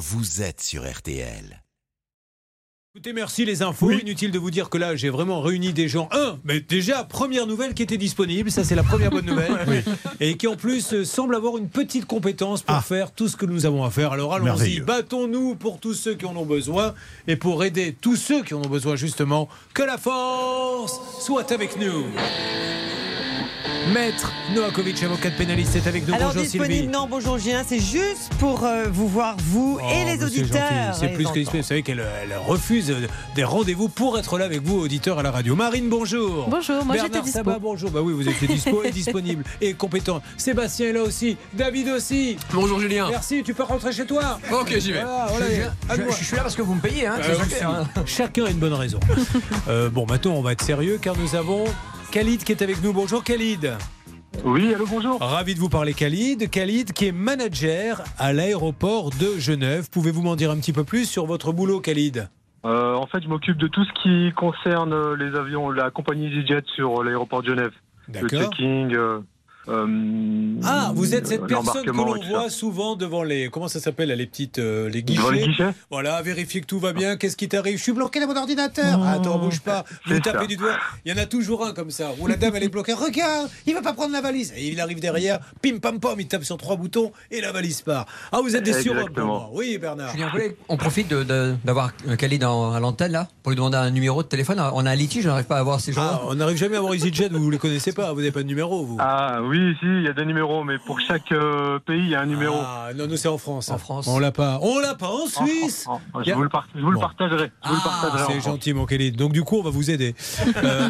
vous êtes sur RTL. Écoutez, merci les infos. Inutile de vous dire que là, j'ai vraiment réuni des gens. Un, mais déjà, première nouvelle qui était disponible. Ça, c'est la première bonne nouvelle. Et qui, en plus, euh, semble avoir une petite compétence pour faire tout ce que nous avons à faire. Alors, allons-y. Battons-nous pour tous ceux qui en ont besoin. Et pour aider tous ceux qui en ont besoin, justement, que la force soit avec nous. Maître Noakovic, avocat pénaliste, est avec nous. Alors Bonjour disponible, Sylvie. non, bonjour Julien, c'est juste pour euh, vous voir, vous Oh, et les auditeurs. C'est plus que disponible. Vous savez qu'elle elle refuse euh, des rendez-vous pour être là avec vous, auditeurs à la radio. Marine, bonjour. Bonjour, moi j'étais Bernard dispo. Sabat, bonjour. Bah oui, vous étiez dispo et disponible et compétent. Sébastien est là aussi. David aussi. Bonjour Julien. Merci, tu peux rentrer chez toi. Ok, j'y vais. Voilà, voilà, à Je, suis là parce que vous me payez, hein, Euh, hein. Chacun a une bonne raison. Euh, bon, maintenant, on va être sérieux car nous avons Khalid qui est avec nous. Bonjour Khalid. Oui, allô, bonjour. Ravi de vous parler Khalid. Khalid qui est manager à l'aéroport de Genève. Pouvez-vous m'en dire un petit peu plus sur votre boulot Khalid? Euh, en fait, je m'occupe de tout ce qui concerne euh, les avions, la compagnie EasyJet sur euh, l'aéroport de Genève. Le checking. euh, Ah, vous êtes cette euh, personne que l'on voit souvent devant les. Comment ça s'appelle Les petites. euh, les guichets. Devant les guichets Voilà, vérifier que tout va bien. Qu'est-ce qui t'arrive? Je suis bloqué dans mon ordinateur. Ah, attends, bouge pas. Vous tapez ça. du doigt. Il y en a toujours un comme ça. Où la dame, elle est bloquée. Regarde, il va pas prendre la valise. Et il arrive derrière. Pim pam pam. Il tape sur trois boutons et la valise part. Ah, vous êtes des surhommes pour Exactement. moi. Oui, Bernard. Julien, on profite d'avoir euh, Khalid en- à l'antenne là pour lui demander un numéro de téléphone. On a un litige, je n'arrive pas à avoir ces gens-là. Ah, on n'arrive jamais à avoir EasyJet. Vous ne les connaissez pas. Vous n'avez pas de numéro, vous. Ah oui, si, il y a des numéros, mais pour chaque euh, pays, il y a un numéro. Ah, non, nous c'est en France. En hein. France. On l'a pas. On l'a pas en Suisse. Je a- vous le, par- je vous le Bon. partagerai. Je vous le Ah, partagerai en c'est gentil, mon Khalid. Donc, du coup, on va vous aider. Euh,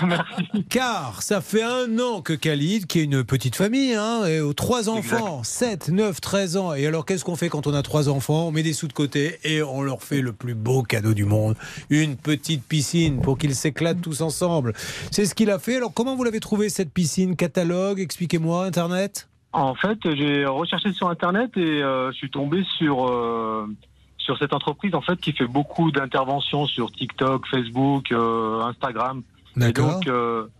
car ça fait un an que Khalid, qui est une petite famille, hein, et aux trois enfants, 7, 9, 13 ans. Et alors, qu'est-ce qu'on fait quand on a trois enfants? On met des sous de côté et on leur fait le plus beau cadeau du monde une petite piscine pour qu'ils s'éclatent tous ensemble. C'est ce qu'il a fait. Alors, comment vous l'avez trouvé cette piscine Catalogue? Expliquez-moi, Internet En fait, j'ai recherché sur Internet et euh, je suis tombé sur euh, sur cette entreprise en fait qui fait beaucoup d'interventions sur TikTok, Facebook, euh, Instagram. Et D'accord. donc,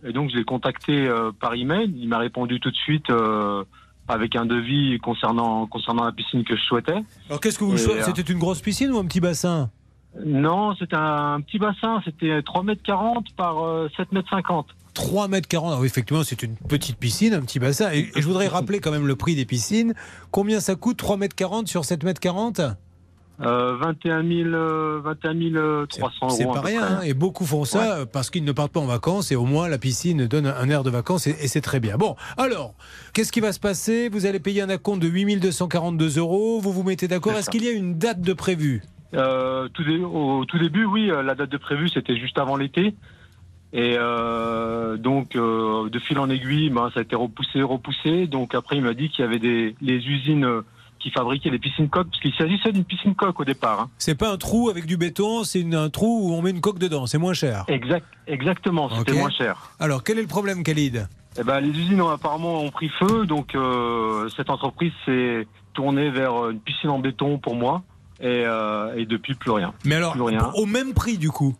et donc je l'ai contacté par email. Il m'a répondu tout de suite avec un devis concernant concernant la piscine que je souhaitais. Alors, qu'est-ce que vous euh, C'était une grosse piscine ou un petit bassin? Non, c'était un petit bassin. C'était 3 mètres 40 par euh, 7 mètres 50. 3 mètres 40. Ah effectivement, c'est une petite piscine, un petit bassin. Et, je voudrais rappeler quand même le prix des piscines. Combien ça coûte 3 mètres 40 sur 7 mètres 40 Euh, 21 000, euh, 21 000 C'est 300 euros. c'est pas rien. hein. Et beaucoup font ça parce qu'ils ne partent pas en vacances et au moins la piscine donne un air de vacances et, et c'est très bien. Bon, alors, qu'est-ce qui va se passer? Vous allez payer un acompte de 8242 euros. Vous vous mettez d'accord Est-ce qu'il y a une date de prévu Euh, tout dé- au tout début, oui, euh, la date de prévue, c'était juste avant l'été. Et euh, donc, euh, de fil en aiguille, ben, ça a été repoussé, repoussé. Donc après, il m'a dit qu'il y avait des les usines euh, qui fabriquaient les piscines coques, parce qu'il s'agissait d'une piscine coque au départ. hein. C'est pas un trou avec du béton, c'est un trou où on met une coque dedans. C'est moins cher. Exact, exactement, c'était moins cher. Alors, quel est le problème, Khalid? Eh ben, les usines ont apparemment ont pris feu, donc euh, cette entreprise s'est tournée vers une piscine en béton pour moi. Et, et depuis, plus rien. Mais alors, Plus rien. au même prix du coup?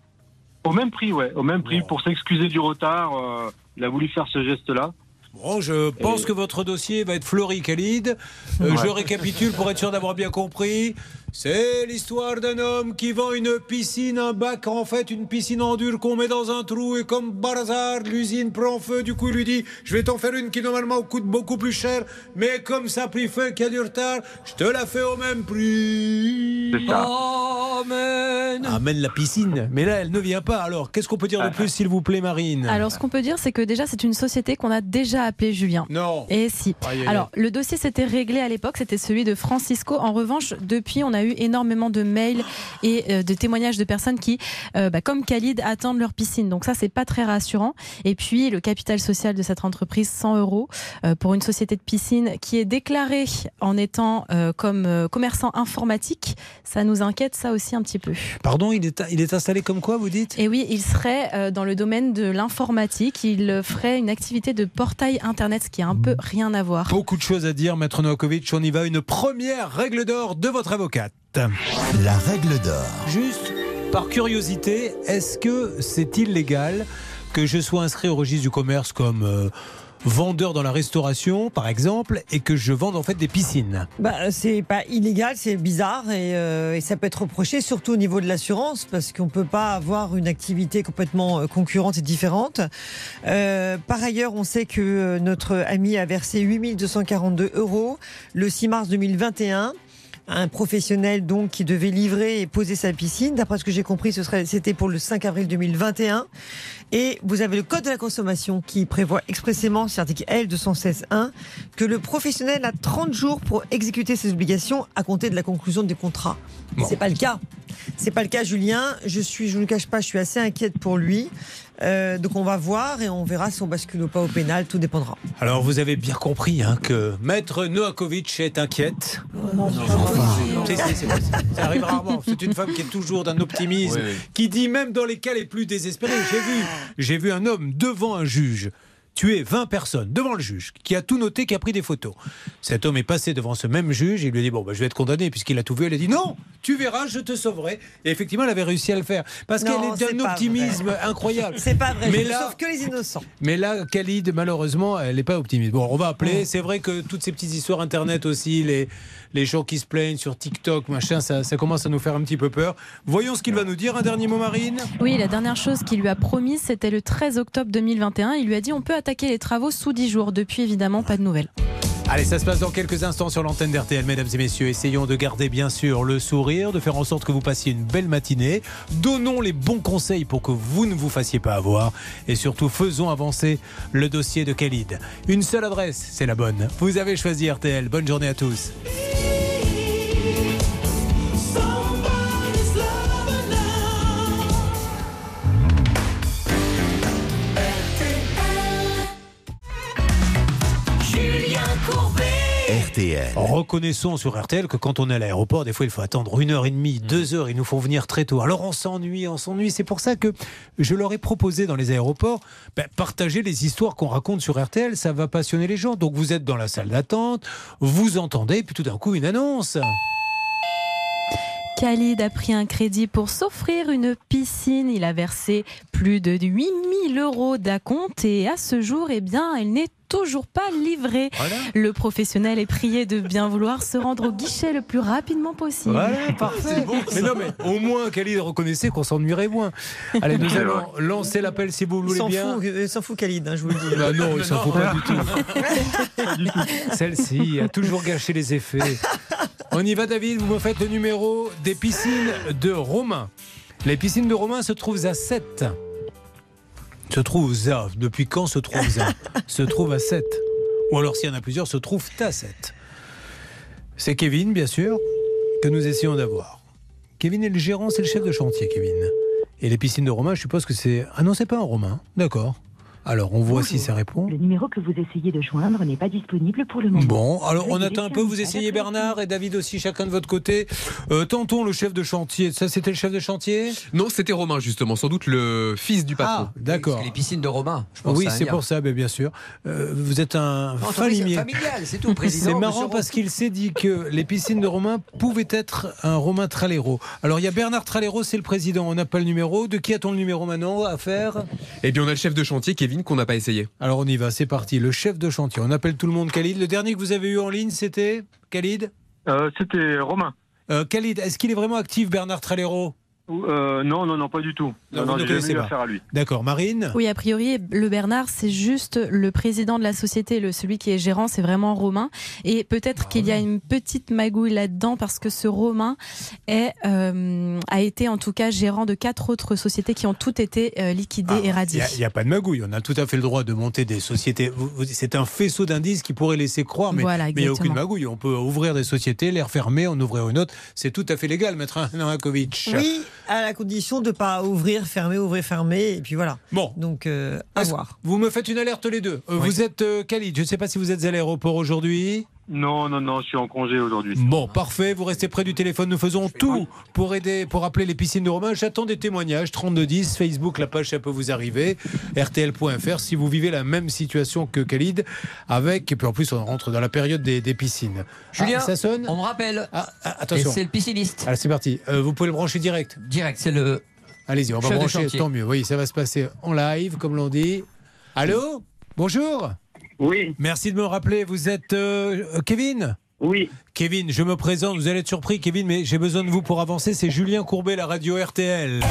Au même prix, ouais, au même prix. Pour s'excuser du retard, euh, il a voulu faire ce geste-là. Bon, je pense Et- que votre dossier va être fleuri, Khalid. Euh, Ouais. Je récapitule pour être sûr d'avoir bien compris. C'est l'histoire d'un homme qui vend une piscine, un bac, en fait, une piscine en dur qu'on met dans un trou et comme par hasard, l'usine prend feu. Du coup, il lui dit Je vais t'en faire une qui normalement coûte beaucoup plus cher, mais comme ça a pris feu, qu'il y a du retard, je te la fais au même prix. C'est ça. Amen. Amène la piscine. Mais là, elle ne vient pas. Alors, qu'est-ce qu'on peut dire de plus, s'il vous plaît, Marine? Alors, ce qu'on peut dire, c'est que déjà, c'est une société qu'on a déjà appelée Julien. Non. Et si. Aïe, aïe, aïe. Alors, le dossier s'était réglé à l'époque, c'était celui de Francisco. En revanche, depuis, on a eu énormément de mails et euh, de témoignages de personnes qui, euh, bah, comme Khalid, attendent leur piscine. Donc ça, c'est pas très rassurant. Et puis, le capital social de cette entreprise, 100 euros euh, pour une société de piscine qui est déclarée en étant comme commerçant informatique, ça nous inquiète ça aussi un petit peu. Pardon, il est, il est installé comme quoi, vous dites? Et oui, il serait dans le domaine de l'informatique. Il ferait une activité de portail internet, ce qui a un peu rien à voir. Beaucoup de choses à dire, Maître Novakovic. On y va. Une première règle d'or de votre La règle d'or. Juste par curiosité, est-ce que c'est illégal que je sois inscrit au registre du commerce comme euh, vendeur dans la restauration, par exemple, et que je vende en fait des piscines? Bah, c'est pas illégal, c'est bizarre et, euh, et ça peut être reproché, surtout au niveau de l'assurance, parce qu'on peut pas avoir une activité complètement euh, concurrente et différente. Euh, par ailleurs, on sait que notre ami a versé 8242 euros le 6 mars 2021 à un professionnel donc qui devait livrer et poser sa piscine. D'après ce que j'ai compris, ce serait c'était pour le 5 avril 2021. Et vous avez le code de la consommation qui prévoit expressément, sur l'article L 216.1, que le professionnel a 30 jours pour exécuter ses obligations à compter de la conclusion des contrats. C'est pas le cas. C'est pas le cas, Julien. Je suis, je ne le cache pas, je suis assez inquiète pour lui. Euh, donc on va voir et on verra si on bascule ou pas au pénal. Tout dépendra. Alors vous avez bien compris hein, que Maître Noakovic est inquiète. Ça arrive rarement. C'est une femme qui est toujours d'un optimisme, qui dit même dans les cas les plus désespérés. J'ai vu, j'ai vu un homme devant un juge tuer 20 personnes devant le juge, qui a tout noté, qui a pris des photos. Cet homme est passé devant ce même juge, il lui a dit Bon, bah, je vais être condamné puisqu'il a tout vu. Elle a dit Non, tu verras, je te sauverai. Et effectivement, elle avait réussi à le faire. Parce qu'elle est d'un optimisme incroyable. C'est pas vrai. Mais je là- ne sauve que les innocents. Mais là, Khalid, malheureusement, elle n'est pas optimiste. Bon, on va appeler. C'est vrai que toutes ces petites histoires Internet aussi, les, les gens qui se plaignent sur TikTok, machin, ça, ça commence à nous faire un petit peu peur. Voyons ce qu'il va nous dire. Un dernier mot, Marine Oui, la dernière chose qu'il lui a promis, c'était le 13 octobre 2021. Il lui a dit on peut attaquer les travaux sous 10 jours. Depuis, évidemment, pas de nouvelles. Allez, ça se passe dans quelques instants sur l'antenne d'RTL, mesdames et messieurs. Essayons de garder bien sûr le sourire, de faire en sorte que vous passiez une belle matinée. Donnons les bons conseils pour que vous ne vous fassiez pas avoir. Et surtout, faisons avancer le dossier de Khalid. Une seule adresse, c'est la bonne. Vous avez choisi RTL. Bonne journée à tous. RTL. Reconnaissons sur RTL que quand on est à l'aéroport, des fois il faut attendre une heure et demie, deux heures, ils nous font venir très tôt. Alors on s'ennuie, on s'ennuie. C'est pour ça que je leur ai proposé dans les aéroports, ben, partager les histoires qu'on raconte sur RTL, ça va passionner les gens. Donc vous êtes dans la salle d'attente, vous entendez, puis tout d'un coup une annonce. Khalid a pris un crédit pour s'offrir une piscine. Il a versé plus de 8000 euros d'acompte et à ce jour, eh bien, elle n'est toujours pas livrée. Voilà. Le professionnel est prié de bien vouloir se rendre au guichet le plus rapidement possible. Voilà, parfait. mais non, mais au moins Khalid reconnaissait qu'on s'ennuierait moins. Allez, nous allons lancer l'appel si vous voulez bien. fout, il s'en fout Khalid, hein, je vous le dis. Bah non, il s'en fout pas du tout. Celle-ci a toujours gâché les effets. On y va, David. Vous me faites le numéro des piscines de Romain. Les piscines de Romain se trouvent à 7. Se trouvent à. Depuis quand se trouvent à Se trouvent à 7. Ou alors, s'il y en a plusieurs, se trouvent à 7. C'est Kevin, bien sûr, que nous essayons d'avoir. Kevin est le gérant, c'est le chef de chantier, Kevin. Et les piscines de Romain, je suppose que c'est. Ah non, c'est pas un Romain. D'accord. Alors, on voit si ça répond. Le numéro que vous essayez de joindre n'est pas disponible pour le moment. Bon, alors on attend un peu, vous essayez Bernard et David aussi, chacun de votre côté. Euh, tentons le chef de chantier. Ça, c'était le chef de chantier? Non, c'était Romain, justement, sans doute le fils du patron. Ah, d'accord. Parce que Les piscines de Romain, je pense. Oui, c'est pour ça, mais bien sûr. Euh, vous êtes un Non, familier. Familial, c'est tout, président. C'est monsieur marrant parce qu'il s'est dit que les piscines de Romain pouvaient être un Romain Tralero. Alors il y a Bernard Tralero, c'est le président. On n'a pas le numéro. De qui a-t-on le numéro maintenant à faire? Eh bien, on a le chef de chantier, Kevin, qu'on n'a pas essayé. Alors on y va, c'est parti. Le chef de chantier. On appelle tout le monde Khalid. Le dernier que vous avez eu en ligne, c'était Khalid? Euh, C'était Romain. Euh, Khalid, est-ce qu'il est vraiment actif, Bernard Tralero? Euh, non, non, non, pas du tout. Non, Non, vous non, ne j'ai connaissez jamais eu pas. affaire à lui. D'accord. Marine Oui, a priori, le Bernard, c'est juste le président de la société, le, celui qui est gérant, c'est vraiment Romain. Et peut-être qu'il y a une petite magouille là-dedans parce que ce Romain est, euh, a été en tout cas gérant de quatre autres sociétés qui ont toutes été euh, liquidées et Il radiées. n'y a, pas de magouille. On a tout à fait le droit de monter des sociétés. C'est un faisceau d'indices qui pourrait laisser croire, mais Voilà, mais il n'y a aucune magouille. On peut ouvrir des sociétés, les refermer, en ouvrir une autre. C'est tout à fait légal, maître Novakovic. Oui, à la condition de pas ouvrir, fermer, ouvrir, fermer, et puis voilà. Bon. Donc, euh, à voir. Vous me faites une alerte les deux? Euh, Vous êtes euh, Khalid. Je ne sais pas si vous êtes à l'aéroport aujourd'hui. Non, non, non, je suis en congé aujourd'hui. Bon, parfait. Vous restez près du téléphone. Nous faisons tout pour aider, pour appeler les piscines de Romain. J'attends des témoignages. 3210, Facebook, la page, ça peut vous arriver. RTL.fr si vous vivez la même situation que Khalid. Avec, et puis en plus, on rentre dans la période des, des piscines. Julien, Ah, ça sonne on me rappelle. Ah, ah, Attention. c'est le pisciniste. Allez, c'est parti. Euh, vous pouvez le brancher direct. Direct, c'est le. Allez-y, on va brancher. Tant mieux. Oui, ça va se passer en live, comme l'on dit. Allô? Bonjour Oui. Merci de me rappeler. Vous êtes euh, Kevin? Oui. Kevin, je me présente. Vous allez être surpris, Kevin, mais j'ai besoin de vous pour avancer. C'est Julien Courbet, la radio RTL.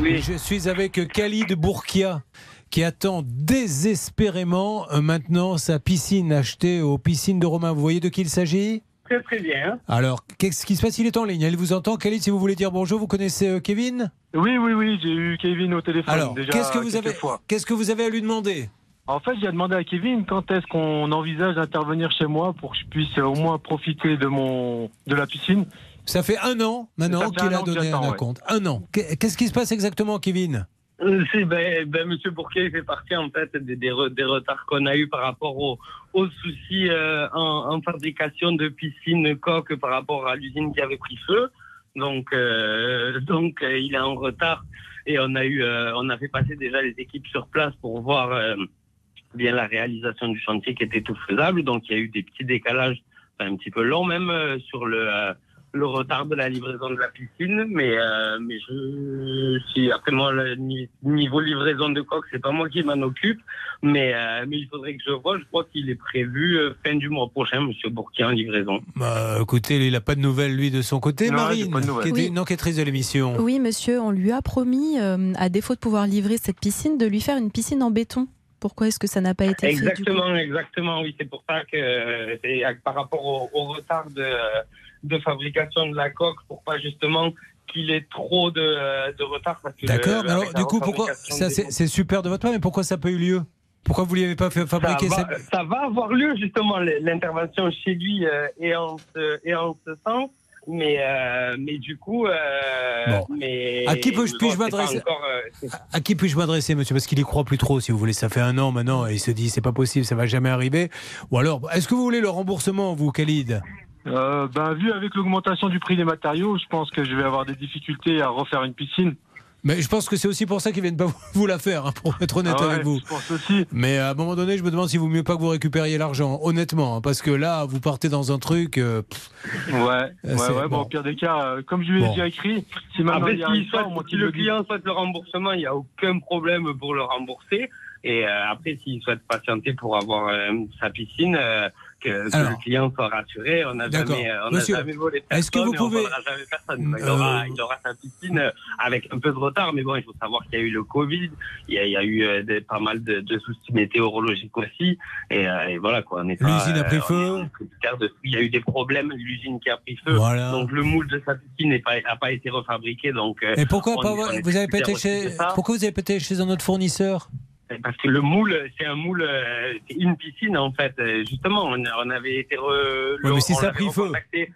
Oui. Je suis avec Khalid Bourkia qui attend désespérément euh, maintenant sa piscine achetée aux piscines de Romain. Vous voyez de qui il s'agit? Très très bien. Alors, qu'est-ce qui se passe? Il est en ligne. Elle vous entend. Khalid, si vous voulez dire bonjour, vous connaissez euh, Kevin? Oui, oui, oui, j'ai eu Kevin au téléphone Alors, déjà qu'est-ce que vous avez fois. Qu'est-ce que vous avez à lui demander? En fait, j'ai demandé à Kevin quand est-ce qu'on envisage d'intervenir chez moi pour que je puisse au moins profiter de mon de la piscine? Ça fait un an maintenant qu'il a donné un ouais. compte. Un an. Qu'est- Qu'est-ce qui se passe exactement, Kevin? Euh, si, ben, ben, Monsieur Bourquet il fait partie en fait des, des, re- des retards qu'on a eu par rapport aux, aux soucis euh, en, en fabrication de piscines coques par rapport à l'usine qui avait pris feu. Donc, euh, donc euh, il est en retard et on a eu, euh, on a fait passer déjà les équipes sur place pour voir euh, bien la réalisation du chantier qui était tout faisable. Donc il y a eu des petits décalages, enfin, un petit peu longs même euh, sur le euh, le retard de la livraison de la piscine, mais euh, mais je si après moi le ni- niveau livraison de coque c'est pas moi qui m'en occupe, mais euh, mais il faudrait que je vois. Je crois qu'il est prévu euh, fin du mois prochain, Monsieur Bourquier en livraison. Bah, écoutez, il n'a pas de nouvelles, lui, de son côté. Non, Marine, pas de qui était Oui. une enquêtrice de l'émission. Oui, monsieur, on lui a promis, euh, à défaut de pouvoir livrer cette piscine, de lui faire une piscine en béton. Pourquoi est-ce que ça n'a pas été fait du coup? Exactement, exactement. Oui, c'est pour ça que euh, euh, par rapport au, au retard de, euh, de fabrication de la coque, pour pas justement qu'il ait trop de, de retard. parce que D'accord, mais alors, du coup, pourquoi c'est super de votre part, mais pourquoi ça n'a pas eu lieu? Pourquoi vous ne lui avez pas fait fabriquer ça, ça va, ça va avoir lieu justement l'intervention chez lui euh, et en ce et en ce sens mais euh, mais du coup euh, Bon. mais À qui puis-je bon, m'adresser encore, euh, À qui puis-je m'adresser, monsieur? Parce qu'il y croit plus trop, si vous voulez. Ça fait un an maintenant, et il se dit, c'est pas possible, ça va jamais arriver. Ou alors, est-ce que vous voulez le remboursement, vous, Khalid? Euh, ben, vu avec l'augmentation du prix des matériaux, je pense que je vais avoir des difficultés à refaire une piscine. Mais je pense que c'est aussi pour ça qu'ils viennent pas vous- la faire, hein, pour être honnête Ah ouais, avec vous. Je pense aussi. Mais à un moment donné, je me demande s'il vaut mieux pas que vous récupériez l'argent, honnêtement, hein, parce que là, vous partez dans un truc. euh, pff, Ouais, ouais, c'est- ouais. Bon, bon. au pire des cas, euh, comme je lui ai Bon. déjà écrit, si maintenant Après, il y si qu'il le client souhaite le remboursement, il n'y a aucun problème pour le rembourser. Et euh, après, s'il souhaite patienter pour avoir euh, sa piscine, que, que Alors. le client soit rassuré, on n'a jamais, on Monsieur, jamais volé est-ce que personne vous pouvez- jamais personne. Il aura, Euh, il aura sa piscine euh, avec un peu de retard, mais bon, il faut savoir qu'il y a eu le Covid, il y a, il y a eu euh, des- pas mal de, de soucis météorologiques aussi, et, et voilà quoi. L'usine a pris feu. de- Il y a eu des problèmes, l'usine qui a pris feu. Voilà. Donc le moule de sa piscine n'a pas, pas été refabriqué, donc. Et pourquoi on pas, on vous avez pas été tributaire aussi chez, pourquoi vous avez pas été chez un autre fournisseur? Parce que le moule, c'est un moule, euh, c'est une piscine en fait. Euh, Justement, on, avait été re, Ouais, mais si on ça a pris feu.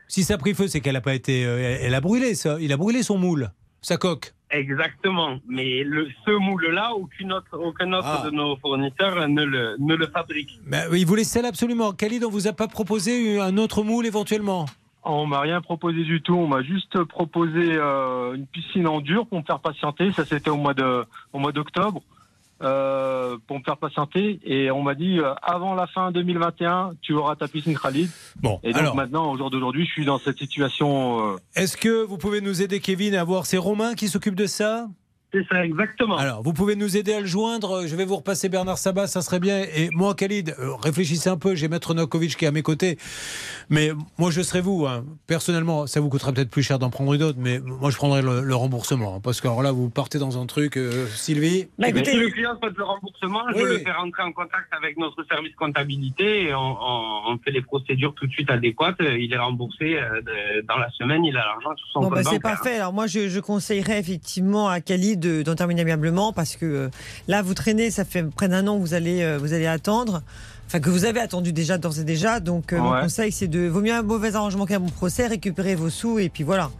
Si ça a pris feu, c'est qu'elle a pas été, euh, elle- a brûlé ça. Il a brûlé son moule, sa coque. Exactement. Mais le, ce moule-là, aucune autre, aucun autre Ah. de nos fournisseurs ne le, ne le fabrique. Mais il voulait celle absolument. Khalid, on vous a pas proposé un autre moule éventuellement? On m'a rien proposé du tout. On m'a juste proposé euh, une piscine en dur pour me faire patienter. Ça, c'était au mois de, au mois d'octobre. Euh, pour me faire patienter. Et on m'a dit euh, avant la fin 2021 tu auras ta piscine Khalid. Bon, et donc alors, maintenant au jour d'aujourd'hui je suis dans cette situation euh, est-ce que vous pouvez nous aider, Kevin, à voir C'est Romain qui s'occupe de ça? C'est ça, exactement. Alors, vous pouvez nous aider à le joindre. Je vais vous repasser Bernard Sabat, ça serait bien. Et moi, Khalid, euh, réfléchissez un peu. J'ai Maître Nokovic qui est à mes côtés. Mais moi, je serai vous. hein. Personnellement, ça vous coûtera peut-être plus cher d'en prendre une autre. Mais moi, je prendrai le, le remboursement. hein, parce que alors là, vous partez dans un truc. euh, Sylvie Bah, Mais écoutez, si le client souhaite le remboursement, je Oui, le fais rentrer en contact avec notre service comptabilité et on, on- on fait les procédures tout de suite adéquates. Il est remboursé euh, dans la semaine, il a l'argent sur son Bon, compte bah, c'est parfait. Alors moi, je, je conseillerais effectivement à Khalid de- d'en terminer amiablement parce que euh, là, vous traînez, ça fait près d'un an que vous allez, euh, vous allez attendre. Enfin, que vous avez attendu déjà, d'ores et déjà. Donc, euh, mon conseil, c'est de. Vaut mieux un mauvais arrangement qu'un bon procès, récupérer vos sous et puis voilà.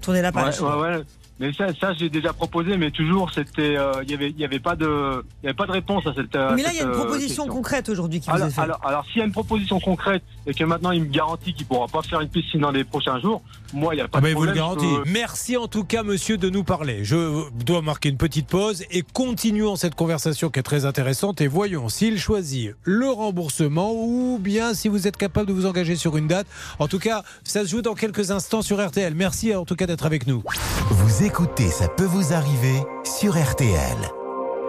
Tournez la page. ouais, ouais, ouais. Mais ça, ça j'ai déjà proposé mais toujours c'était euh, il y avait il y avait pas de il y avait pas de réponse à cette Mais là, il y a une euh, proposition question. concrète aujourd'hui qui vous alors, est faite. alors, alors, s'il y a une proposition concrète et que maintenant il me garantit qu'il pourra pas faire une piscine dans les prochains jours, moi il y a pas Ah de vous le problème. je garantis. peux- Merci en tout cas, monsieur, de nous parler. Je dois marquer une petite pause et continuons cette conversation qui est très intéressante et voyons s'il choisit le remboursement ou bien si vous êtes capable de vous engager sur une date. En tout cas, ça se joue dans quelques instants sur RTL. Merci en tout cas d'être avec nous. Vous écoutez Ça peut vous arriver sur RTL.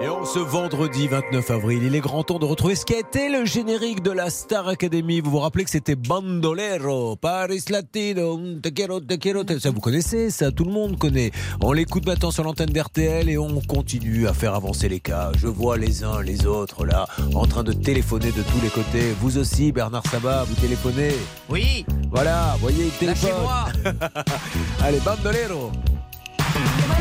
Et en ce vendredi 29 avril, il est grand temps de retrouver ce qui a été le générique de la Star Academy. Vous vous rappelez que c'était Bandolero, Paris Latino, te quiero, te quiero, te- ça vous connaissez, ça tout le monde connaît. On l'écoute maintenant sur l'antenne d'RTL et on continue à faire avancer les cas. Je vois les uns, les autres là, en train de téléphoner de tous les côtés. Vous aussi, Bernard Sabat, vous téléphonez Oui. Voilà, voyez, il téléphone. Lâchez-moi. Allez, Bandolero.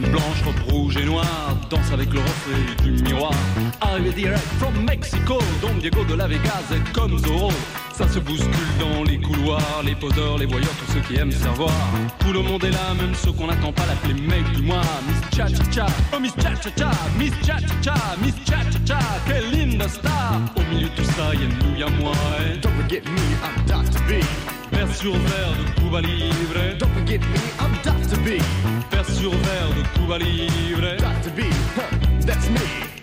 Blanche, robe rouge et noire, danse avec le reflet du miroir. Arrivé direct from Mexico, Don Diego de la Vegas est comme Zorro. Ça se bouscule dans les couloirs, les poseurs, les voyeurs, tous ceux qui aiment savoir. Tout le monde est là, même ceux qu'on n'attend pas l'appeler mec du mois. Miss Cha Cha Cha, oh Miss Cha Cha Cha, Miss Cha Cha Cha, Miss Cha Cha Cha, quelle linda star. Au milieu de tout ça, y'a nous, y'a moi. Et... Don't forget me, I'm Dr. B. Verre sur verre de Cuba Libre. Don't forget me, I'm Dr. B. Sur verre de Cuba Libre. Dr. B, huh, that's me.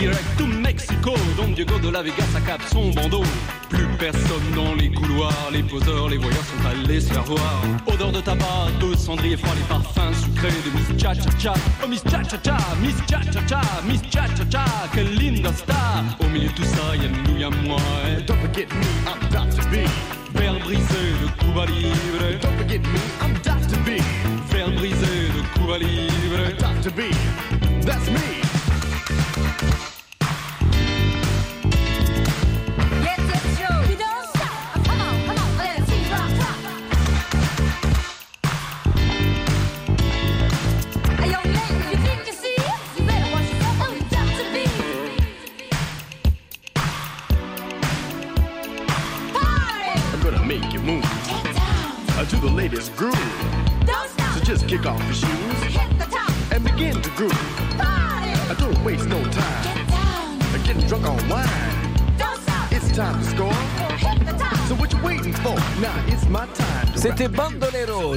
Direct to Mexico, Don Diego de la Vegas accap son bandeau. Plus personne dans les couloirs, les poseurs, les voyeurs sont allés se faire voir. Odeur de tabac, de cendrier froid, les parfums sucrés de Miss Cha Cha Cha. Oh Miss Cha Cha Cha, Miss Cha Cha Cha, Miss Cha Cha Cha, quelle linda star. Au milieu de tout ça, y'a nous, y'a moi. Et don't forget me, I'm Dr. B. Verre brisé de Cuba Libre. Don't forget me, I'm Dr. B. Verre brisé de Cuba Libre. Dr. B, that's me.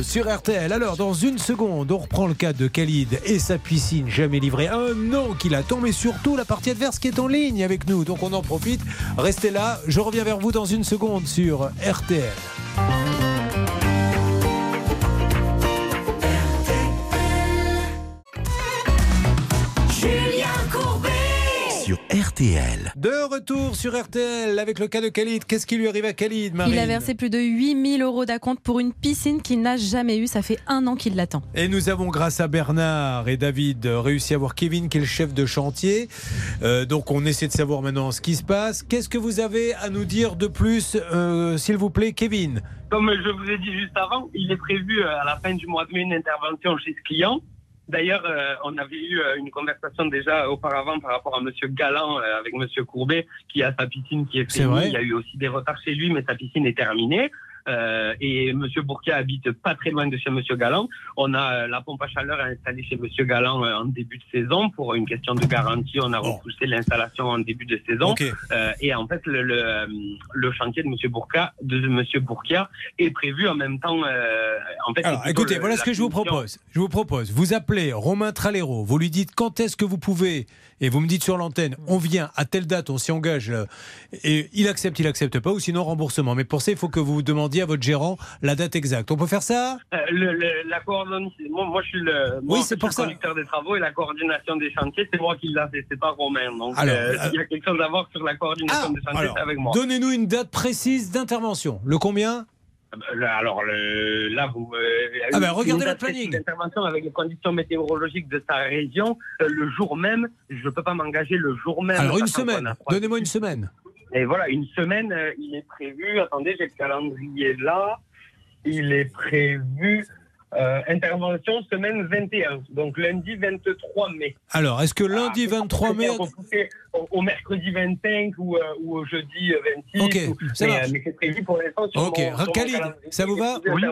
Sur RTL. Alors, dans une seconde, on reprend le cas de Khalid et sa piscine jamais livrée. Un an qu'il attend, mais surtout la partie adverse qui est en ligne avec nous. Donc, on en profite. Restez là. Je reviens vers vous dans une seconde sur RTL. RTL. De retour sur RTL avec le cas de Khalid. Qu'est-ce qui lui arrive à Khalid, Marine Il a versé plus de 8000 euros d'acompte pour une piscine qu'il n'a jamais eue. Ça fait un an qu'il l'attend. Et nous avons, grâce à Bernard et David, réussi à voir Kevin, qui est le chef de chantier. Euh, donc, on essaie de savoir maintenant ce qui se passe. Qu'est-ce que vous avez à nous dire de plus, euh, s'il vous plaît, Kevin? Comme je vous ai dit juste avant, il est prévu euh, à la fin du mois de mai une intervention chez ce client. D'ailleurs, euh, on avait eu euh, une conversation déjà auparavant par rapport à Monsieur Galland euh, avec Monsieur Courbet, qui a sa piscine qui est finie. vrai. Il y a eu aussi des retards chez lui, mais sa piscine est terminée. Euh, et Monsieur Bourquet habite pas très loin de chez Monsieur Galland. On a euh, la pompe à chaleur installée chez Monsieur Galland euh, en début de saison pour une question de garantie. On a repoussé l'installation en début de saison. Euh, et en fait, le, le, le chantier de Monsieur Bourca, de Monsieur Bourquia est prévu en même temps. euh, en fait, Alors, écoutez, le- voilà ce que je vous propose. Je vous propose, vous appelez Romain Tralero, vous lui dites quand est-ce que vous pouvez, et vous me dites sur l'antenne, on vient à telle date, on s'y engage, euh, et il accepte, il accepte pas, ou sinon remboursement. Mais pour ça, il faut que vous demandiez à votre gérant la date exacte. On peut faire ça? Euh, le, le- la coordination, moi, moi, je suis le, moi, Oui, c'est pour suis ça. le conducteur des travaux et la coordination des chantiers, c'est moi qui l'a fait, c'est pas Romain. Donc, Alors, euh, euh, s'il y a quelque chose à voir sur la coordination des chantiers, Alors, c'est avec moi. donnez-nous une date précise d'intervention. Le combien? Alors le- là, vous. euh, Ah ben, regardez le planning. précise d'intervention avec les conditions météorologiques de sa région, euh, le jour même, je ne peux pas m'engager le jour même. Alors, une semaine. Donnez-moi une semaine. Et voilà, une semaine, euh, il est prévu. Attendez, j'ai le calendrier là. Il est prévu. Euh, intervention semaine 21, donc lundi 23 mai. Alors, est-ce que lundi 23 mai. Au, au mercredi 25 ou, euh, ou au jeudi euh, 26. Ok, ou- ça mais, marche. euh, mais c'est prévu pour l'instant sur Ok, mon, Khalid, ça vous va 21.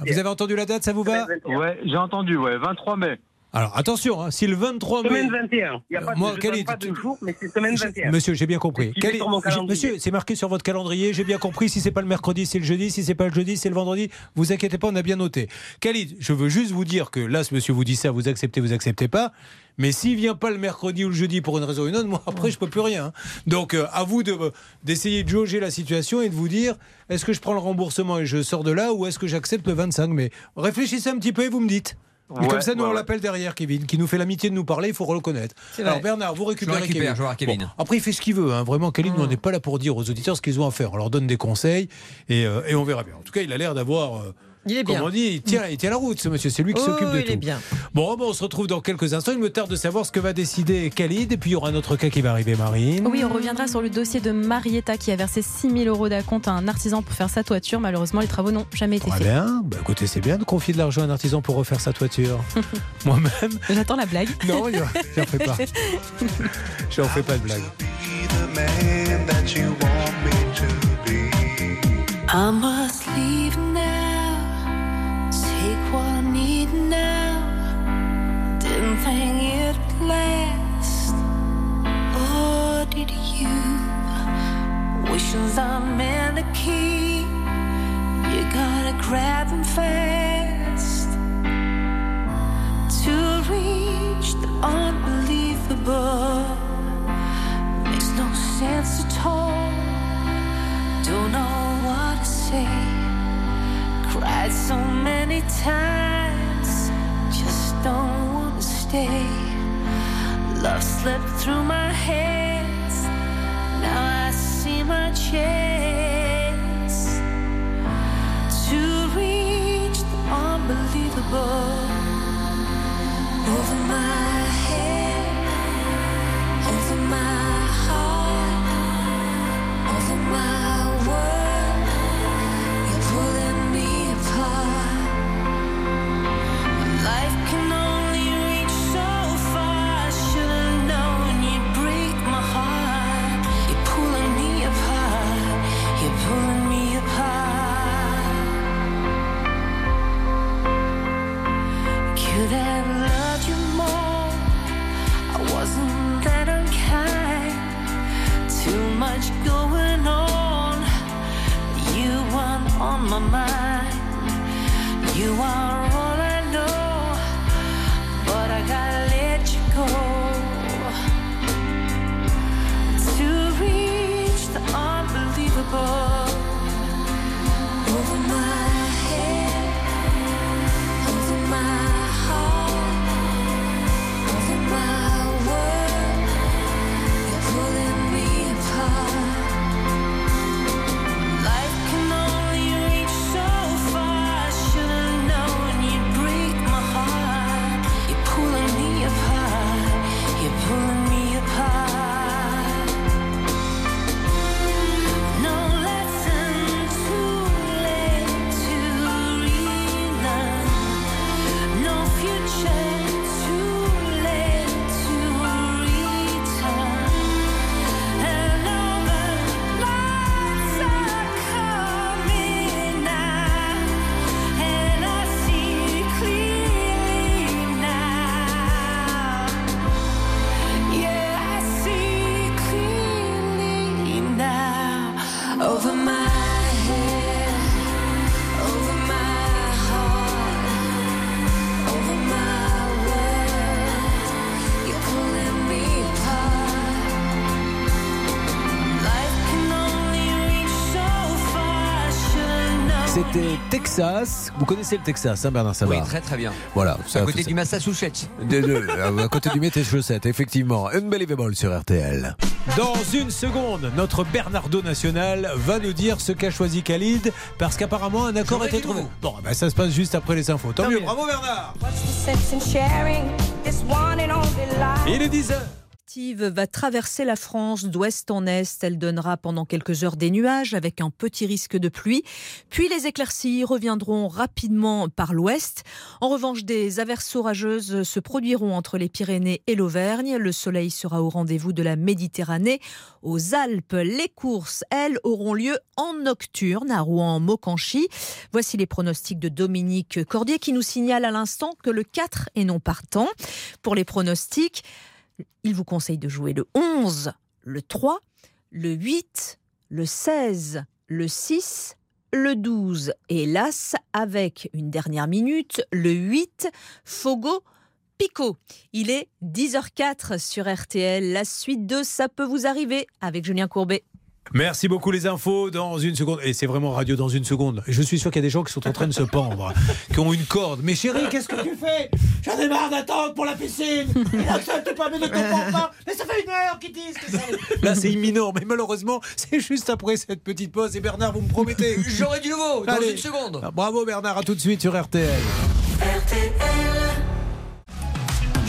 Vous avez entendu la date, ça vous va Ouais, j'ai entendu, ouais, 23 mai. Alors, attention, hein, si le 23 mai. Semaine 21. Il n'y a pas, Moi, de, pas de jour, mais c'est semaine 21. Monsieur, j'ai bien compris. Est-. Monsieur, c'est marqué sur votre calendrier. J'ai bien compris. Si c'est pas le mercredi, c'est le jeudi. Si c'est pas le jeudi, c'est le vendredi. Vous inquiétez pas, on a bien noté. Khalid, je veux juste vous dire que là, ce monsieur vous dit ça, vous acceptez, vous acceptez pas. Mais s'il vient pas le mercredi ou le jeudi pour une raison ou une autre, moi après je peux plus rien. hein. Donc euh, à vous de d'essayer de jauger la situation et de vous dire est-ce que je prends le remboursement et je sors de là ou est-ce que j'accepte le 25 mai? Réfléchissez un petit peu et vous me dites. Ouais, comme ça, nous, ouais, on ouais. l'appelle derrière, Kevin, qui nous fait l'amitié de nous parler, il faut le reconnaître. Alors, Bernard, vous récupérez Je récupère, Kevin. je Kevin. Bon, après, il fait ce qu'il veut. hein. Vraiment, Kevin, nous, on n'est pas là pour dire aux auditeurs ce qu'ils ont à faire. On leur donne des conseils et, euh, et on verra bien. En tout cas, il a l'air d'avoir. euh, Il est bien. Comme on dit, il tient, il tient la route, ce monsieur. C'est lui qui Oh, s'occupe de il tout. est bien. Bon, bon, on se retrouve dans quelques instants. Il me tarde de savoir ce que va décider Khalid. Et puis, il y aura un autre cas qui va arriver, Marine. Oui, on reviendra sur le dossier de Marietta qui a versé 6 000 euros d'acompte à un artisan pour faire sa toiture. Malheureusement, les travaux n'ont jamais été Très faits. bien. Bah, écoutez, c'est bien de confier de l'argent à un artisan pour refaire sa toiture. Moi-même. J'attends la blague. Non, j'en fais pas. J'en fais pas de blague. I must leave now. Didn't think it'd last. Or did you? Wishes are meant to keep. You gotta grab them fast. To reach the unbelievable makes no sense at all. Don't know what to say. Cried so many times, just don't want to stay. Love slipped through my hands. Now I see my chance to reach the unbelievable. Over my head, over my heart. Over my my mind. You are Texas. Vous connaissez le Texas, hein, Bernard Sabat Oui, très très bien. Voilà. À côté du Massachusetts. De, de- à côté du Massachusetts, effectivement. Unbelievable sur RTL. Dans une seconde, notre Bernardo National va nous dire ce qu'a choisi Khalid parce qu'apparemment un accord a été trouvé. Bon, ben, ça se passe juste après les infos. Tant mieux, bravo Bernard Il est 10h. Va traverser la France d'ouest en est. Elle donnera pendant quelques heures des nuages avec un petit risque de pluie. Puis les éclaircies reviendront rapidement par l'ouest. En revanche, des averses orageuses se produiront entre les Pyrénées et l'Auvergne. Le soleil sera au rendez-vous de la Méditerranée. Aux Alpes, les courses, elles, auront lieu en nocturne à Rouen-Maucanchy. Voici les pronostics de Dominique Cordier qui nous signale à l'instant que le 4 est non partant. Pour les pronostics, il vous conseille de jouer le 11, le 3, le 8, le 16, le 6, le 12 et l'As avec une dernière minute, le 8, Fogo. Pico. Il est 10h04 sur RTL. La suite de Ça peut vous arriver avec Julien Courbet. Merci beaucoup les infos dans une seconde. Et c'est vraiment radio dans une seconde. Je suis sûr qu'il y a des gens qui sont en train de se pendre, qui ont une corde. Mais chérie, qu'est-ce que tu fais? J'en ai marre d'attendre pour la piscine. Et là, ça te permet de te pas. Mais ça fait une heure qu'ils disent que c'est. Là, c'est imminent. Mais malheureusement, c'est juste après cette petite pause. Et Bernard, vous me promettez J'aurai du nouveau dans Allez. une seconde. Ah, Bravo Bernard, à tout de suite sur RTL.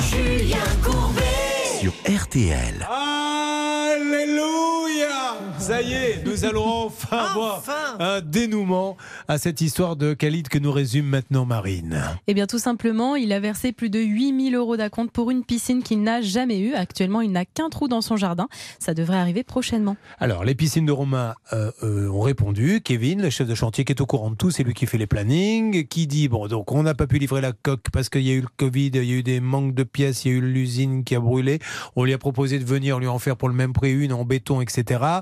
Julien Courbet. Sur RTL. Alléluia Ça y est, nous allons enfin avoir un dénouement à cette histoire de Khalid que nous résume maintenant Marine. Eh bien, tout simplement, il a versé plus de 8000 euros d'acompte pour une piscine qu'il n'a jamais eue. Actuellement, il n'a qu'un trou dans son jardin. Ça devrait arriver prochainement. Alors, les piscines de Romain euh, euh, ont répondu. Kevin, le chef de chantier qui est au courant de tout, c'est lui qui fait les plannings, qui dit bon, donc on n'a pas pu livrer la coque parce qu'il y a eu le Covid, il y a eu des manques de pièces, il y a eu l'usine qui a brûlé. On lui a proposé de venir lui en faire pour le même prix une en béton, etc.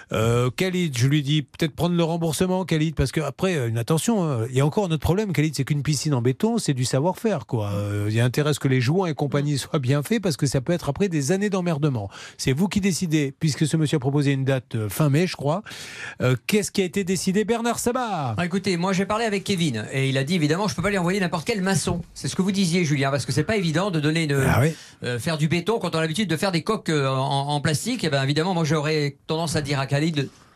Euh, Khalid, je lui dis peut-être prendre le remboursement, Khalid, parce que après, euh, une attention, hein, il y a encore un autre problème, Khalid, c'est qu'une piscine en béton, c'est du savoir-faire, quoi. Euh, Il y a intérêt à ce que les joints et compagnie soient bien faits, parce que ça peut être après des années d'emmerdement. C'est vous qui décidez, puisque ce monsieur a proposé une date euh, fin mai, je crois. Qu'est-ce qui a été décidé, Bernard Sabat Ah, écoutez, moi j'ai parlé avec Kevin et il a dit évidemment je peux pas lui envoyer n'importe quel maçon. C'est ce que vous disiez Julien parce que c'est pas évident de donner une, Ah oui. faire du béton quand on a l'habitude de faire des coques en, en plastique. Et ben évidemment moi j'aurais tendance à dire à Khalid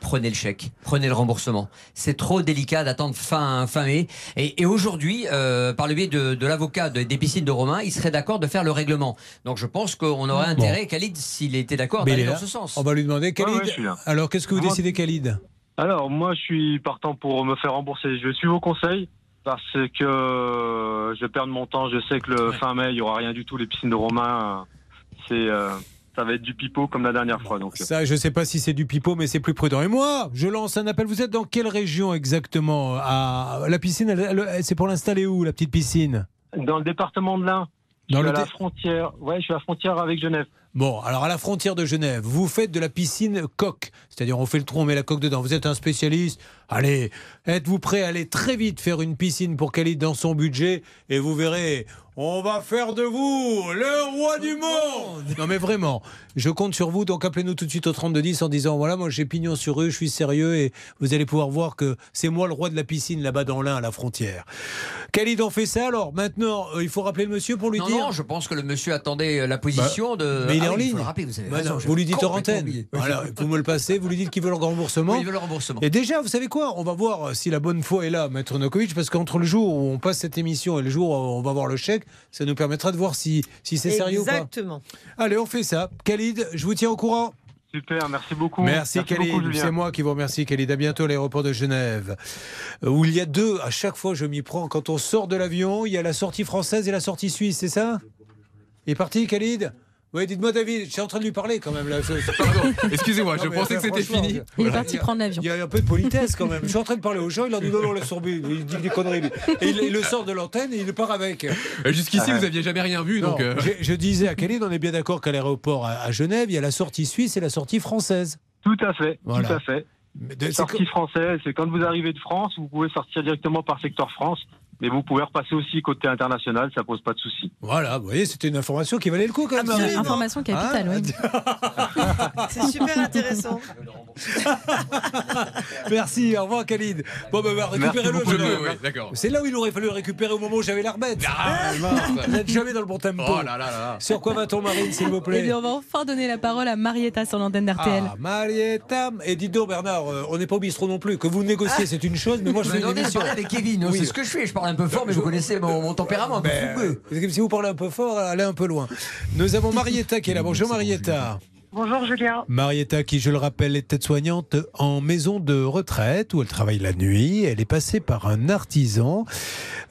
prenez le chèque, prenez le remboursement. C'est trop délicat d'attendre fin fin mai. Et, et aujourd'hui, euh, par le biais de, de l'avocat de- des piscines de Romain, il serait d'accord de faire le règlement. Donc je pense qu'on aurait Bon. intérêt, Khalid, s'il était d'accord, d'aller dans ce sens. On va lui demander, Khalid. Ouais, ouais, alors, qu'est-ce que vous Moi- décidez, Khalid? Alors, moi, je suis partant pour me faire rembourser. Je suis vos conseils parce que je vais perdre mon temps. Je sais que le fin mai, il y aura rien du tout. Les piscines de Romain, euh, c'est, euh, ça va être du pipeau comme la dernière fois. Donc, Ça, je sais pas si c'est du pipeau, mais c'est plus prudent. Et moi, je lance un appel. Vous êtes dans quelle région exactement? À La piscine, c'est pour l'installer où, la petite piscine? Dans le département de l'Ain, je Dans suis le à la frontière. Ouais, je suis à la frontière avec Genève. Bon, alors à la frontière de Genève, vous faites de la piscine coque. C'est-à-dire, on fait le trou, on met la coque dedans. Vous êtes un spécialiste. Allez, êtes-vous prêt à aller très vite faire une piscine pour Khalid dans son budget Et vous verrez, on va faire de vous le roi du monde Non mais vraiment, je compte sur vous. Donc appelez-nous tout de suite au 3210 en disant, voilà, moi j'ai pignon sur eux, je suis sérieux et vous allez pouvoir voir que c'est moi le roi de la piscine là-bas dans l'Ain, à la frontière. Khalid, on fait ça alors Maintenant, euh, il faut rappeler le monsieur pour lui non, dire... non, je pense que le monsieur attendait euh, la position de. Mais il est Ah en oui, ligne. faut le rappeler, vous avez Bah raison, non, j'ai vous lui dites complètement antenne. Voilà, vous me le passez, vous lui dites qu'il veut le remboursement. Oui, il veut le remboursement. Et déjà, vous savez quoi On va voir si la bonne foi est là, Maître Nokovic, parce qu'entre le jour où on passe cette émission et le jour où on va voir le chèque, ça nous permettra de voir si, si c'est sérieux ou pas. Exactement. Allez, on fait ça. Khalid, je vous tiens au courant. Super, merci beaucoup. Merci, beaucoup, Khalid. C'est moi qui vous remercie, Khalid. À bientôt à l'aéroport de Genève. Euh, Où il y a deux, à chaque fois je m'y prends. Quand on sort de l'avion, il y a la sortie française et la sortie suisse, c'est ça? Il est parti, Khalid? Oui, dites-moi, David, je suis en train de lui parler quand même. Là. Excusez-moi, je pensais que c'était fini. Il est parti prendre l'avion. Il y a un peu de politesse quand même. Je suis en train de parler aux gens, il leur dit non, non, laisse tomber. Il dit des conneries. Et il, il le sort de l'antenne et il part avec. Euh, Jusqu'ici, vous aviez jamais rien vu, Non, donc. euh, je, je disais à Khalid, on est bien d'accord qu'à l'aéroport à, à Genève, il y a la sortie suisse et la sortie française. Tout à fait, Voilà. tout à fait. Mais de- Sortie française, c'est quand vous arrivez de France, vous pouvez sortir directement par secteur France Mais vous pouvez repasser aussi côté international, ça pose pas de souci. Voilà, vous voyez, c'était une information qui valait le coup quand même. Absolument. Information capitale, Hein oui. C'est super intéressant. Merci, au revoir Khalid. Bon, bah, bah, récupérez-le. oui, d'accord. C'est là où il aurait fallu le récupérer au moment où j'avais l'arbitre. Ah. Vous n'êtes jamais dans le bon tempo. Oh là là là. Sur quoi va-t-on, Marine, s'il vous Eh plaît bien, on va enfin donner la parole à Marietta sur l'antenne d'RTL. Ah, Marietta. Et dites donc, Bernard, euh, on n'est pas au bistrot non plus. Que vous négociez, c'est une chose, mais moi je fais une émission. avec Kevin, Oui. c'est ce que je fais. Je parle un peu fort, mais vous connaissez mon, mon tempérament un peu Ben, fougueux. si vous parlez un peu fort, allez un peu loin. Nous avons Marietta qui est là. Bonjour Marietta. Bonjour Julien. Marietta, qui, je le rappelle, est aide-soignante en maison de retraite où elle travaille la nuit. Elle est passée par un artisan.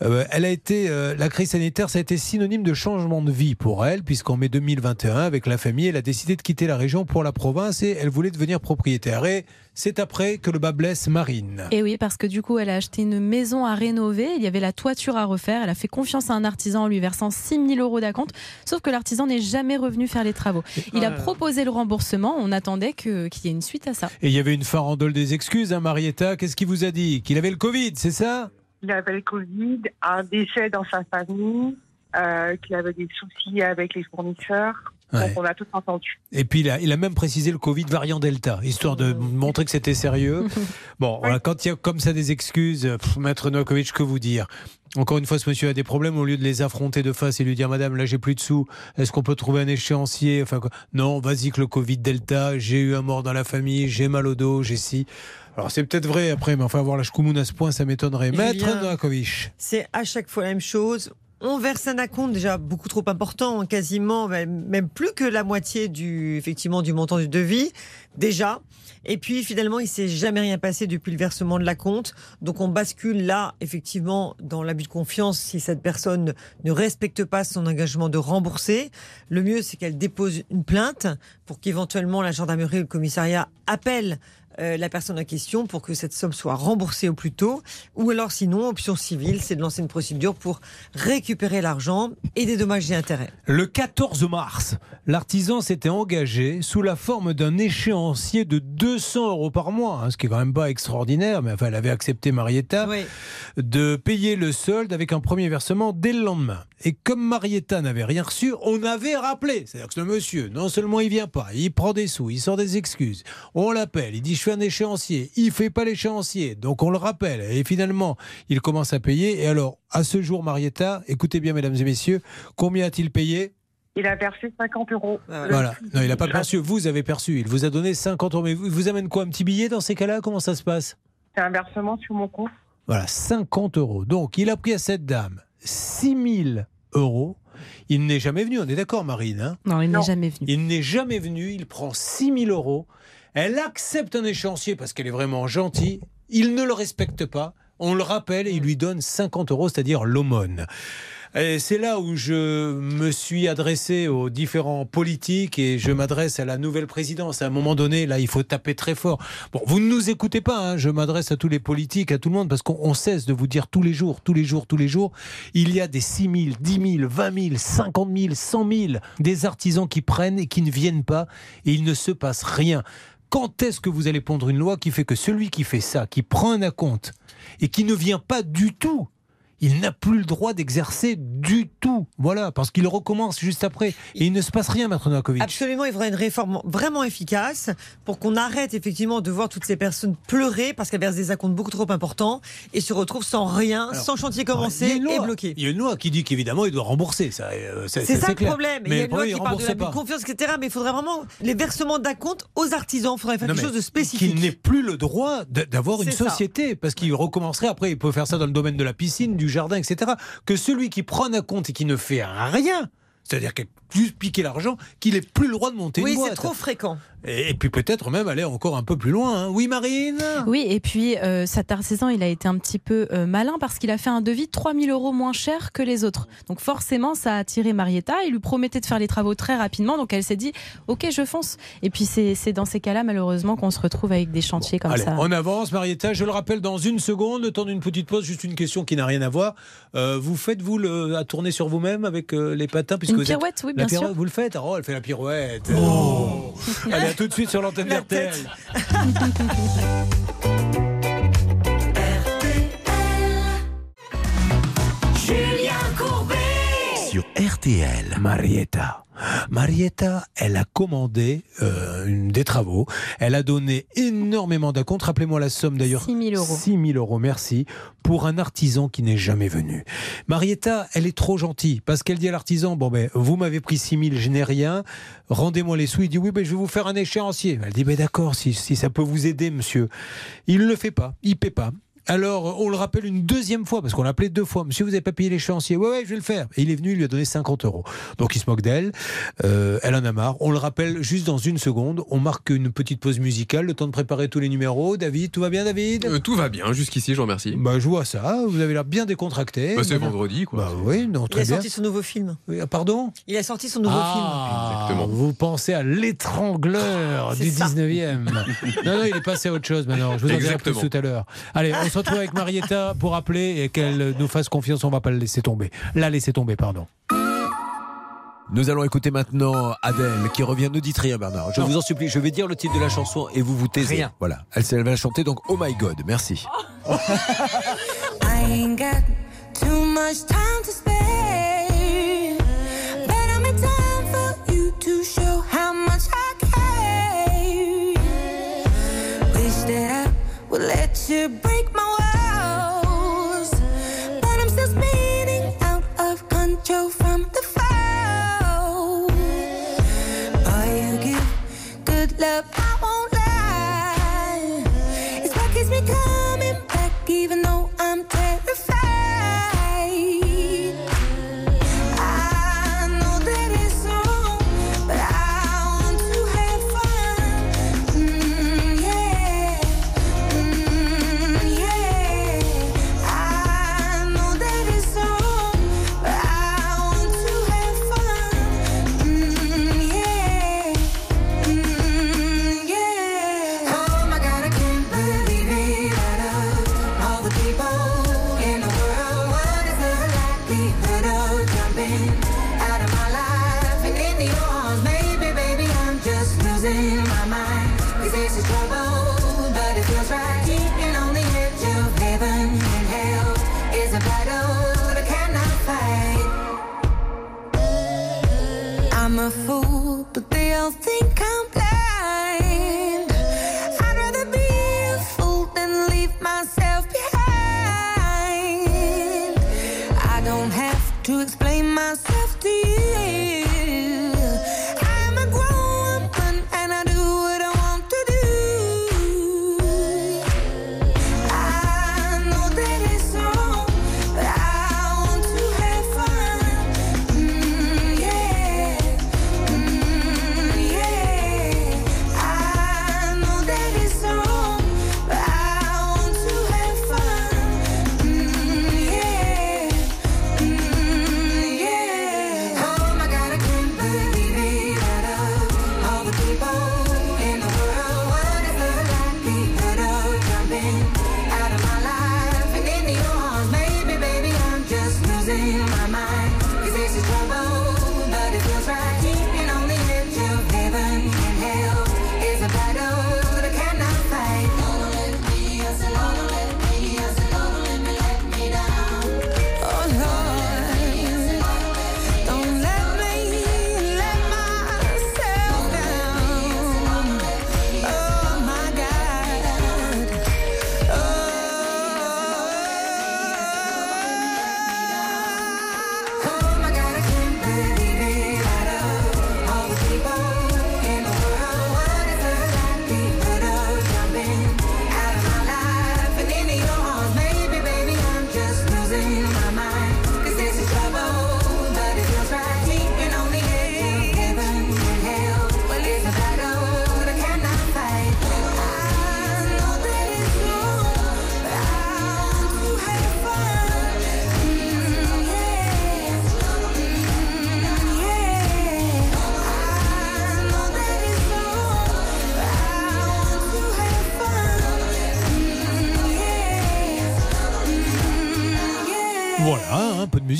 Euh, elle a été, euh, la crise sanitaire, ça a été synonyme de changement de vie pour elle, puisqu'en mai 2021, avec la famille, elle a décidé de quitter la région pour la province et elle voulait devenir propriétaire. Et c'est après que le bas blesse Marine. Et oui, parce que du coup, elle a acheté une maison à rénover. Il y avait la toiture à refaire. Elle a fait confiance à un artisan en lui versant 6 000 euros d'acompte. Sauf que l'artisan n'est jamais revenu faire les travaux. Il a proposé le remboursement. On attendait qu'il y ait une suite à ça. Et il y avait une farandole des excuses, hein, Marietta. Qu'est-ce qu'il vous a dit? Qu'il avait le Covid, c'est ça? Il avait le Covid, un décès dans sa famille, euh, qu'il avait des soucis avec les fournisseurs. Ouais. Donc on a tout entendu. Et puis il a, il a même précisé le Covid variant Delta, histoire de montrer que c'était sérieux. Bon, voilà, quand il y a comme ça des excuses, pff, Maître Novakovic, que vous dire? Encore une fois, ce monsieur a des problèmes, au lieu de les affronter de face et lui dire Madame, là j'ai plus de sous, est-ce qu'on peut trouver un échéancier? Enfin, quoi? Non, vas-y que le Covid Delta, j'ai eu un mort dans la famille, j'ai mal au dos, j'ai si. Alors c'est peut-être vrai après, mais enfin avoir la chkoumoun à ce point, ça m'étonnerait. Maître Julien. Novakovic. C'est à chaque fois la même chose. On verse un acompte déjà beaucoup trop important, quasiment même même plus que la moitié du effectivement du montant du devis déjà. Et puis finalement, il s'est jamais rien passé depuis le versement de l'acompte. Donc on bascule là effectivement dans l'abus de confiance si cette personne ne respecte pas son engagement de rembourser. Le mieux c'est qu'elle dépose une plainte pour qu'éventuellement la gendarmerie ou le commissariat appelle euh, la personne en question pour que cette somme soit remboursée au plus tôt. Ou alors sinon, option civile, c'est de lancer une procédure pour récupérer l'argent et des dommages et intérêts. Le 14 mars, l'artisan s'était engagé sous la forme d'un échéancier de 200 euros par mois, hein, ce qui est quand même pas extraordinaire, mais enfin, elle avait accepté Marietta de payer le solde avec un premier versement dès le lendemain. Et comme Marietta n'avait rien reçu, on avait rappelé. C'est-à-dire que le monsieur, non seulement il vient pas, il prend des sous, il sort des excuses. On l'appelle, il dit je fais un échéancier, il fait pas l'échéancier, donc on le rappelle. Et finalement, il commence à payer. Et alors, à ce jour, Marietta, écoutez bien, mesdames et messieurs, combien a-t-il payé? Il a versé 50 euros. voilà. Non, il n'a pas perçu. Vous avez perçu. Il vous a donné 50 euros. Mais vous, il vous amène quoi? Un petit billet dans ces cas-là? Comment ça se passe? C'est un versement sur mon compte. Voilà, 50 euros. Donc, il a pris à cette dame 6 000 euros. Il n'est jamais venu. On est d'accord, Marine hein? Non, il n'est jamais venu. Il n'est jamais venu. Il prend 6 000 euros. Elle accepte un échéancier parce qu'elle est vraiment gentille. Il ne le respecte pas. On le rappelle et il lui donne 50 euros, c'est-à-dire l'aumône. C'est là où je me suis adressé aux différents politiques et je m'adresse à la nouvelle présidence. À un moment donné, là, il faut taper très fort. Bon, vous ne nous écoutez pas, hein, je m'adresse à tous les politiques, à tout le monde, parce qu'on on cesse de vous dire tous les jours, tous les jours, tous les jours, il y a des 6 000, 10 000, 20 000, 50 000, 100 000, des artisans qui prennent et qui ne viennent pas et il ne se passe rien. Quand est-ce que vous allez pondre une loi qui fait que celui qui fait ça, qui prend un acompte et qui ne vient pas du tout, il n'a plus le droit d'exercer du tout. Voilà, parce qu'il recommence juste après. Et il ne se passe rien, Maître Novakovic. Absolument, il faudrait une réforme vraiment efficace pour qu'on arrête effectivement de voir toutes ces personnes pleurer parce qu'elles versent des acomptes beaucoup trop importants et se retrouvent sans rien, Alors, sans chantier commencé et bloqué. Il y a une loi qui dit qu'évidemment, il doit rembourser. Ça, euh, C'est ça le clair. problème. Mais il y a une loi qui parle de pas. confiance, etc. Mais il faudrait vraiment les versements d'acomptes aux artisans. Il faudrait faire Non, quelque chose de spécifique. Qu'il n'ait plus le droit d'avoir une ça. société, parce qu'il recommencerait après, il peut faire ça dans le domaine de la piscine, du jardin, etc. Que celui qui prend un compte et qui ne fait rien, c'est-à-dire qu'il a juste piqué l'argent, qu'il n'ait plus le droit de monter Oui, une c'est trop fréquent. Et, puis peut-être même aller encore un peu plus loin. hein. Oui, Marine? Oui, et puis euh, cet artisan, il a été un petit peu euh, malin parce qu'il a fait un devis 3000 euros moins cher que les autres. Donc forcément, ça a attiré Marietta. Il lui promettait de faire les travaux très rapidement. Donc elle s'est dit, ok, je fonce. Et puis c'est dans ces cas-là, malheureusement, qu'on se retrouve avec des chantiers comme Allez, ça. on avance, Marietta. Je le rappelle dans une seconde, le temps d'une petite pause, juste une question qui n'a rien à voir. Euh, vous faites, vous, le, à tourner sur vous-même avec euh, les patins puisque Une vous êtes- pirouette, oui, La bien sûr. pirouette, Vous le faites Oh, elle fait la pirouette. Oh tout de suite sur l'antenne La d'RTL. RTL. Marietta. Marietta, elle a commandé euh, une- des travaux. Elle a donné énormément d'acomptes. Rappelez-moi la somme d'ailleurs. 6 000 euros. 6 000 euros, merci. Pour un artisan qui n'est jamais venu. Marietta, elle est trop gentille parce qu'elle dit à l'artisan Bon, ben, vous m'avez pris 6 000, je n'ai rien. Rendez-moi les sous. Il dit Oui, ben, je vais vous faire un échéancier. Elle dit Ben, d'accord, si, si ça peut vous aider, monsieur. Il ne le fait pas. Il ne paie pas. Alors, on le rappelle une deuxième fois, parce qu'on l'a appelé deux fois. Monsieur, vous n'avez pas payé l'échéancier. Ouais, ouais, je vais le faire. Et il est venu, il lui a donné 50 euros. Donc, il se moque d'elle. Euh, elle en a marre. On le rappelle juste dans une seconde. On marque une petite pause musicale, le temps de préparer tous les numéros. David, tout va bien, David Euh, tout va bien, jusqu'ici, je vous remercie. Bah, je vois ça. Vous avez l'air bien décontracté. Bah, c'est vendredi, quoi. Bah oui, non, Il très a bien. sorti son nouveau film. Oui, ah, Pardon Il a sorti son nouveau ah, Exactement. Vous pensez à l'étrangleur C'est du ça. 19e. non, non, il est passé à autre chose maintenant. Je vous en dirai plus tout à l'heure. Allez, on se retrouve avec Marietta pour appeler et qu'elle nous fasse confiance. On va pas la laisser tomber. La laisser tomber, pardon. Nous allons écouter maintenant Adèle qui revient. Ne dites rien, Bernard. Je vous en supplie. Je vais dire le titre de la chanson et vous vous taisez. Rien. Voilà. Elle, elle va chanter donc Oh My God. Merci. I ain't got too much time to spare. Better make time for you to show how much I care. Wish that I would let you break but they all think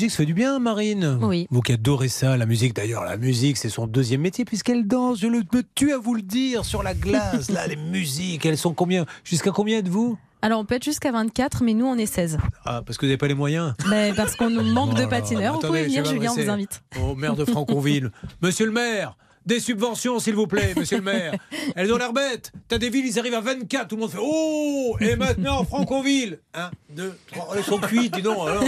musique, ça fait du bien, Marine. Oui. Vous qui adorez ça, la musique d'ailleurs, la musique c'est son deuxième métier puisqu'elle danse. Je le, me tue à vous le dire sur la glace. Là, les musiques, elles sont combien Jusqu'à combien êtes-vous? Alors on peut être jusqu'à 24, mais nous on est 16. Ah, parce que vous n'avez pas les moyens Mais parce qu'on nous manque Oh de là. patineurs. Vous pouvez venir, Julien, on vous invite. Au maire de Franconville. Monsieur le maire des subventions, s'il vous plaît, monsieur le maire. Elles ont l'air bêtes. T'as des villes, ils arrivent à 24. Tout le monde fait Oh Et maintenant, Franconville 1, 2, 3. Elles sont cuites, dis donc. Alors.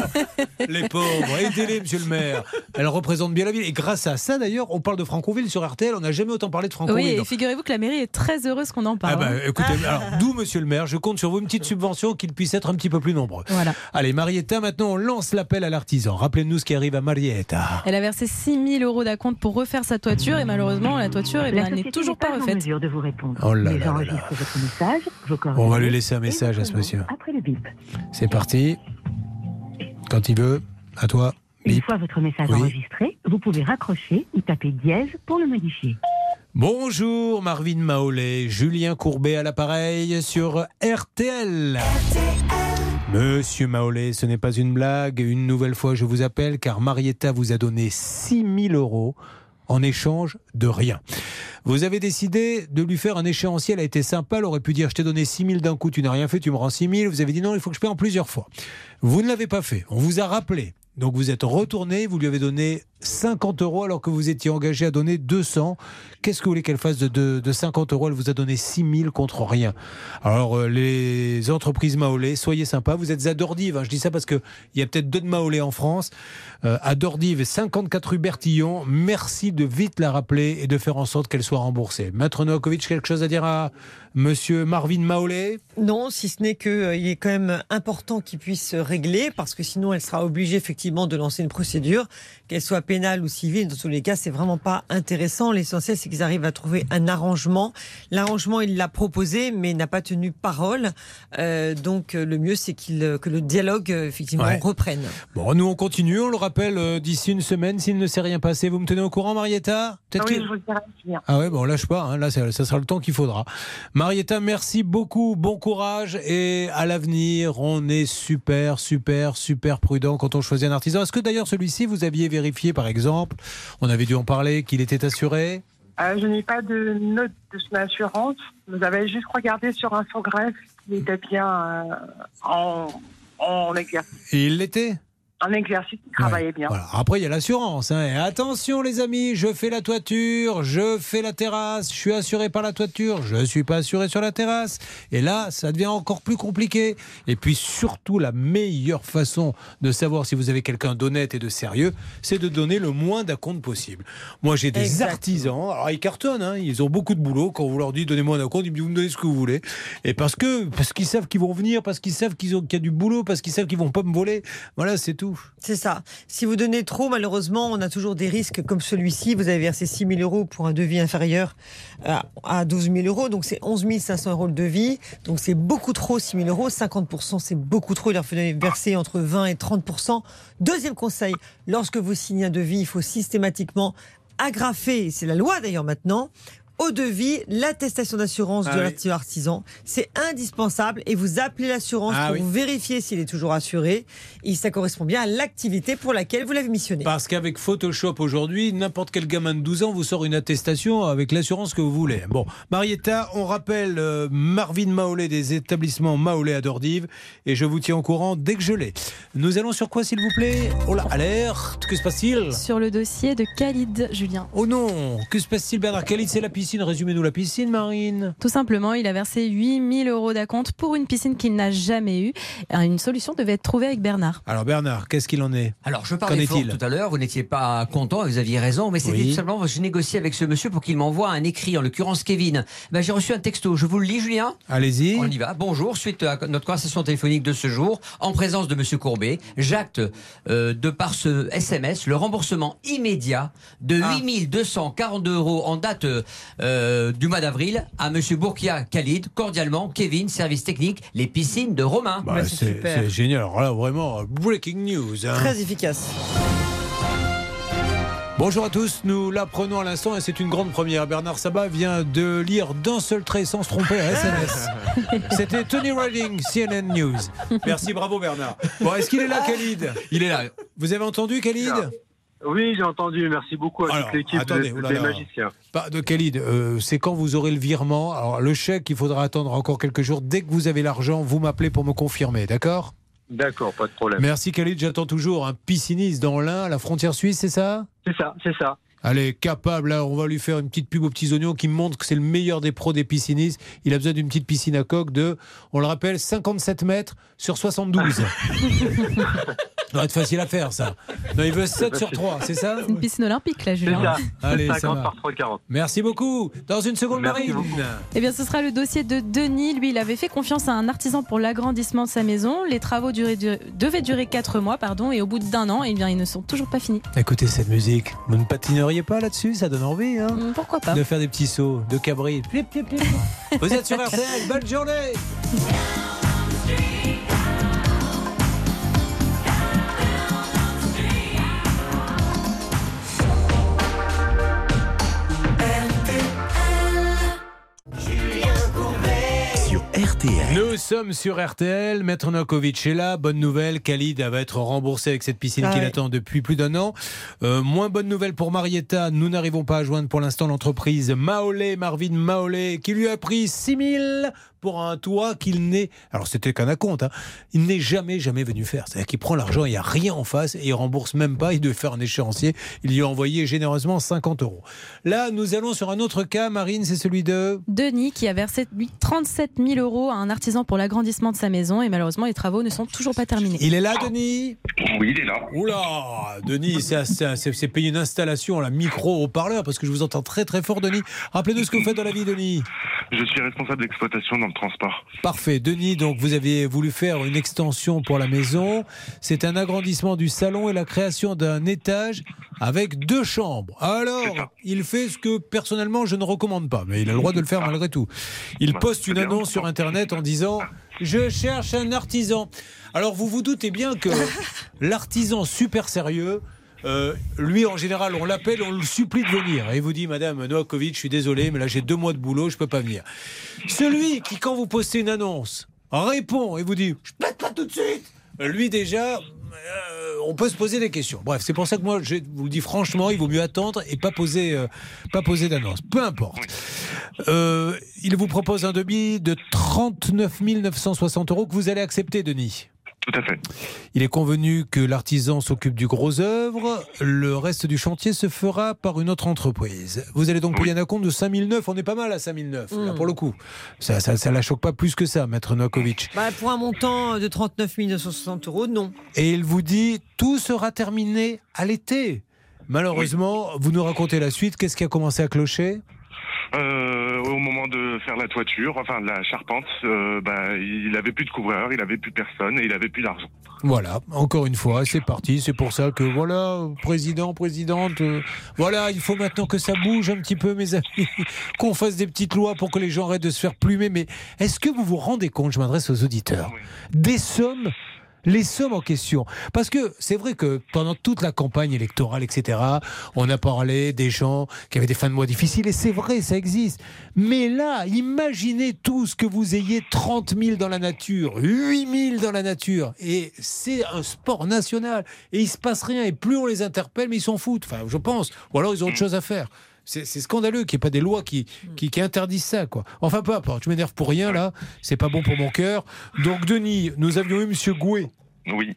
Les pauvres, aidez-les, monsieur le maire. Elles représentent bien la ville. Et grâce à ça, d'ailleurs, on parle de Franconville sur RTL. On n'a jamais autant parlé de Franconville. Oui, et figurez-vous que la mairie est très heureuse qu'on en ah parle. bah, hein. écoutez, alors, d'où, monsieur le maire, je compte sur vous une petite subvention qu'ils puissent être un petit peu plus nombreux. Voilà. Allez, Marietta, maintenant, on lance l'appel à l'artisan. Rappelez-nous ce qui arrive à Marietta. Elle a versé 6 000 euros d'acompte pour refaire sa toiture et malheureusement la toiture eh ben, La elle n'est toujours pas en refaite. de vous répondre. Oh là Mais là là j'enregistre votre message, vos coordonnées. On va lui laisser un message à ce monsieur. Après le bip. C'est parti. Quand il veut, à toi. Une fois votre message Oui. enregistré, vous pouvez raccrocher ou taper dièse pour le modifier. Bonjour Marvin Maolé, Julien Courbet à l'appareil sur RTL. Monsieur Maolé, ce n'est pas une blague. Une nouvelle fois, je vous appelle car Marietta vous a donné 6 000 euros en échange de rien. Vous avez décidé de lui faire un échéancier, elle a été sympa, elle aurait pu dire je t'ai donné 6 000 d'un coup, tu n'as rien fait, tu me rends 6 000. Vous avez dit non, il faut que je paie en plusieurs fois. Vous ne l'avez pas fait, on vous a rappelé. Donc vous êtes retourné, vous lui avez donné 50 euros alors que vous étiez engagé à donner 200. Qu'est-ce que vous voulez qu'elle fasse de, de, de 50 euros? Elle vous a donné 6 000 contre rien. Alors euh, les entreprises Maolé, soyez sympas, vous êtes à Dordive. hein. Je dis ça parce qu'il y a peut-être deux de Maolé en France. Euh, à Dordive, 54 rue Bertillon. Merci de vite la rappeler et de faire en sorte qu'elle soit remboursée. Maître Novakovic, quelque chose à dire à Monsieur Marvin Maolé Non, si ce n'est qu'il est quand même important qu'il puisse se régler, parce que sinon elle sera obligée effectivement de lancer une procédure, qu'elle soit pénale ou civile. Dans tous les cas, c'est vraiment pas intéressant. L'essentiel, c'est qu'ils arrivent à trouver un arrangement. L'arrangement, il l'a proposé, mais n'a pas tenu parole. Euh, donc euh, le mieux, c'est qu'il euh, que le dialogue effectivement Ouais. reprenne. Bon, nous on continue, on le rappelle euh, d'ici une semaine s'il ne s'est rien passé. Vous me tenez au courant, Marietta? Peut-être Oui, que- je vous le dirai. Ah ouais, bon, on lâche pas. hein. Là, ça, ça sera le temps qu'il faudra. Marietta, merci beaucoup. Bon courage. Et à l'avenir, on est super, super, super prudent quand on choisit un artisan. Est-ce que d'ailleurs, celui-ci, vous aviez vérifié, par exemple, on avait dû en parler, qu'il était assuré Euh, je n'ai pas de note de son assurance. Vous avez juste regardé sur infogreffe qu'il était bien euh, en, en exercice. Et il l'était? En exercice, il travaillait bien. Voilà. Après, il y a l'assurance. hein. Et attention, les amis, je fais la toiture, je fais la terrasse, je suis assuré par la toiture, je ne suis pas assuré sur la terrasse. Et là, ça devient encore plus compliqué. Et puis, surtout, la meilleure façon de savoir si vous avez quelqu'un d'honnête et de sérieux, c'est de donner le moins d'acompte possible. Moi, j'ai des Exactement. artisans, alors ils cartonnent, hein, ils ont beaucoup de boulot. Quand vous leur dites donnez-moi un acompte, ils me disent vous me donnez ce que vous voulez. Et parce que parce qu'ils savent qu'ils vont venir, parce qu'ils savent qu'ils ont qu'il y a du boulot, parce qu'ils savent qu'ils vont pas me voler. Voilà, c'est tout. C'est ça. Si vous donnez trop, malheureusement, on a toujours des risques comme celui-ci. Vous avez versé 6 000 euros pour un devis inférieur à, à 12 000 euros. Donc, c'est 11 500 euros le devis. Donc, c'est beaucoup trop, 6 000 euros. 50 c'est beaucoup trop. Il leur faut verser entre 20 et 30 Deuxième conseil, lorsque vous signez un devis, il faut systématiquement agrafer, c'est la loi d'ailleurs maintenant, au devis l'attestation d'assurance Ah de oui. l'arti- artisan. C'est indispensable et vous appelez l'assurance Ah pour oui. vérifier s'il est toujours assuré et ça correspond bien à l'activité pour laquelle vous l'avez missionné. Parce qu'avec Photoshop aujourd'hui, n'importe quel gamin de 12 ans vous sort une attestation avec l'assurance que vous voulez. Bon, Marietta, on rappelle euh, Marvin Maolé des établissements Maolé à Dordive et je vous tiens au courant dès que je l'ai. Nous allons sur quoi s'il vous plaît? Oh là, alerte, que se passe-t-il? Sur le dossier de Khalid, Julien. Oh non, que se passe-t-il Bernard? Khalid, c'est la piscine, résumez-nous la piscine Marine. Tout simplement, il a versé 8000 euros d'acompte pour une piscine qu'il n'a jamais eue. Euh, Une solution devait être trouvée avec Bernard. Alors Bernard, qu'est-ce qu'il en est? Alors, je parlais fort tout à l'heure, vous n'étiez pas content et vous aviez raison, mais c'était Oui. tout simplement, je négocie avec ce monsieur pour qu'il m'envoie un écrit, en l'occurrence Kevin. Ben, J'ai reçu un texto, je vous le lis, Julien? Allez-y. On y va. Bonjour, suite à notre conversation téléphonique de ce jour, en présence de Monsieur Courbet, j'acte euh, de par ce SMS le remboursement immédiat de Ah. 8242 euros en date euh, du mois d'avril à Monsieur Bourkia Khalid, cordialement, Kevin, service technique, les piscines de Romain. Bah, c'est c'est génial. Alors là, vraiment, breaking news. hein. Très efficace. Bonjour à tous, nous l'apprenons à l'instant et c'est une grande première. Bernard Sabat vient de lire d'un seul trait sans se tromper un SMS. C'était Tony Riding, CNN News. Merci, bravo Bernard. Bon, est-ce qu'il est là, Khalid? Il est là. Vous avez entendu, Khalid? Oui, j'ai entendu. Merci beaucoup à Alors, toute l'équipe des, magiciens. Pas de Khalid, euh, c'est quand vous aurez le virement? Alors, le chèque, il faudra attendre encore quelques jours. Dès que vous avez l'argent, vous m'appelez pour me confirmer, d'accord? D'accord, pas de problème. Merci Khalid, j'attends toujours un pisciniste dans l'Ain, à la frontière suisse, c'est ça? C'est ça, c'est ça. Allez, capable, là, on va lui faire une petite pub aux petits oignons qui montre que c'est le meilleur des pros des piscinistes. Il a besoin d'une petite piscine à coque de, on le rappelle, 57 mètres sur 72. Ça doit être facile à faire, ça. Non, il veut 7 sur 3, c'est ça C'est une piscine olympique, là, Julien. ça. Allez, ça 50 va. par 340. Merci beaucoup. Dans une seconde, Merci Marine. beaucoup. Eh bien, ce sera le dossier de Denis. Lui, il avait fait confiance à un artisan pour l'agrandissement de sa maison. Les travaux duraient- devaient durer 4 mois, pardon, et au bout d'un an, eh bien, ils ne sont toujours pas finis. Écoutez cette musique. Patineriez pas là-dessus Ça donne envie, hein. Hum, Pourquoi pas. De faire des petits sauts de cabri. Vous êtes sur RTL, bonne journée RTL. Nous sommes sur RTL, Maître Novakovic est là, bonne nouvelle, Khalid va être remboursé avec cette piscine Ah qu'il ouais. attend depuis plus d'un an. Euh, moins bonne nouvelle pour Marietta, nous n'arrivons pas à joindre pour l'instant l'entreprise Maolé, Marvin Maolé, qui lui a pris 6000 pour un toit qu'il n'est, alors c'était qu'un acompte, hein, il n'est jamais, jamais venu faire. C'est-à-dire qu'il prend l'argent, il n'y a rien en face et il rembourse même pas, il devait faire un échéancier, il lui a envoyé généreusement 50 euros. Là, nous allons sur un autre cas, Marine, c'est celui de... Denis, qui a versé lui 37 000 euros à un artisan pour l'agrandissement de sa maison, et malheureusement, les travaux ne sont toujours pas terminés. Il est là, Denis? Oui, il est là. Oula, Denis, c'est- c'est c'est- c'est payer une installation, la micro haut-parleur, parce que je vous entends très très fort, Denis. Rappelez-nous ce que vous faites dans la vie, Denis. Je suis responsable d'exploitation dans le transport. Parfait, Denis. Donc vous avez voulu faire une extension pour la maison. C'est un agrandissement du salon et la création d'un étage avec deux chambres. Alors, il fait ce que personnellement je ne recommande pas, mais il a le droit de le faire malgré tout. Il poste une annonce sur Internet en disant Je cherche un artisan. Alors vous vous doutez bien que l'artisan super sérieux. Euh, lui, en général, on l'appelle, on le supplie de venir. Et il vous dit, Madame Novakovic, je suis désolé, mais là j'ai deux mois de boulot, je peux pas venir. Celui qui, quand vous postez une annonce, répond et vous dit, je pète pas tout de suite. Lui déjà, euh, on peut se poser des questions. Bref, c'est pour ça que moi, je vous dis franchement, il vaut mieux attendre et pas poser, euh, pas poser d'annonce. Peu importe. Il vous propose un devis de 39 960 euros que vous allez accepter, Denis. Tout à fait. Il est convenu que l'artisan s'occupe du gros œuvre. Le reste du chantier se fera par une autre entreprise. Vous allez donc payer un acompte de 5009. On est pas mal à 5009, là, Mm. pour le coup. Ça, ça, ça la choque pas plus que ça, maître Novakovic. Bah, pour un montant de 39 960 euros, non. Et il vous dit tout sera terminé à l'été. Malheureusement, vous nous racontez la suite. Qu'est-ce qui a commencé à clocher? Euh, au moment de faire la toiture, enfin la charpente, euh, bah, il avait plus de couvreur, il avait plus personne et il avait plus d'argent. Voilà, encore une fois, c'est parti. C'est pour ça que, voilà, président, présidente, euh, voilà, il faut maintenant que ça bouge un petit peu, mes amis, qu'on fasse des petites lois pour que les gens arrêtent de se faire plumer. Mais est-ce que vous vous rendez compte, je m'adresse aux auditeurs, des sommes les sommes en question. Parce que c'est vrai que pendant toute la campagne électorale, etc., on a parlé des gens qui avaient des fins de mois difficiles, et c'est vrai, ça existe. Mais là, imaginez tous que vous ayez 30 000 dans la nature, 8 000 dans la nature, et c'est un sport national, et il se passe rien, et plus on les interpelle, mais ils s'en foutent, enfin, je pense, ou alors ils ont autre chose à faire. C'est scandaleux qu'il n'y ait pas des lois qui, qui, qui interdisent ça, quoi. Enfin, peu importe, je m'énerve pour rien, là. C'est pas bon pour mon cœur. Donc, Denis, nous avions eu Monsieur Gouet. Oui.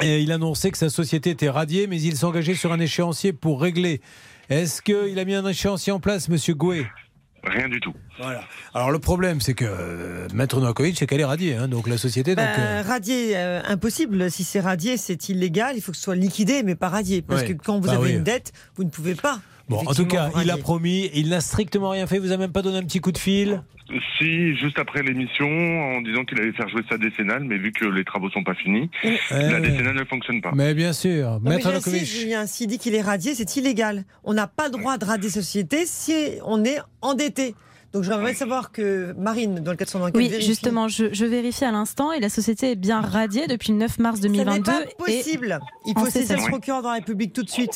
Et il annonçait que sa société était radiée, mais il s'engageait sur un échéancier pour régler. Est-ce qu'il a mis un échéancier en place, Monsieur Gouet? Rien du tout. Voilà. Alors le problème, c'est que euh, Maître Novakovic, c'est qu'elle est radiée, hein, donc la société. Donc, Ben, euh, Radier, euh, impossible. Si c'est radié, c'est illégal. Il faut que ce soit liquidé, mais pas radié. Parce Ouais. que quand vous Bah avez oui. une dette, vous ne pouvez pas. Bon, en tout cas, il a promis, il n'a strictement rien fait. Vous a même pas donné un petit coup de fil Si, juste après l'émission, en disant qu'il allait faire jouer sa décennale, mais vu que les travaux sont pas finis, la Eh. décennale ne fonctionne pas. Mais bien sûr, Non, mais Maître. Julien, s'il dit qu'il est radié, c'est illégal. On n'a pas le droit de radier société si on est endetté. Donc j'aimerais savoir que Marine, dans le cadre de son enquête, Oui, vérifie. justement, je, je vérifie à l'instant et la société est bien radiée depuis le 9 mars Ce n'est 2022. pas et possible. Il faut saisir le procureur de la République tout de suite.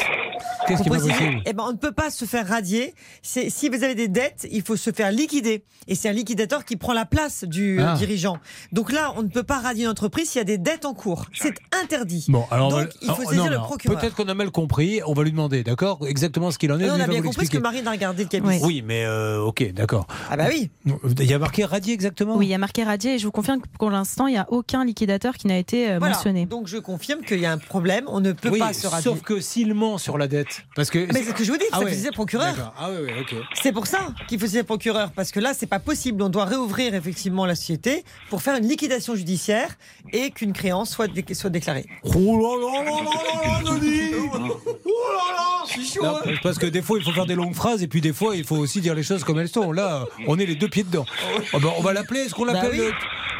Qu'est-ce qui est pas possible? Eh ben, on ne peut pas se faire radier. C'est- Si vous avez des dettes, il faut se faire liquider. Et c'est un liquidateur qui prend la place du euh, Ah. dirigeant. Donc là, on ne peut pas radier une entreprise s'il y a des dettes en cours. C'est interdit. Bon, alors on va- Donc, il faut saisir non, le procureur. Peut-être qu'on a mal compris. On va lui demander, d'accord, exactement ce qu'il en est. Non, on a bien compris ce que. Marine a regardé le cabis. Oui, mais euh, ok, d'accord. Ah bah oui. Il y a marqué radié exactement. Oui, il y a marqué radié et je vous confirme que pour l'instant, il n'y a aucun liquidateur qui n'a été euh, Voilà. mentionné. Donc je confirme qu'il y a un problème. On ne peut Oui, pas se radier. sauf que s'il ment sur la dette, parce que. Mais c'est ce que je vous dis, Ah ça ouais. faisait procureur. Ah oui, oui, ok. C'est pour ça qu'il faut le procureur, parce que là, c'est pas possible. On doit réouvrir effectivement la société pour faire une liquidation judiciaire et qu'une créance soit, dé- soit déclarée. Oh là là là là là là, Denis Oh là là, c'est chaud hein. Parce que des fois, il faut faire des longues phrases et puis des fois, il faut aussi dire les choses comme elles sont. Là, on est les deux pieds dedans. Oh ben, on va l'appeler. Est-ce qu'on Bah l'appelle oui.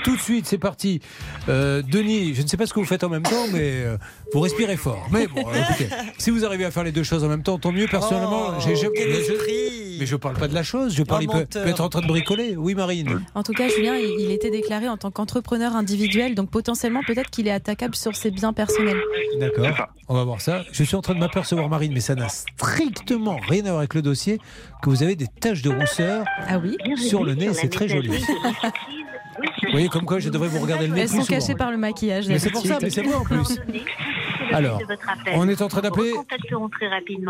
Tout de suite C'est parti. Euh, Denis, je ne sais pas ce que vous faites en même temps, mais euh, vous respirez fort. Mais bon, écoutez, si vous arrivez à faire les deux choses en même temps, tant mieux. Personnellement, Oh, j'ai jamais- mais je- mais je parle pas de la chose. Je parle, il peut, menteur. peut être en train de bricoler. Oui, Marine. En tout cas, Julien, il, il était déclaré en tant qu'entrepreneur individuel, donc potentiellement, peut-être qu'il est attaquable sur ses biens personnels. D'accord. On va voir ça. Je suis en train de m'apercevoir, Marine, mais ça n'a strictement rien à voir avec le dossier, que vous avez des taches de rousseur Ah oui sur le nez. C'est très joli. Vous voyez, comme quoi je devrais vous regarder le nez Elles plus sont cachées par le maquillage. Mais c'est pour ça, mais c'est vrai en plus. Alors, on est en train d'appeler.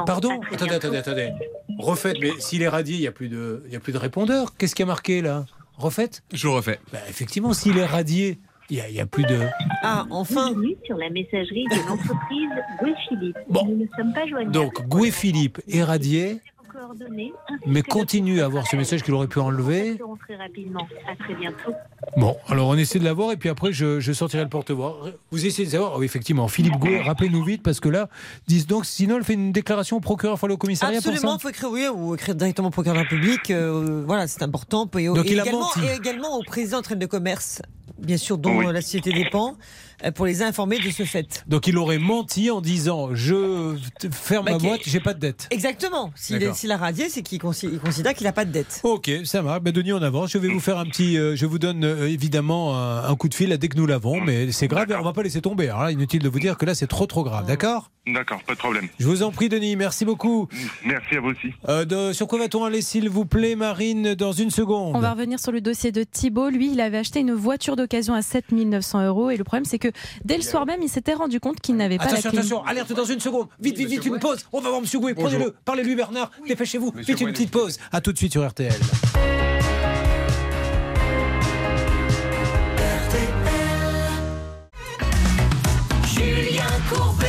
Pardon Attendez, attendez, attendez. Refaites, mais s'il est radié, il n'y a, plus de- il y a plus de répondeur. Qu'est-ce qui a marqué là? Refaites? Je refais. Bah, Effectivement, s'il est radié, il n'y a, il y a plus de. Ah, enfin sur la messagerie de l'entreprise Louis Philippe. Bon. Nous ne sommes pas joignables. Donc, Goué Philippe est radié, coordonnées, mais continue à avoir ce message qu'il aurait pu enlever. contacterons très rapidement. À très bientôt. Bon, alors on essaie de l'avoir et puis après je, je sortirai le porte-voix. Vous essayez de savoir, oui, effectivement, Philippe Gouet, rappelez-nous vite parce que là, dis donc, sinon elle fait une déclaration au procureur, il faut aller au commissariat Absolument, pour il faut écrire oui, ou écrire directement au procureur de la République. euh, voilà, c'est important. Et, Donc et il a également, menti. et également au président de traite de commerce, bien sûr, dont Oui. la société dépend, pour les informer de ce fait. Donc il aurait menti en disant je ferme Bah, ma boîte, j'ai pas de dette. Exactement. S'il a radié, c'est qu'il consi- il considère qu'il n'a pas de dette. Ok, ça marche. Ben, Denis, on avance. Je vais vous faire un petit. euh, je vous donne euh, évidemment un, un coup de fil là, dès que nous l'avons, mais c'est grave. On va pas laisser tomber. Alors là, inutile de vous dire que là, c'est trop trop grave. D'accord? D'accord, pas de problème. Je vous en prie, Denis. Merci beaucoup. Merci à vous aussi. Euh, de- sur quoi va-t-on aller, s'il vous plaît, Marine, dans une seconde? On va revenir sur le dossier de Thibault. Lui, il avait acheté une voiture d'occasion à 7 900 euros. Et le problème, c'est que dès le soir même, il s'était rendu compte qu'il n'avait pas Attention, la clim. attention, alerte dans une seconde. Vite, vite, vite, une pause. On va voir Monsieur Gouet. Prenez-le. Parlez-lui, Bernard. Dépêchez-vous. Vite, une petite pause. À tout de suite sur RTL. Julien Courbet.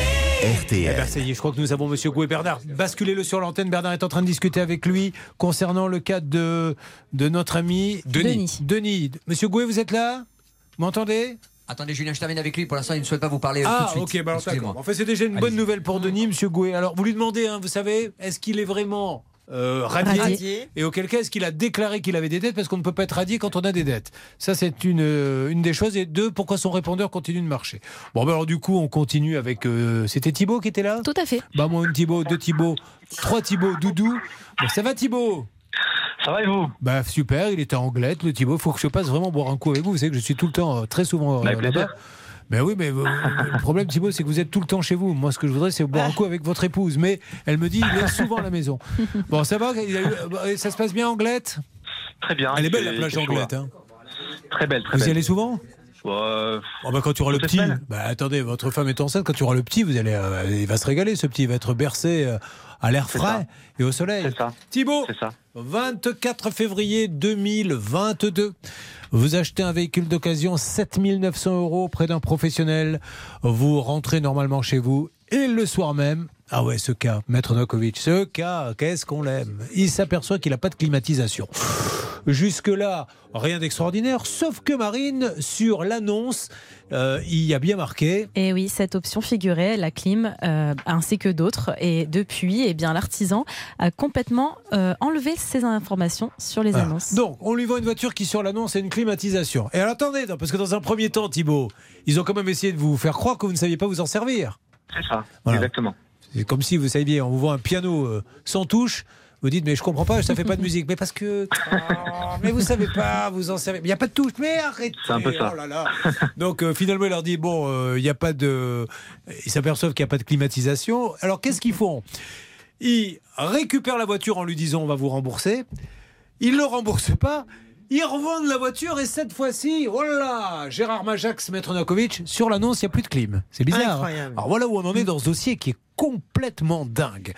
Eh ben, ça y est, je crois que nous avons Monsieur Gouet. Bernard, basculez-le sur l'antenne. Bernard est en train de discuter avec lui concernant le cas de, de notre ami Denis. Denis. Monsieur Gouet, vous êtes là? Vous m'entendez? Attendez, Julien, je termine avec lui. Pour l'instant, il ne souhaite pas vous parler euh, Ah, tout de suite. ok, bah alors Excusez-moi. d'accord. En fait, c'est déjà une bonne nouvelle pour Denis, Monsieur Gouet. Alors, vous lui demandez, hein, vous savez, est-ce qu'il est vraiment euh, radié, Radié. Et auquel cas, est-ce qu'il a déclaré qu'il avait des dettes? Parce qu'on ne peut pas être radié quand on a des dettes. Ça, c'est une, euh, une des choses. Et deux, pourquoi son répondeur continue de marcher? Bon, ben alors du coup, on continue avec. euh, C'était Thibaut qui était là? Tout à fait. Bah, moi, une Thibaut, deux Thibaut, trois Thibaut, Doudou. Bon, ça va, Thibaut? Ça va et vous Bah super, il était en Anglette, le Thibaut. Faut que je passe vraiment boire un coup avec vous. Vous savez que je suis tout le temps, euh, très souvent euh, Avec là-bas. Mais oui, mais le problème, Thibaut, c'est que vous êtes tout le temps chez vous. Moi, ce que je voudrais, c'est boire un coup avec votre épouse. Mais elle me dit, il est souvent à la maison. Bon, ça va euh, Ça se passe bien, Anglette? Très bien. Elle est belle, la plage là. Hein. Très belle, très Vous y belle. allez souvent? Euh, Oh, bah, quand tu auras le petit, bah attendez, votre femme est enceinte, quand tu auras le petit, vous allez, euh, il va se régaler, ce petit, il va être bercé euh, à l'air frais ça. Et au soleil. C'est ça. Thibaut, C'est ça. 24 février 2022. Vous achetez un véhicule d'occasion 7900 euros près d'un professionnel. Vous rentrez normalement chez vous et le soir même. Ah ouais, ce cas, Maître Nokovic, ce cas, qu'est-ce qu'on l'aime? Il s'aperçoit qu'il n'a pas de climatisation. Jusque-là, rien d'extraordinaire, sauf que Marine, sur l'annonce, euh, il y a bien marqué Et oui, cette option figurait la clim euh, ainsi que d'autres. Et depuis, eh bien, l'artisan a complètement euh, enlevé ces informations sur les Voilà. annonces. Donc, on lui vend une voiture qui, sur l'annonce, a une climatisation. Et alors, attendez, non, parce que dans un premier temps, Thibault, ils ont quand même essayé de vous faire croire que vous ne saviez pas vous en servir. C'est ça. Voilà. Exactement. C'est comme si vous saviez, on vous vend un piano euh, sans touche. Vous dites, mais je comprends pas, ça fait pas de musique. Mais parce que. Ah, mais vous savez pas, vous en savez. Il n'y a pas de touche, mais arrêtez. C'est un peu ça. Oh là là. Donc euh, finalement, il leur dit, bon, euh, il n'y a pas de. Ils s'aperçoivent qu'il n'y a pas de climatisation. Alors qu'est-ce qu'ils font? Ils récupèrent la voiture en lui disant, on va vous rembourser. Ils ne le remboursent pas. Ils revendent la voiture et cette fois-ci, voilà, Gérard Majax, Maître Novakovic, sur l'annonce, il n'y a plus de clim. C'est bizarre. hein. Alors voilà où on en est dans ce dossier qui est complètement dingue.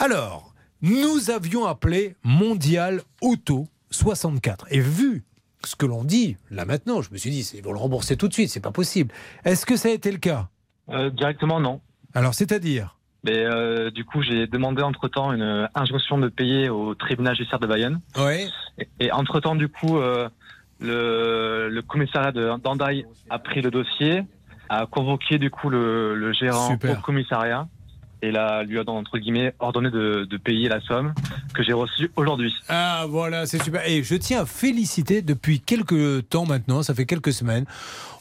Alors, nous avions appelé Mondial Auto 64. Et vu ce que l'on dit là maintenant, je me suis dit, ils vont le rembourser tout de suite, c'est pas possible. Est-ce que ça a été le cas? Euh, directement, non. Alors, c'est-à-dire? Mais euh, du coup, j'ai demandé entre-temps une injonction de payer au tribunal judiciaire de Bayonne. Oui. Et, et entre-temps, du coup, euh, le, le commissariat d'Andaï a pris le dossier, a convoqué du coup le, le gérant Super. au commissariat et là, lui a entre guillemets ordonné de, de payer la somme que j'ai reçue aujourd'hui. Ah voilà, c'est super. Et je tiens à féliciter depuis quelques temps maintenant, ça fait quelques semaines,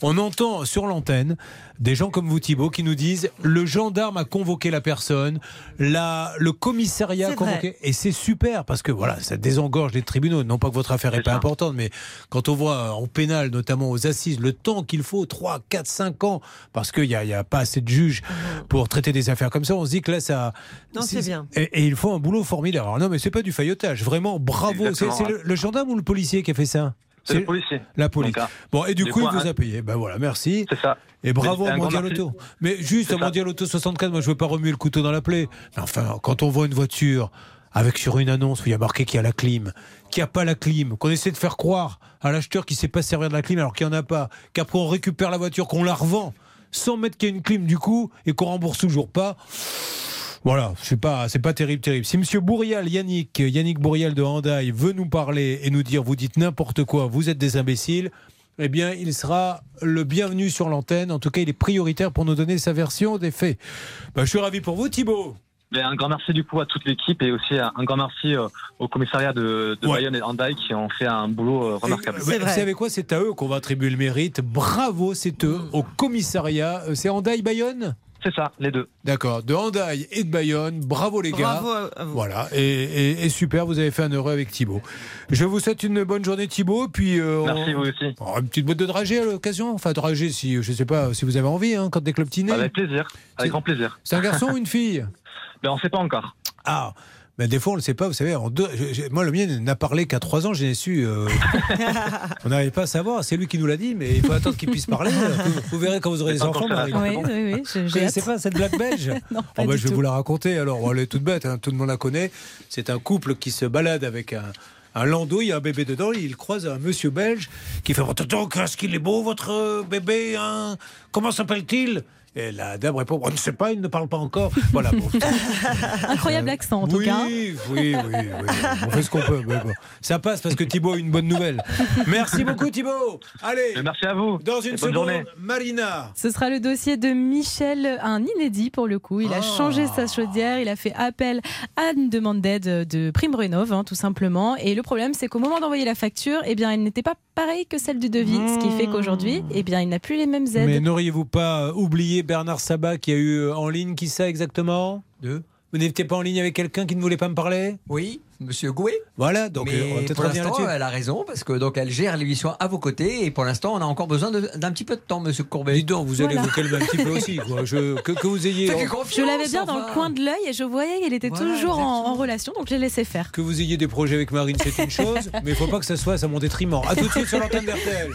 on entend sur l'antenne des gens comme vous Thibault qui nous disent le gendarme a convoqué la personne, la, le commissariat a convoqué. vrai. Et c'est super parce que voilà, ça désengorge les tribunaux. Non pas que votre affaire n'est pas importante, mais quand on voit en pénal, notamment aux assises, le temps qu'il faut, 3, 4, 5 ans, parce qu'il n'y a, il y a pas assez de juges pour traiter des affaires comme ça, on se dit que là, ça... Non, c'est bien. Et, et ils font un boulot formidable. Alors non, mais c'est pas du faillotage. Vraiment, bravo. C'est le, le gendarme ou le policier qui a fait ça? C'est le policier. La police. Donc, ah, Bon, et du coup, il vous a payé. Ben voilà, merci. C'est ça. Et bravo à Mondial. Auto. Mais juste à. Mondial Auto 64, moi je veux pas remuer le couteau dans la plaie. Mais enfin, quand on voit une voiture avec sur une annonce où il y a marqué qu'il y a la clim, qu'il n'y a pas la clim, qu'on essaie de faire croire à l'acheteur qu'il ne sait pas servir de la clim alors qu'il n'y en a pas, qu'après on récupère la voiture, qu'on la revend sans mettre qu'il y a une clim du coup et qu'on rembourse toujours pas. Voilà, c'est pas, c'est pas terrible, terrible. Si Monsieur Bourrial, Yannick, Yannick Bourrial de Handaï veut nous parler et nous dire, vous dites n'importe quoi, vous êtes des imbéciles, eh bien, il sera le bienvenu sur l'antenne. En tout cas, il est prioritaire pour nous donner sa version des faits. Bah, je suis ravi pour vous, Thibault. Ben, un grand merci du coup à toute l'équipe et aussi un un grand merci euh, au commissariat de, de Ouais. Bayonne et d'Andaï qui ont fait un boulot euh, remarquable. Vous savez quoi C'est à eux qu'on va attribuer le mérite. Bravo, c'est eux, au commissariat. Euh, C'est Handaï Bayonne? C'est ça, les deux. D'accord, de Handaï et de Bayonne. Bravo les gars. Bravo à- à vous. Voilà, et, et- et super, vous avez fait un heureux avec Thibaut. Je vous souhaite une bonne journée Thibaut, puis euh, on- Merci vous aussi. Oh, une petite boîte de dragée à l'occasion. Enfin, dragée, si je sais pas si vous avez envie, hein, quand des clubs. Avec plaisir, avec grand plaisir. C'est un garçon ou une fille? Ben on sait pas encore. Ah. Mais des fois, on ne le sait pas, vous savez. en deux- moi, le mien n'a parlé qu'à 3 ans, j'ai su. euh, on n'arrive pas à savoir. C'est lui qui nous l'a dit, mais il faut attendre qu'il puisse parler. Vous, vous verrez quand vous aurez des enfants, Marie. Oui, oui, oui, je- connaissez pas cette blague belge Non, Oh, bah, du Je vais tout. vous la raconter. Alors, elle est toute bête, hein, tout le monde la connaît. C'est un couple qui se balade avec un, un landau, il y a un bébé dedans, il croise un monsieur belge qui fait Tonton, qu'est-ce qu'il est beau votre euh, bébé hein Comment s'appelle-t-il? Et la dame répond On ne sait pas, il ne parle pas encore. Voilà, bon. Incroyable accent en tout oui, cas. oui, oui, oui. On fait ce qu'on peut. mais bon. Ça passe parce que Thibaut a une bonne nouvelle. Merci beaucoup, Thibaut. Allez, Merci à vous. dans une seconde, journée. Marina. Ce sera le dossier de Michel, un inédit pour le coup. Il a Ah. changé sa chaudière, il a fait appel à une demande d'aide de Prime Rénov, hein, tout simplement. Et le problème, c'est qu'au moment d'envoyer la facture, eh bien, elle n'était pas pareille que celle du devis, ce qui fait qu'aujourd'hui, eh bien, il n'a plus les mêmes aides. Mais n'auriez-vous pas euh, Bernard Sabat qui a eu euh, en ligne qui ça exactement? Deux. Vous n'étiez pas en ligne avec quelqu'un qui ne voulait pas me parler? Oui, Monsieur Gouet. Voilà, donc Mais euh, on va peut-être pour revenir l'instant, là-dessus. elle a raison parce que donc elle gère l'émission à vos côtés et pour l'instant, on a encore besoin d'un petit peu de temps, Monsieur Courbet. Dites donc, vous allez Voilà. vous calmer un petit peu aussi. quoi. Je- que, que vous ayez. Je l'avais bien dans le coin de l'œil et je voyais qu'elle était Voilà, toujours en, relation, donc je l'ai laissé faire. Que vous ayez des projets avec Marine, c'est une chose, mais il faut pas que ça soit à mon détriment. À tout de suite sur l'antenne d'RTL.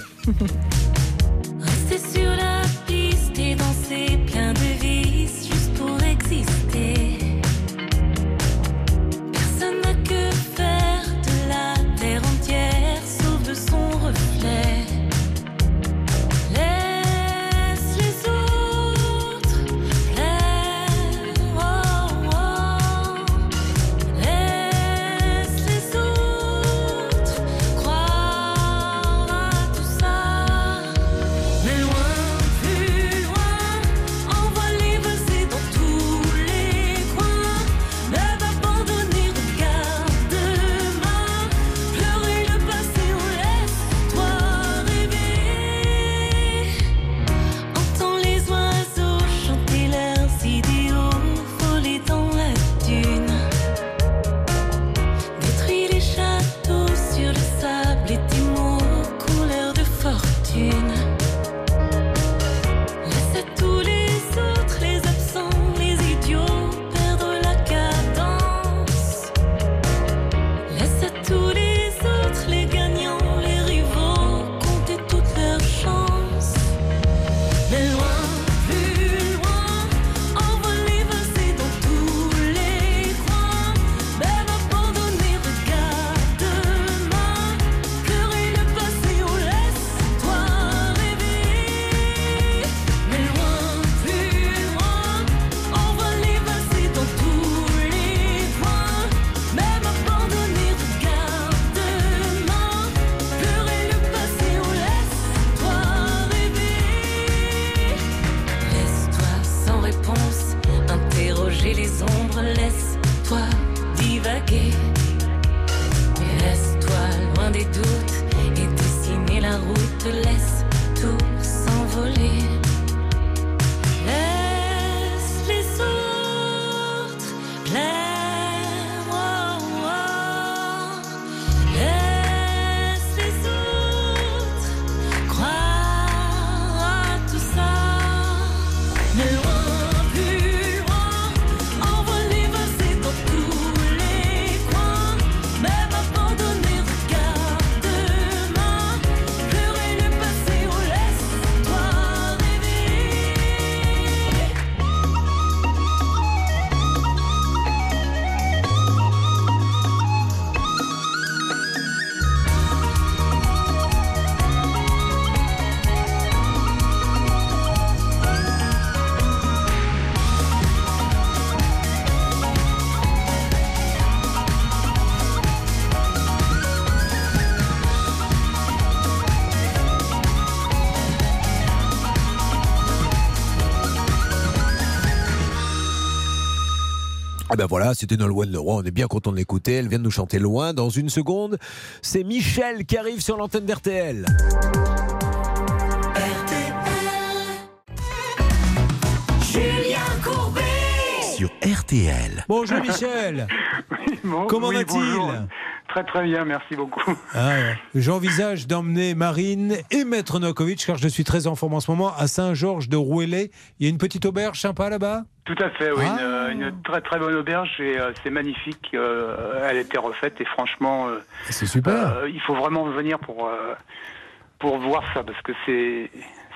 Ah ben voilà, c'était Nolwenn Leroy, on est bien content de l'écouter, elle vient de nous chanter loin. Dans une seconde, c'est Michel qui arrive sur l'antenne d'RTL. Julien Courbet Sur RTL. Bonjour Michel. Bon, Comment oui, va-t-il bonjour. Très très bien, merci beaucoup. Ah. J'envisage d'emmener Marine et Maître Nokovic, car je suis très en forme en ce moment, à Saint-Georges de Rouellé. Il y a une petite auberge sympa là-bas? Tout à fait, oui, Ah. une, une très très bonne auberge et euh, c'est magnifique. euh, elle a été refaite et franchement, euh, C'est super. euh, il faut vraiment venir pour euh, pour voir ça parce que c'est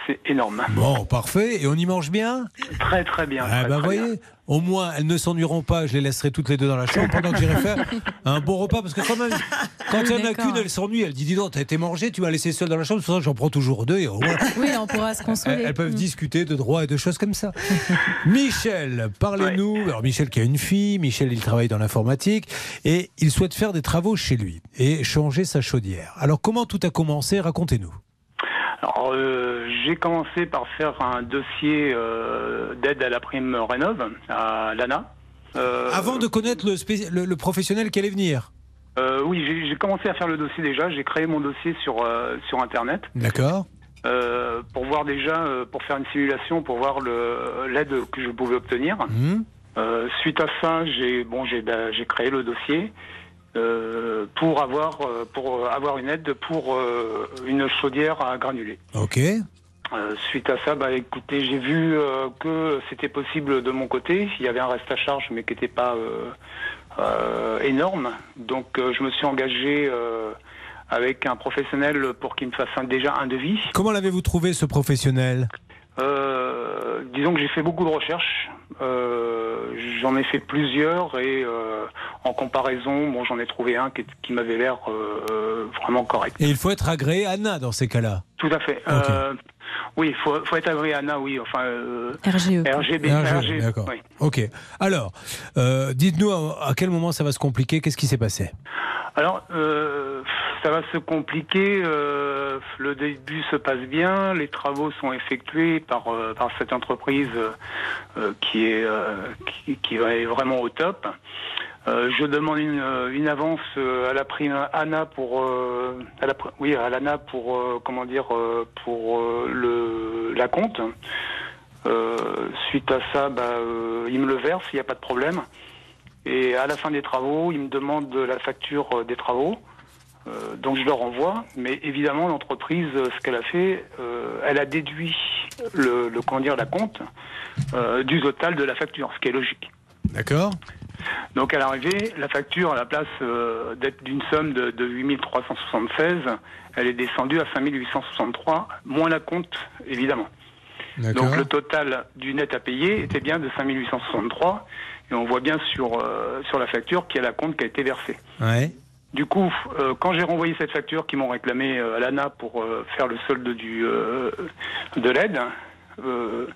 c'est énorme. Bon, parfait. Et on y mange bien Très très bien. Ah très, bah très voyez, bien. au moins elles ne s'ennuieront pas, je les laisserai toutes les deux dans la chambre pendant que j'irai faire un bon repas parce que quand même quand il y en a qu'une elle s'ennuie, elle dit dis donc t'as été mangé, tu m'as laissé seule dans la chambre, c'est pour ça que j'en prends toujours deux et au moins Oui, on pourra se consoler. elles, peuvent Mm. discuter de droit et de choses comme ça. Michel, parlez-nous. Alors Michel qui a une fille, Michel il travaille dans l'informatique et il souhaite faire des travaux chez lui et changer sa chaudière. Alors comment tout a commencé? Racontez-nous. Alors euh, j'ai commencé par faire un dossier euh, d'aide à la prime rénov à l'ANA. Euh, Avant de connaître le, spéci- le- le professionnel qui allait venir. oui, j'ai j'ai commencé à faire le dossier déjà. J'ai créé mon dossier sur sur internet. D'accord. Pour voir déjà, pour faire une simulation, pour voir le- l'aide que je pouvais obtenir. Euh, suite à ça, j'ai bon, j'ai bah, j'ai créé le dossier euh, pour avoir euh, pour avoir une aide pour euh, une chaudière à granulés. Ok. Euh, suite à ça, bah écoutez, j'ai vu euh, que c'était possible de mon côté. Il y avait un reste à charge, mais qui n'était pas euh, euh, énorme. Donc, euh, je me suis engagé euh, avec un professionnel pour qu'il me fasse un- déjà un devis. Comment l'avez-vous trouvé ce professionnel? Euh, disons que j'ai fait beaucoup de recherches. Euh, j'en ai fait plusieurs et euh, en comparaison, bon, j'en ai trouvé un qui, qui m'avait l'air euh, vraiment correct. Et il faut être agréé Anna dans ces cas-là. Tout à fait. Euh, oui, il faut, faut être agréé Anna, oui. Enfin, euh, RGE. RGB. RG, RG, D'accord. oui. Ok. Alors, euh, dites-nous à, à quel moment ça va se compliquer? Qu'est-ce qui s'est passé? Alors, euh, ça va se compliquer. euh, le début se passe bien. Les travaux sont effectués par, euh, par cette entreprise euh, qui, est, euh, qui, est vraiment au top. Euh, je demande une, euh, une avance euh, à la prime ANA pour euh, à la, oui à l'ANA pour euh, comment dire pour le la compte. Suite à ça, bah, il me le verse, il n'y a pas de problème. Et à la fin des travaux, ils me demandent la facture des travaux. Donc je leur envoie, mais évidemment l'entreprise, ce qu'elle a fait, elle a déduit le, le comment dire la compte du total de la facture, ce qui est logique. D'accord. Donc à l'arrivée, la facture, à la place euh, d'être d'une somme de, de 8376, elle est descendue à 5863, moins la compte, évidemment. D'accord. Donc le total du net à payer était bien de 5863, et on voit bien sur, euh, sur la facture qu'il y a la compte qui a été versée. Ouais. Du coup, euh, quand j'ai renvoyé cette facture qu'ils m'ont réclamé à l'ANA pour faire le solde du, de l'aide, euh,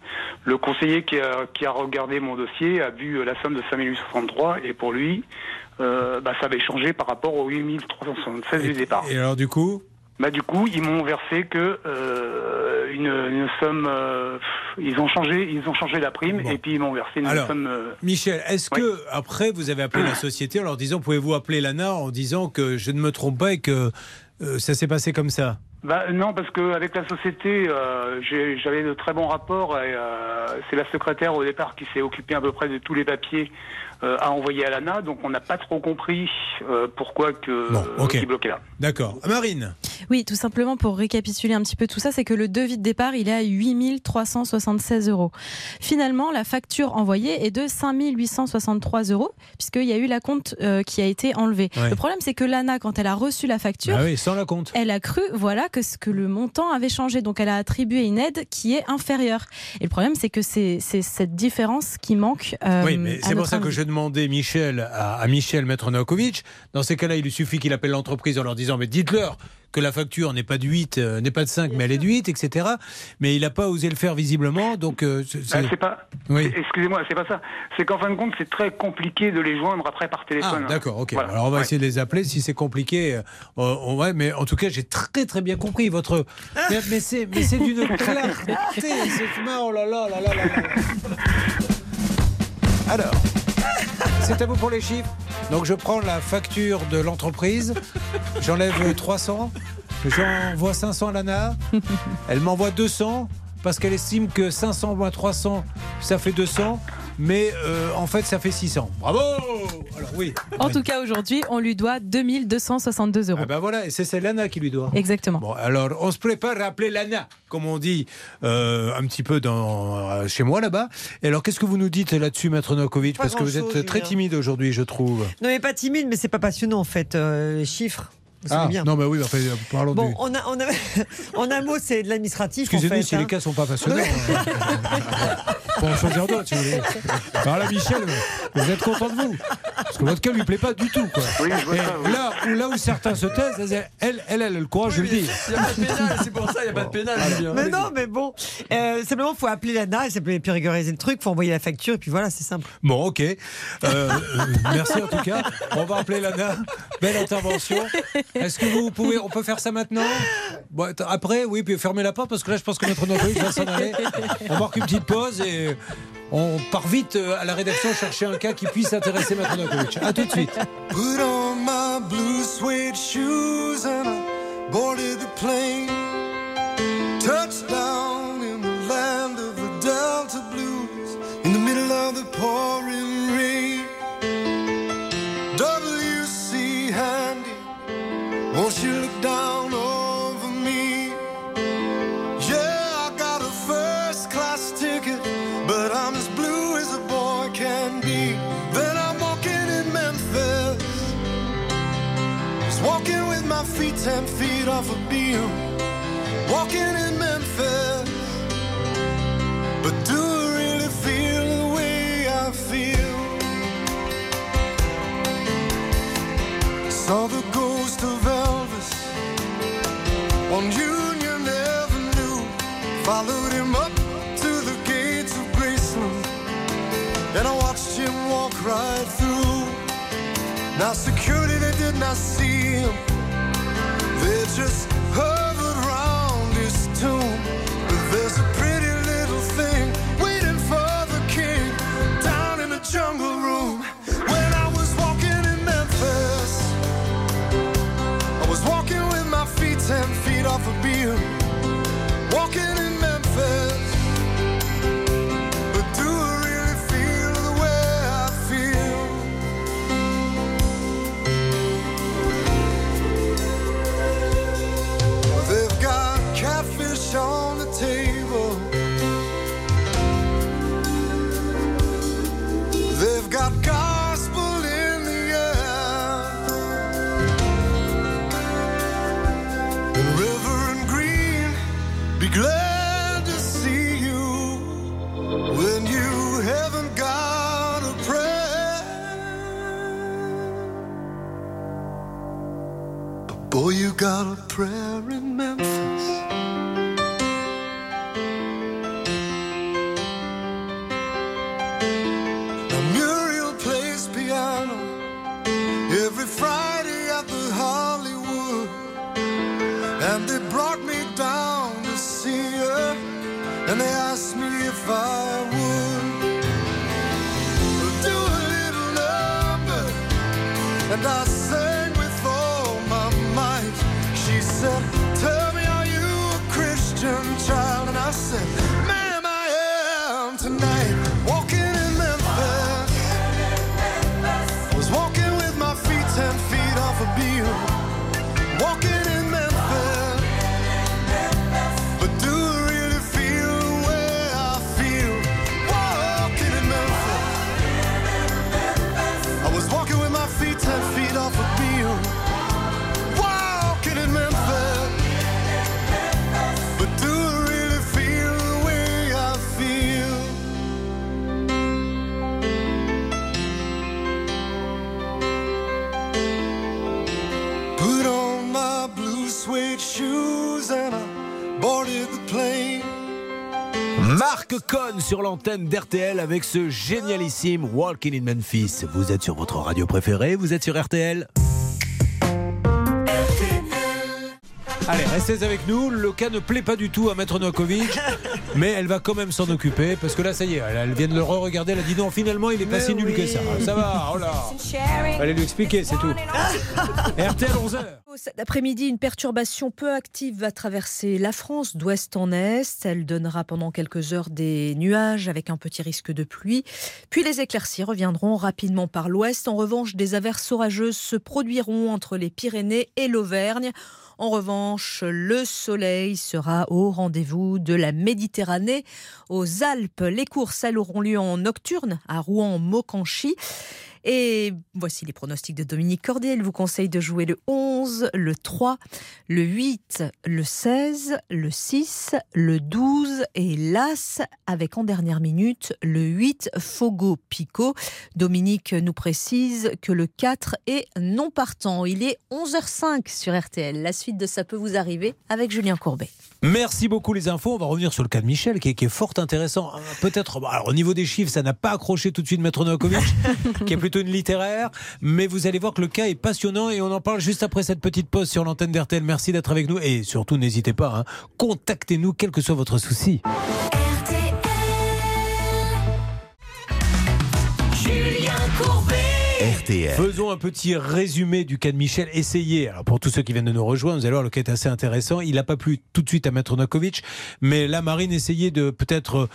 le conseiller qui a, qui a regardé mon dossier a vu euh, la somme de 5863 et pour lui, euh, bah, ça avait changé par rapport aux 8376 du départ. Et alors du coup? Bah du coup, ils m'ont versé que euh, une, une somme. ils ont changé, ils ont changé la prime et puis ils m'ont versé une Alors, somme. Michel, est-ce que après vous avez appelé la société en leur disant pouvez-vous appeler l'ANA en disant que je ne me trompe pas et que ça s'est passé comme ça? Bah, non, parce qu'avec la société, euh, j'avais de très bons rapports. Euh, c'est la secrétaire au départ qui s'est occupée à peu près de tous les papiers euh, à envoyer à l'ANA. Donc on n'a pas trop compris euh, pourquoi que ok. qu'ils bloquaient là. D'accord. Marine Oui, tout simplement pour récapituler un petit peu tout ça, c'est que le devis de départ, il est à 8 376 euros. Finalement, la facture envoyée est de 5 863 euros, puisqu'il y a eu la compte euh, qui a été enlevée. Ouais. Le problème, c'est que l'ANA, quand elle a reçu la facture, Ah oui, sans la compte. elle a cru voilà, que, ce- que le montant avait changé. Donc, elle a attribué une aide qui est inférieure. Et le problème, c'est que c'est cette différence qui manque. euh, Oui, mais c'est pour ça que je demandais Michel à, à Michel Maître Novakovic. Dans ces cas-là, il lui suffit qu'il appelle l'entreprise en leur disant mais dites-leur que la facture n'est pas de 8, euh, n'est pas de 5, mais elle est de 8, etc. Mais il n'a pas osé le faire visiblement, donc euh, c'est- Bah, c'est- pas. Oui. Excusez-moi, c'est pas ça. C'est qu'en fin de compte, c'est très compliqué de les joindre après par Ah, téléphone. d'accord, ok. Voilà. Alors on va Ouais. essayer de les appeler. Si c'est compliqué, euh, on, on va. Mais en tout cas, j'ai très très bien compris votre. Mais, mais c'est mais c'est d'une clarté. c'est- Oh là là là là là. là. Alors, c'est à vous pour les chiffres. Donc je prends la facture de l'entreprise, j'enlève 300, j'envoie 500 à l'ANA, elle m'envoie 200 parce qu'elle estime que 500 moins 300, ça fait 200, mais euh, en fait ça fait 600. Bravo Alors oui. En tout cas, aujourd'hui, on lui doit 2262 euros. Ah ben voilà, et c'est l'ANA qui lui doit. Exactement. Bon, alors on se prépare à appeler l'ANA, comme on dit euh, un petit peu dans, euh, chez moi là-bas. Et alors qu'est-ce que vous nous dites là-dessus, Maître Novakovic? Parce que vous êtes très Julien. timide aujourd'hui, je trouve. Non, mais pas timide, mais c'est pas passionnant en fait. euh, les chiffres, vous savez Ah, bien. non, mais oui, enfin, parlons Bon, du. on a, on a, en un mot, c'est de l'administratif. en Excusez-nous fait, si hein. les cas sont pas passionnants. Pour en choisir d'autres, si vous voulez. Alors là, Michel, vous êtes content de vous Parce que votre cas lui plaît pas du tout. Quoi. Oui, je vois Et ça, oui. là, où, là où certains se taisent, elle, elle, elle, a le courage de le dire. Il n'y a pas de pénal, c'est pour ça, il n'y a pas de pénal, Julien. Mais non, mais bon, euh, simplement, faut appeler l'ANA et ça peut puis régulariser le truc, faut envoyer la facture et puis voilà, c'est simple. Bon, ok. Euh, euh, merci en tout cas. On va appeler Lana. Belle intervention. Est-ce que vous pouvez, on peut faire ça maintenant? Après, oui, puis fermez la porte parce que là, je pense que notre Novakovic va s'en aller. On marque une petite pause et on part vite euh, à la rédaction chercher un cas qui puisse intéresser Maître Novakovic. À tout de suite. Put on my blue suede shoes and I boarded the plane. Touchdown in the land of the Delta Blues in the middle of the pouring won't you look down over me? Yeah, I got a first class ticket, but I'm as blue as a boy can be. Then I'm walking in Memphis, just walking with my feet ten feet off a beam. Walking in Memphis, but do I really feel the way I feel? Saw the ghost of Elvis on Union Avenue. Followed him up to the gates of Graceland, and I watched him walk right through. Now security they did not see him. They just hovered round his tomb. But there's a pretty little thing waiting for the king down in the jungle feet off a beam. Walking boy, you got a prayer in Memphis. up Marc Cohn sur l'antenne d'RTL avec ce génialissime Walking in Memphis. Vous êtes sur votre radio préférée, vous êtes sur RTL. Allez, restez avec nous. Le cas ne plaît pas du tout à Maître Novakovic, mais elle va quand même s'en occuper parce que là, ça y est, elle, elle vient de le re-regarder. Elle a dit non, finalement, il est pas si nul oui. que ça. Ça va, oh là. Allez lui expliquer, c'est tout. RTL 11h. Cet après-midi, une perturbation peu active va traverser la France d'ouest en est. Elle donnera pendant quelques heures des nuages avec un petit risque de pluie. Puis les éclaircies reviendront rapidement par l'ouest. En revanche, des averses orageuses se produiront entre les Pyrénées et l'Auvergne. En revanche, le soleil sera au rendez-vous de la Méditerranée. Aux Alpes, les courses auront lieu en nocturne à Rouen-Mocanchi. Et voici les pronostics de Dominique Cordier. Il vous conseille de jouer le 11, le 3, le 8, le 16, le 6, le 12 et l'As avec en dernière minute le 8 Fogo Pico. Dominique nous précise que le 4 est non partant. Il est 11h05 sur RTL. La suite de Ça peut vous arriver avec Julien Courbet. Merci beaucoup les infos. On va revenir sur le cas de Michel qui est, qui est fort intéressant. Euh, Peut-être, alors, au niveau des chiffres, ça n'a pas accroché tout de suite Maître Novakovic, qui est plutôt une littéraire. Mais vous allez voir que le cas est passionnant et on en parle juste après cette petite pause sur l'antenne d'RTL. Merci d'être avec nous et surtout n'hésitez pas, hein, contactez-nous quel que soit votre souci. Faisons un petit résumé du cas de Michel. Essayez. Alors pour tous ceux qui viennent de nous rejoindre, vous allez voir le cas est assez intéressant. Il n'a pas plu tout de suite à Maître Novakovic, mais la Marine essayez de peut-être.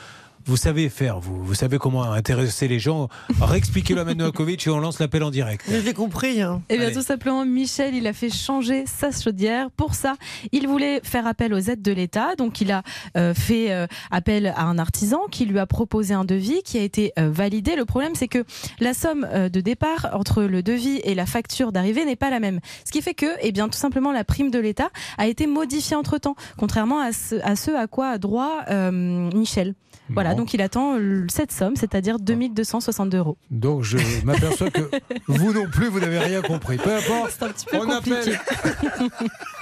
Vous savez faire, vous. Vous savez comment intéresser les gens. Réexpliquez-le à Maître Novakovic et on lance l'appel en direct. Je l'ai compris. hein. Eh bien, Allez. tout simplement, Michel, il a fait changer sa chaudière. Pour ça, il voulait faire appel aux aides de l'État. Donc, il a euh, fait euh, appel à un artisan qui lui a proposé un devis qui a été euh, validé. Le problème, c'est que la somme euh, de départ entre le devis et la facture d'arrivée n'est pas la même. Ce qui fait que, eh bien, tout simplement, la prime de l'État a été modifiée entre temps, contrairement à ce à, ce à quoi a droit euh, Michel. Voilà, Donc il attend euh, cette somme, c'est-à-dire 2262 euros. Donc je m'aperçois que vous non plus, vous n'avez rien compris. Peu importe. C'est un petit peu on compliqué. appelle.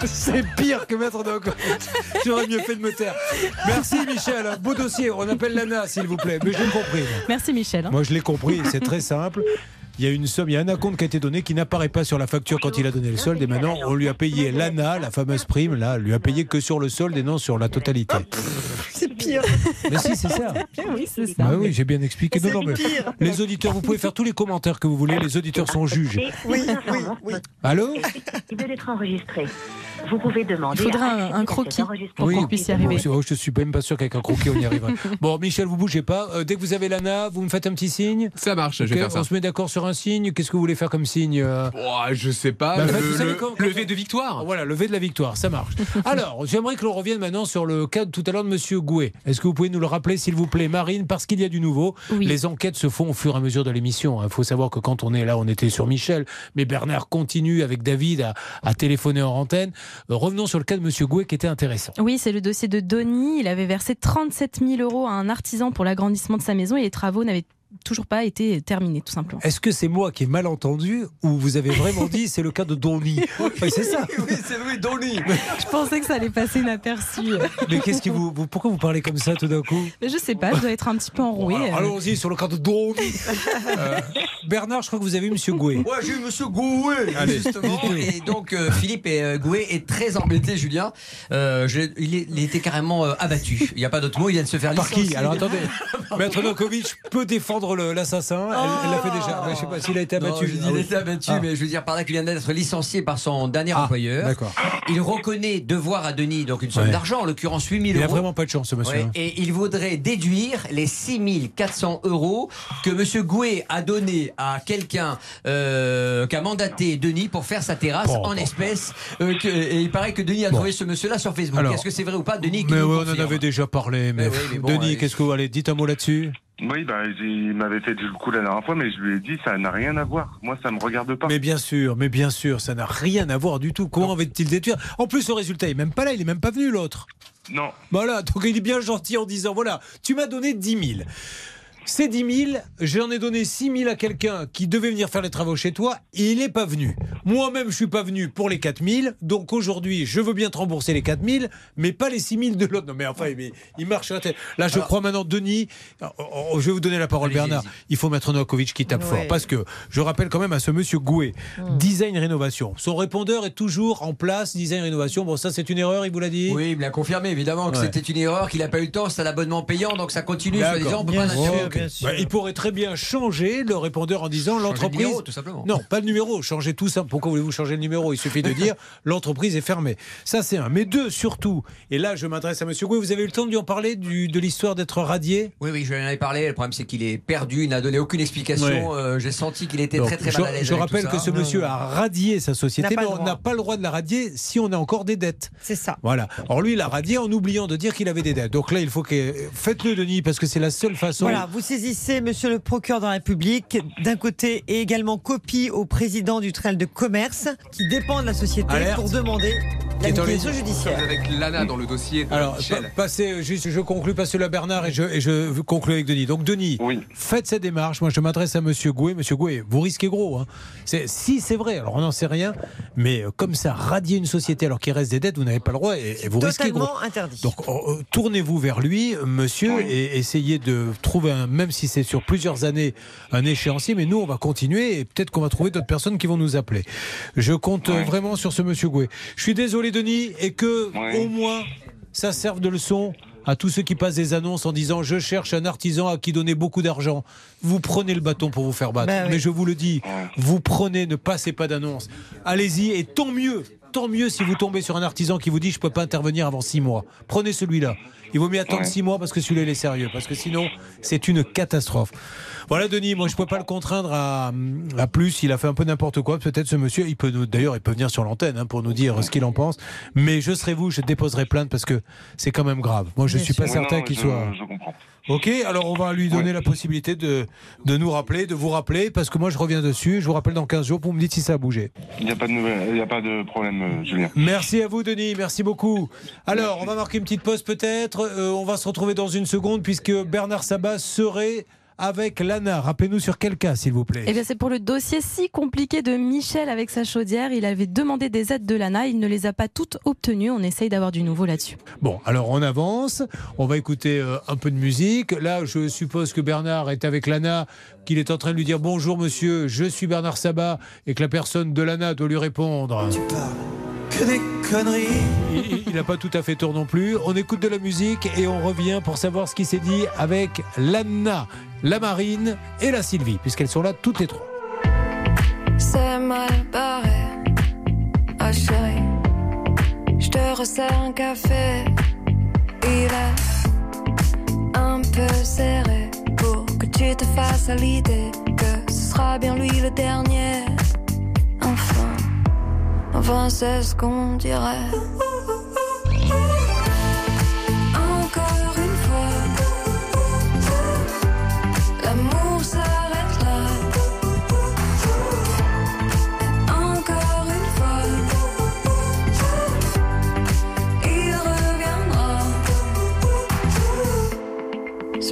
C'est pire que Maître Novakovic. J'aurais mieux fait de me taire. Merci Michel. Un beau dossier. On appelle Lana, s'il vous plaît. Mais j'ai compris. Merci Michel. hein. Moi, je l'ai compris, c'est très simple. Il y a une somme, il y a un acompte qui a été donné qui n'apparaît pas sur la facture quand il a donné le solde et maintenant on lui a payé l'ANA, la fameuse prime, là, lui a payé que sur le solde et non sur la totalité. C'est pire. Mais si, c'est ça. Oui, c'est ça. Bah oui, j'ai bien expliqué. Non, non, mais les auditeurs, vous pouvez faire tous les commentaires que vous voulez, les auditeurs sont juges. Oui, oui, oui. Allô Il doit être enregistré. Vous pouvez demander. Il faudra un- croquis pour qu'on puisse y arriver. Bon, je suis même pas sûr qu'avec un croquis on y arriverait. Bon, Michel, vous bougez pas. Euh, dès que vous avez l'ANA, vous me faites un petit signe. Ça marche, je vais faire ça. On se met d'accord sur un signe. Qu'est-ce que vous voulez faire comme signe Oh, je sais pas. Bah, le, quand- V de victoire. Voilà, levé de la victoire, ça marche. Alors, j'aimerais que l'on revienne maintenant sur le cas de tout à l'heure de Monsieur Gouet. Est-ce que vous pouvez nous le rappeler, s'il vous plaît, Marine, parce qu'il y a du nouveau. Oui. Les enquêtes se font au fur et à mesure de l'émission. Il faut savoir que quand on est là, on était sur Michel, mais Bernard continue avec David à, à téléphoner en antenne. Euh, revenons sur le cas de Monsieur Gouet qui était intéressant. Oui, c'est le dossier de Donny. Il avait versé 37 000 euros à un artisan pour l'agrandissement de sa maison et les travaux n'avaient toujours pas été terminés, tout simplement. Est-ce que c'est moi qui ai mal entendu ou vous avez vraiment dit c'est le cas de Donny Ouais, C'est ça. Oui, c'est lui, Donny. Je pensais que ça allait passer inaperçu. Mais qu'est-ce qui vous, vous- pourquoi vous parlez comme ça tout d'un coup? Mais je sais pas, je dois être un petit peu enroué. Alors, Allons-y sur le cas de Donny. Euh, Bernard, je crois que vous avez eu Monsieur Gouet. Ouais, j'ai eu Monsieur Gouet, Allez. justement. Et donc, euh, Philippe et, euh, Gouet est très embêté, Julien. Euh, je- il, est- il était carrément euh, abattu. Il n'y a pas d'autre mot, il vient de se faire Par qui? licencier. Alors attendez, Maître Nokovic peut défendre l'assassin. Elle l'a fait déjà. Je sais pas s'il a été abattu. je dis, Ah il oui. était abattu, Ah. mais je veux dire par là qu'il vient d'être licencié par son dernier employeur. d'accord. Il reconnaît devoir à Denis donc une somme d'argent, en l'occurrence 8000 Il euros. a vraiment pas de chance, ce monsieur. Ouais, et il voudrait déduire les 6400 euros que M. Gouet a donné à quelqu'un euh, qui a mandaté Denis pour faire sa terrasse en espèces. euh, et il paraît que Denis a trouvé ce monsieur-là sur Facebook. Est-ce que c'est vrai ou pas, Denis Mais oui, on en avait déjà parlé. Mais, Denis, qu'est-ce que vous allez Dites un mot là-dessus. Oui, bah, il m'avait fait du coup la dernière fois, mais je lui ai dit, ça n'a rien à voir. Moi, ça me regarde pas. Mais bien sûr, mais bien sûr, ça n'a rien à voir du tout. Comment va-t-il détruire? En plus, le résultat, il est même pas là, il est même pas venu l'autre. Non. Voilà, donc il est bien gentil en disant voilà, tu m'as donné 10 000. Ces 10 000, j'en ai donné 6 000 à quelqu'un qui devait venir faire les travaux chez toi et il n'est pas venu. Moi-même, je suis pas venu pour les 4 000. Donc aujourd'hui, je veux bien te rembourser les 4 000, mais pas les 6 000 de l'autre. Non, mais enfin, mais il marche sur la tête. Là, je Alors- crois maintenant, Denis, oh, oh, je vais vous donner la parole, Bernard. Il faut mettre Novakovic qui tape Ouais. fort. Parce que je rappelle quand même à ce monsieur Gouet, design rénovation. Son répondeur est toujours en place, design rénovation. Bon, ça, c'est une erreur, il vous l'a dit Oui, il me l'a confirmé évidemment que Ouais. c'était une erreur, qu'il n'a pas eu le temps, c'est un abonnement payant, donc ça continue. Soit D'accord. disant, on peut Bien pas bien sûr. Bah, il pourrait très bien changer le répondeur en disant le l'entreprise. numéro, tout simplement. Non, pas le numéro. Changer tout ça. Pourquoi voulez-vous changer le numéro? Il suffit de dire l'entreprise est fermée. Ça, c'est un. Mais deux, surtout. Et là, je m'adresse à Monsieur Gouet. Vous avez eu le temps de lui en parler du, de l'histoire d'être radié? Oui, oui, je lui en avais parlé. Le problème, c'est qu'il est perdu, il n'a donné aucune explication. Ouais. Euh, J'ai senti qu'il était Donc, très très je, mal à l'aise. je avec rappelle tout que ça. ce monsieur a radié sa société, mais on n'a pas le droit de la radier si on a encore des dettes. C'est ça. Voilà. Or lui, il a radié en oubliant de dire qu'il avait des dettes. Donc là, il faut que faites-le, Denis, parce que c'est la seule façon. Voilà, vous saisissez Monsieur le procureur de la République d'un côté et également copie au président du tribunal de commerce qui dépend de la société Alerte. pour demander l'annulation ligne. judiciaire. Avec Lana dans le dossier de Alors, pa- passez, euh, juste, je conclue, passez-le à Bernard et je, et je conclue avec Denis. Donc, Denis, faites cette démarche. Moi, je m'adresse à Monsieur Gouet. Monsieur Gouet, vous risquez gros. Hein. Si c'est vrai, alors on n'en sait rien, mais euh, comme ça, radier une société alors qu'il reste des dettes, vous n'avez pas le droit et, et vous risquez gros. Totalement interdit. Donc, euh, tournez-vous vers lui, monsieur, et essayez de trouver, un, même si c'est sur plusieurs années, un échéancier. Mais nous, on va continuer et peut-être qu'on va trouver d'autres personnes qui vont nous appeler. Je compte euh, vraiment sur ce monsieur Gouet. Je suis désolé, Denis, et que au moins ça serve de leçon à tous ceux qui passent des annonces en disant je cherche un artisan à qui donner beaucoup d'argent. Vous prenez le bâton pour vous faire battre. Ben oui. Mais je vous le dis, vous prenez, ne passez pas d'annonce. Allez-y et tant mieux. Tant mieux si vous tombez sur un artisan qui vous dit je peux pas intervenir avant six mois. Prenez celui-là. Il vaut mieux attendre six mois parce que celui-là il est sérieux. Parce que sinon c'est une catastrophe. Voilà Denis, moi je peux pas le contraindre à, à plus. Il a fait un peu n'importe quoi. Peut-être ce monsieur, il peut nous- d'ailleurs il peut venir sur l'antenne hein, pour nous dire ce qu'il en pense. Mais je serai vous, je déposerai plainte parce que c'est quand même grave. Moi je Bien suis pas certain non, qu'il je- soit. je comprends. Ok, alors on va lui donner la possibilité de, de nous rappeler, de vous rappeler, parce que moi je reviens dessus. Je vous rappelle dans 15 jours, vous me dites si ça a bougé. Il n'y a pas de nouvelles, il n'y a pas de problème, euh, Julien. Merci à vous, Denis. Merci beaucoup. Alors, on va marquer une petite pause peut-être. Euh, on va se retrouver dans une seconde puisque Bernard Sabat serait avec Lana. Rappelez-nous sur quel cas, s'il vous plaît. Eh bien, c'est pour le dossier si compliqué de Michel avec sa chaudière. Il avait demandé des aides de l'ANA. Il ne les a pas toutes obtenues. On essaye d'avoir du nouveau là-dessus. Bon, alors on avance. On va écouter euh, un peu de musique. Là, je suppose que Bernard est avec Lana, qu'il est en train de lui dire bonjour monsieur, je suis Bernard Sabat, et que la personne de Lana doit lui répondre. Tu parles que des conneries. Il n'a pas tout à fait tort non plus. On écoute de la musique et on revient pour savoir ce qui s'est dit avec Lana, la Marine et la Sylvie, puisqu'elles sont là toutes les trois. C'est mal barré, ah chérie. Je te resserre un café. Il est un peu serré pour que tu te fasses l'idée que ce sera bien lui le dernier. Enfin, enfin c'est ce qu'on dirait.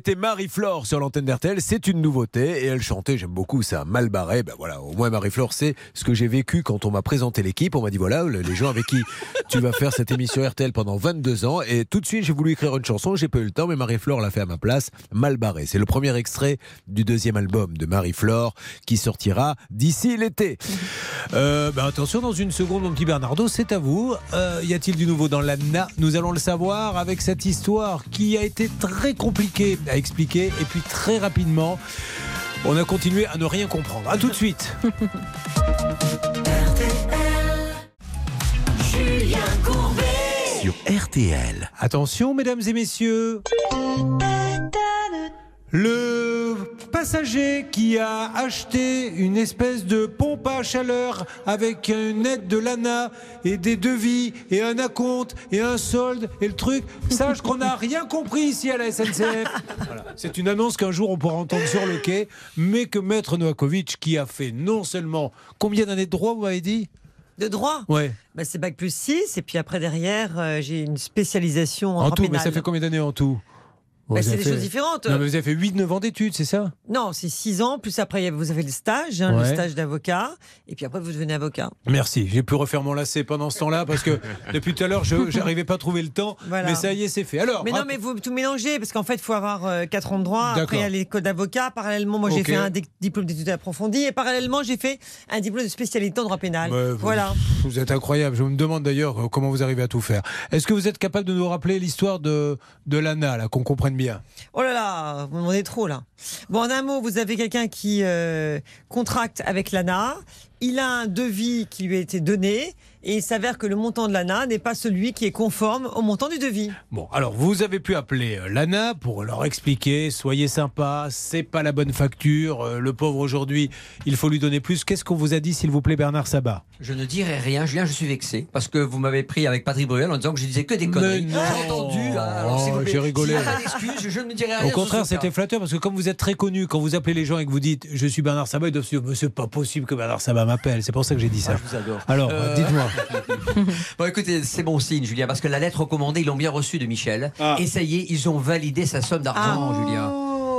C'était Marie-Flore sur l'antenne d'RTL, c'est une nouveauté et elle chantait, j'aime beaucoup ça, mal barré. Ben voilà, au moins Marie-Flore, c'est ce que j'ai vécu quand on m'a présenté l'équipe. On m'a dit voilà, le- les gens avec qui tu vas faire cette émission RTL pendant 22 ans. Et tout de suite, j'ai voulu écrire une chanson, j'ai pas eu le temps, mais Marie-Flore l'a fait à ma place, mal barré. C'est le premier extrait du deuxième album de Marie-Flore qui sortira d'ici l'été. Euh, bah, attention, dans une seconde, mon petit Bernardo, c'est à vous. Euh, y a-t-il du nouveau dans l'ANA Nous allons le savoir avec cette histoire qui a été très compliquée à expliquer. Et puis très rapidement, on a continué à ne rien comprendre. A tout de suite. Julien Courbet. Sur RTL. Attention, mesdames et messieurs. Le passager qui a acheté une espèce de pompe à chaleur avec une aide de l'ANA et des devis et un acompte et un solde et le truc, sache qu'on n'a rien compris ici à la SNCF. Voilà. C'est une annonce qu'un jour on pourra entendre sur le quai, mais que Maître Novakovic, qui a fait non seulement combien d'années de droit, vous m'avez dit? De droit? Ouais. Bah, C'est bac plus 6, et puis après, derrière, euh, j'ai une spécialisation en, En tout, mais ça fait combien d'années en tout? Bah, c'est des fait- choses différentes. Non, mais vous avez fait 8-9 ans d'études, c'est ça? Non, c'est 6 ans, plus après, vous avez le stage, hein, le stage d'avocat, et puis après, vous devenez avocat. Merci, j'ai pu refaire mon lacet pendant ce temps-là parce que depuis tout à l'heure, je n'arrivais pas à trouver le temps. Voilà. Mais ça y est, c'est fait. Alors, mais non, mais vous tout mélangez, parce qu'en fait, il faut avoir 4 ans de droit. Après, D'accord. il y a l'école d'avocat. Parallèlement, moi, j'ai fait un di- diplôme d'études approfondies. Et parallèlement, j'ai fait un diplôme de spécialité en droit pénal. Vous- voilà. Vous êtes incroyable. Je me demande d'ailleurs euh, comment vous arrivez à tout faire. Est-ce que vous êtes capable de nous rappeler l'histoire de, de l'ANA, là, qu'on comprenne Oh là là, vous demandez trop là. Bon, en un mot, vous avez quelqu'un qui euh, contracte avec l'ANA. Il a un devis qui lui a été donné et il s'avère que le montant de l'ANA n'est pas celui qui est conforme au montant du devis. Bon, alors vous avez pu appeler euh, l'ANA pour leur expliquer soyez sympa, c'est pas la bonne facture, euh, le pauvre aujourd'hui, il faut lui donner plus. Qu'est-ce qu'on vous a dit, s'il vous plaît, Bernard Sabat? Je ne dirai rien, Julien, je suis vexé parce que vous m'avez pris avec Patrick Bruel en disant que je disais que des conneries. non. J'ai entendu. hein, alors, Oh, j'ai rigolé. d'excuses, je ne dirai rien. Au contraire, c'était flatteur parce que comme vous êtes très connu, quand vous appelez les gens et que vous dites je suis Bernard Sabat, ils doivent se dire Mais c'est pas possible que Bernard Sabat m'appelle. C'est pour ça que j'ai dit ça. Ah, je vous adore. Alors, Euh, dites-moi. Bon, écoutez, c'est bon signe, Julien, parce que la lettre recommandée, ils l'ont bien reçue de Michel. Ah. Et ça y est, ils ont validé sa somme d'argent, Ah. Julien.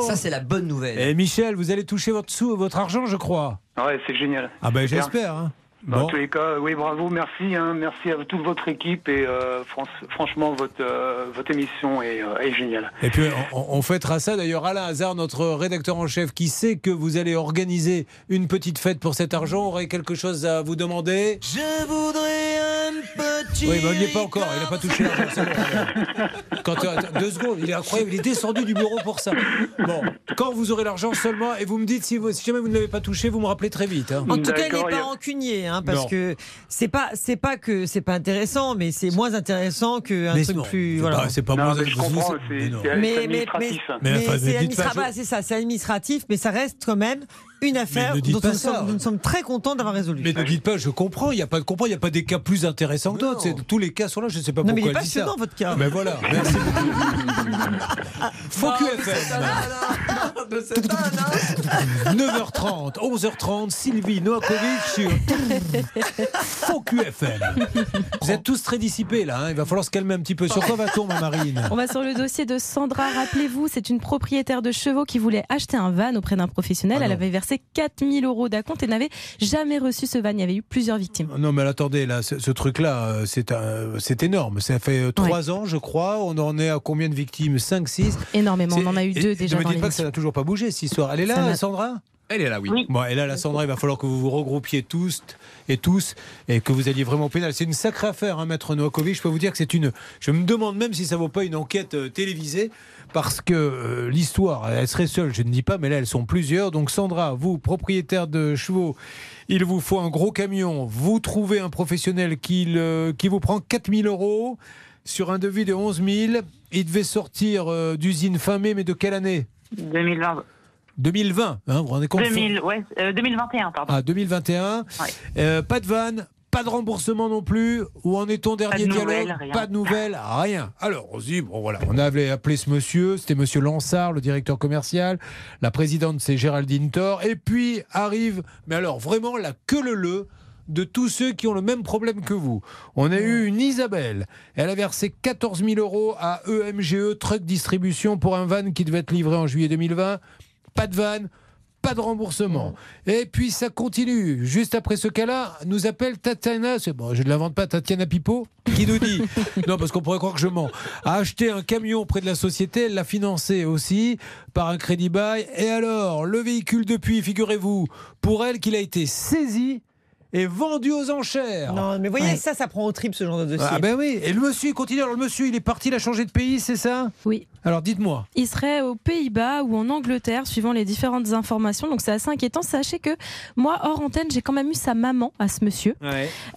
Ça, c'est la bonne nouvelle. Et Michel, vous allez toucher votre sou, votre argent, je crois. Ouais, c'est génial. Ah ben j'espère. hein. Dans Bon. tous les cas, oui, bravo, merci, hein, merci à toute votre équipe et euh, fran- franchement, votre, euh, votre émission est, euh, est géniale. Et puis on, on fêtera ça d'ailleurs Alain Hazard, notre rédacteur en chef, qui sait que vous allez organiser une petite fête pour cet argent, aurait quelque chose à vous demander? Je voudrais un petit. Oui, mais il n'y est pas encore, il n'a pas touché l'argent. bon. Deux secondes, il est incroyable, il est descendu du bureau pour ça. Bon, quand vous aurez l'argent seulement, et vous me dites si, vous- si jamais vous ne l'avez pas touché, vous me rappelez très vite. hein. En tout cas, il n'est pas rancunier, hein, parce Non. que c'est pas c'est pas que c'est pas intéressant, mais c'est moins intéressant qu'un Mais truc non, plus. c'est voilà. pas- c'est pas moins c'est mais c'est- c'est mais, mais, mais, administratif. Mais mais enfin, mais c'est dites pas, administra- je- voilà, c'est ça, c'est administratif, mais ça reste quand même une affaire dont nous ça. sommes, nous sommes très contents d'avoir résolu. Mais ne dites pas, je comprends, il n'y a pas de comprendre, il n'y a pas des cas plus intéressants que d'autres. Tous les cas sont là, je ne sais pas Non, mais pourquoi il est passionnant, votre cas. Mais voilà, merci. Faux QFM. 9h30, 11h30, Sylvie Noakovic sur Faux QFM. Vous êtes tous très dissipés là, hein, il va falloir se calmer un petit peu. Sur quoi va-t-on, ma Marine On va sur le dossier de Sandra. Rappelez-vous, c'est une propriétaire de chevaux qui voulait acheter un van auprès d'un professionnel. Ah Elle non. avait versé 4000 euros d'acompte et n'avait jamais reçu ce van. Il y avait eu plusieurs victimes. Non, mais attendez, là, ce, ce truc-là, euh, c'est un- c'est énorme. Ça fait euh, trois ans, je crois. On en est à combien de victimes? 5, 6 Énormément. On en a eu deux déjà Ne me dites pas que ça n'a toujours pas bougé cette histoire. Elle est là, Sandra? Elle est là, oui. Bon, et là, la Sandra, il va falloir que vous vous regroupiez tous et tous et que vous alliez vraiment au pénal. C'est une sacrée affaire, hein, Maître Noakovic. Je peux vous dire que c'est une. Je me demande même si ça vaut pas une enquête euh, télévisée parce que euh, l'histoire, elle serait seule, je ne dis pas, mais là, elles sont plusieurs. Donc, Sandra, vous, propriétaire de chevaux, il vous faut un gros camion. Vous trouvez un professionnel qui, le- qui vous prend 4000 euros sur un devis de 11 000. Il devait sortir euh, d'usine fin mai, mais de quelle année? 2020. 2020, hein, vous vous rendez compte 2000, ouais, euh, 2021, pardon. ah, 2021. Euh, pas de vanne, pas de remboursement non plus. Où en est ton dernier de dialogue nouvelles. Pas de nouvelles, rien. Alors, on se dit, bon voilà, on avait appelé ce monsieur, c'était monsieur Lansard, le directeur commercial. La présidente, c'est Géraldine Thor. Et puis arrive, mais alors vraiment la queue le le de tous ceux qui ont le même problème que vous. On a eu une Isabelle. Elle a versé 14 000 euros à E EMGE Truck Distribution pour un van qui devait être livré en juillet 2020. Pas de van, pas de remboursement. Et puis ça continue. Juste après ce cas-là, nous appelle Tatiana, c'est bon, je ne l'invente pas, Tatiana Pipo, qui nous dit, non parce qu'on pourrait croire que je mens, a acheté un camion auprès de la société, elle l'a financé aussi par un crédit bail. Et alors, le véhicule depuis, figurez-vous, pour elle qu'il a été saisi et vendu aux enchères. Non, mais voyez, Ouais. ça, ça prend au trip ce genre de dossier. Ah ben oui, et le monsieur il continue. Alors le monsieur, il est parti, il a changé de pays, c'est ça? Oui. Alors dites-moi. Il serait aux Pays-Bas ou en Angleterre, suivant les différentes informations. Donc c'est assez inquiétant. Sachez que moi, hors antenne, j'ai quand même eu sa maman à ce monsieur.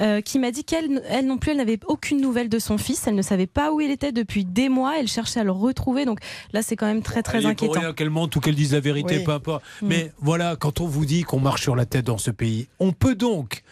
euh, qui m'a dit qu'elle elle non plus, elle n'avait aucune nouvelle de son fils. Elle ne savait pas où il était depuis des mois. Elle cherchait à le retrouver. Donc là, c'est quand même très très Elle est pour inquiétant. rien qu'elle mente ou qu'elle dise la vérité, Oui. peu importe. Mm. Mais voilà, quand on vous dit qu'on marche sur la tête dans ce pays, on peut donc.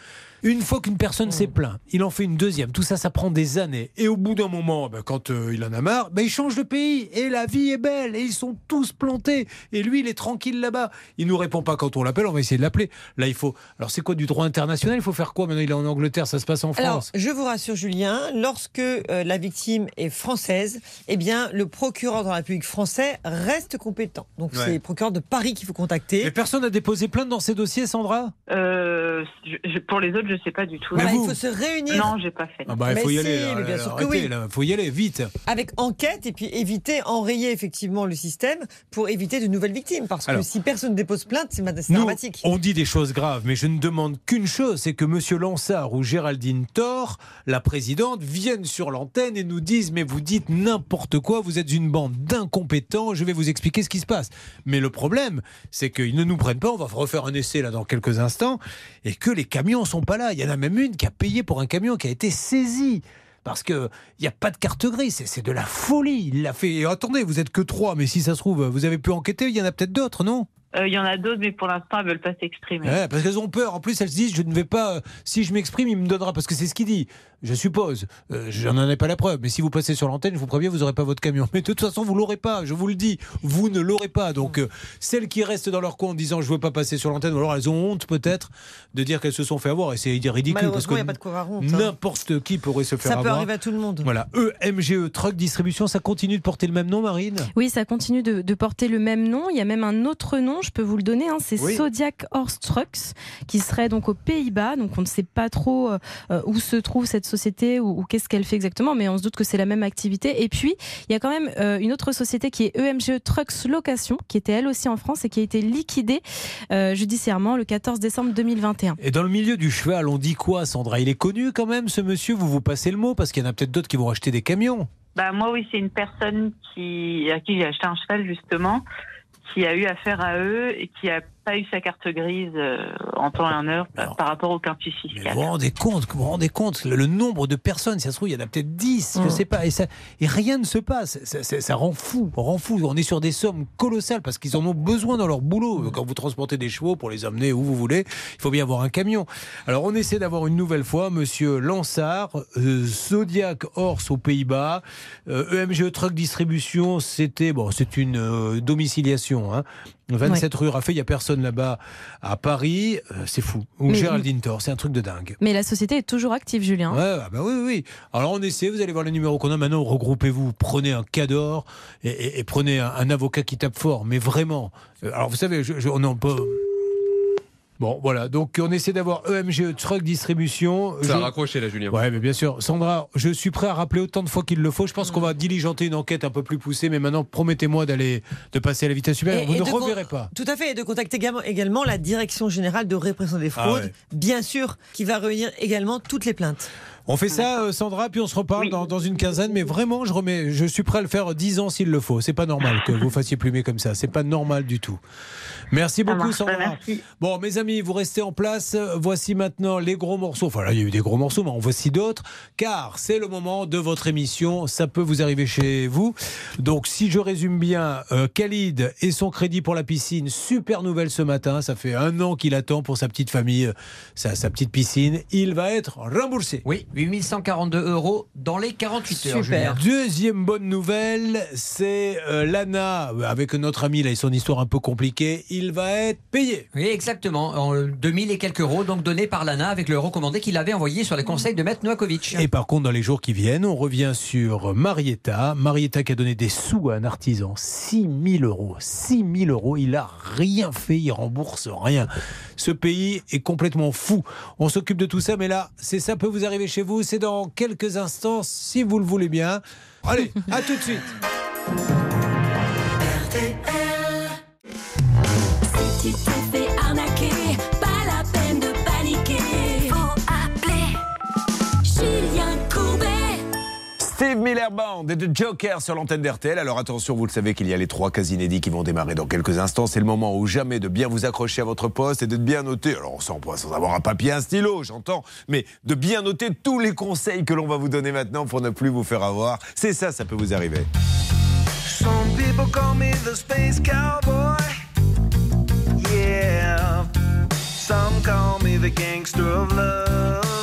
Une fois qu'une personne s'est plaint, il en fait une deuxième. Tout ça, ça prend des années. Et au bout d'un moment, ben, quand euh, il en a marre, ben, il change de pays. Et la vie est belle. Et ils sont tous plantés. Et lui, il est tranquille là-bas. Il nous répond pas quand on l'appelle. On va essayer de l'appeler. Là, il faut. Alors, c'est quoi du droit international? Il faut faire quoi Maintenant, il est en Angleterre. Ça se passe en Alors, France? je vous rassure, Julien, lorsque euh, la victime est française, eh bien, le procureur de la République français reste compétent. Donc, Ouais. c'est le procureur de Paris qu'il faut contacter. Mais personne n'a déposé plainte dans ces dossiers, Sandra? Euh, je- je- pour les autres, je sais pas du tout. Voilà, il faut se réunir Non, j'ai pas fait. Ah bah, il Mais faut y si, aller. là, mais bien là, que oui. là. faut y aller vite. avec enquête et puis éviter, enrayer effectivement le système pour éviter de nouvelles victimes. Parce que si personne ne dépose plainte, c'est dramatique. on dit des choses graves, mais je ne demande qu'une chose, c'est que Monsieur Lansard ou Géraldine Thor, la présidente, viennent sur l'antenne et nous disent mais vous dites n'importe quoi, vous êtes une bande d'incompétents, je vais vous expliquer ce qui se passe. Mais le problème, c'est qu'ils ne nous prennent pas, on va refaire un essai là dans quelques instants, et que les camions sont pas là. Il y en a même une qui a payé pour un camion qui a été saisi. Parce que il n'y a pas de carte grise, c'est- de la folie. Il l'a fait. Et attendez, vous êtes que trois, mais si ça se trouve, vous avez pu enquêter. Il y en a peut-être d'autres, non? Euh, Il y en a d'autres, mais pour l'instant, elles veulent pas s'exprimer. Ouais, parce qu'elles ont peur. En plus, elles se disent, je ne vais pas. euh, si je m'exprime, il me donnera. Parce que c'est ce qu'il dit. Je suppose. Euh, je n'en ai pas la preuve. Mais si vous passez sur l'antenne, je vous préviens, vous n'aurez pas votre camion. Mais de toute façon, vous l'aurez pas. Je vous le dis. Vous ne l'aurez pas. Donc, euh, celles qui restent dans leur coin en disant, je ne veux pas passer sur l'antenne, ou alors elles ont honte peut-être de dire qu'elles se sont fait avoir. Et c'est ridicule. Parce que il n'y a pas de quoi avoir honte. hein. n'importe qui pourrait se faire Ça peut avoir. arriver à tout le monde. Voilà. E EMGE Truck Distribution, ça continue de porter le même nom, Marine? Oui, ça continue de, de porter le même nom. Il y a même un autre nom, je peux vous le donner. hein, c'est Oui. Zodiac Horse Trucks, qui serait donc aux Pays-Bas. Donc on ne sait pas trop euh, où se trouve cette société ou, ou qu'est-ce qu'elle fait exactement, mais on se doute que c'est la même activité. Et puis il y a quand même euh, une autre société qui est EMGE Trucks Location, qui était elle aussi en France et qui a été liquidée euh, judiciairement le 14 décembre 2021. Et dans le milieu du cheval, on dit quoi, Sandra? Il est connu quand même, ce monsieur? Vous vous passez le mot Parce qu'il y en a peut-être d'autres qui vont acheter des camions. Bah moi oui, c'est une personne qui à qui j'ai acheté un cheval justement, qui a eu affaire à eux et qui a pas eu sa carte grise euh, en temps et en heure par, par rapport au quartier Vous fiscal. vous rendez compte, vous vous rendez compte le, le nombre de personnes, si ça se trouve, il y en a peut-être 10, je Mm. sais pas, et, ça, et rien ne se passe. Ça, ça- ça rend fou, rend fou. On est sur des sommes colossales parce qu'ils en ont besoin dans leur boulot. Quand vous transportez des chevaux pour les amener où vous voulez, il faut bien avoir un camion. Alors on essaie d'avoir une nouvelle fois Monsieur Lansard, euh, Zodiac Horse aux Pays-Bas, euh, EMGE Truck Distribution, c'était bon, c'est une euh, domiciliation. Hein. 27 rue Raffet, il n'y a personne là-bas à Paris, euh, c'est fou. Ou Mais- Géraldine Thor, c'est un truc de dingue. Mais la société est toujours active, Julien. Ouais, ah bah oui, oui, oui. Alors on essaie, vous allez voir le numéro qu'on a maintenant, regroupez-vous, prenez un cador et, et- et prenez un, un avocat qui tape fort, mais vraiment. Euh, Alors vous savez, je- je- on en peut. Bon, voilà, donc on essaie d'avoir EMG Truck Distribution. Ça a raccroché là, Julien. Ouais, mais bien sûr. Sandra, je suis prêt à rappeler autant de fois qu'il le faut. Je pense qu'on va diligenter une enquête un peu plus poussée, mais maintenant, promettez-moi d'aller, de passer à la vitesse supérieure. Et- Vous et ne reverrez pas. Tout à fait, et de contacter également, également la Direction Générale de Répression des Ah Fraudes, ouais. bien sûr, qui va réunir également toutes les plaintes. On fait ça, euh, Sandra, puis on se reparle dans, dans une quinzaine. Mais vraiment, je, remets, je suis prêt à le faire 10 ans s'il le faut. C'est pas normal que vous fassiez plumer comme ça. C'est pas normal du tout. Merci beaucoup, marche, Sandra. merci. Bon, mes amis, vous restez en place. Voici maintenant les gros morceaux. Enfin, là, il y a eu des gros morceaux, mais en voici d'autres. Car c'est le moment de votre émission. Ça peut vous arriver chez vous. Donc, si je résume bien, euh, Khalid et son crédit pour la piscine, super nouvelle ce matin. Ça fait un an qu'il attend pour sa petite famille, euh, sa, sa petite piscine. Il va être remboursé. Oui, 8142 euros dans les 48 heures. Julien. Deuxième bonne nouvelle, c'est euh, Lana, avec notre ami là et son histoire un peu compliquée, il va être payé. Oui, exactement. En 2000 et quelques euros, donc donné par l'ANA avec le recommandé qu'il avait envoyé sur les conseils de Maître Novakovic. Et par contre, dans les jours qui viennent, on revient sur Marietta. Marietta qui a donné des sous à un artisan. 6 000 euros. 6 000 euros. Il a rien fait. Il rembourse rien. Ce pays est complètement fou. On s'occupe de tout ça, mais là, c'est ça peut vous arriver chez vous. C'est dans quelques instants, si vous le voulez bien. Allez, à tout de suite. Steve Miller Band et The Joker sur l'antenne d'RTL. Alors attention, vous le savez qu'il y a les trois cas inédits qui vont démarrer dans quelques instants. C'est le moment ou jamais de bien vous accrocher à votre poste et de bien noter. Alors sans, sans avoir un papier, un stylo, j'entends, mais de bien noter tous les conseils que l'on va vous donner maintenant pour ne plus vous faire avoir. C'est ça, ça peut vous arriver. Some people call me the space cowboy. Yeah. Some call me the gangster of love.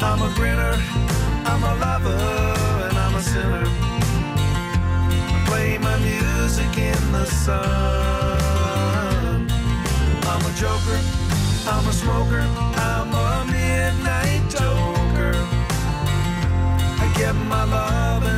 I'm a grinner, I'm a lover, and I'm a sinner. I play my music in the sun. I'm a joker. I'm a smoker, I'm a midnight toker. I get my loving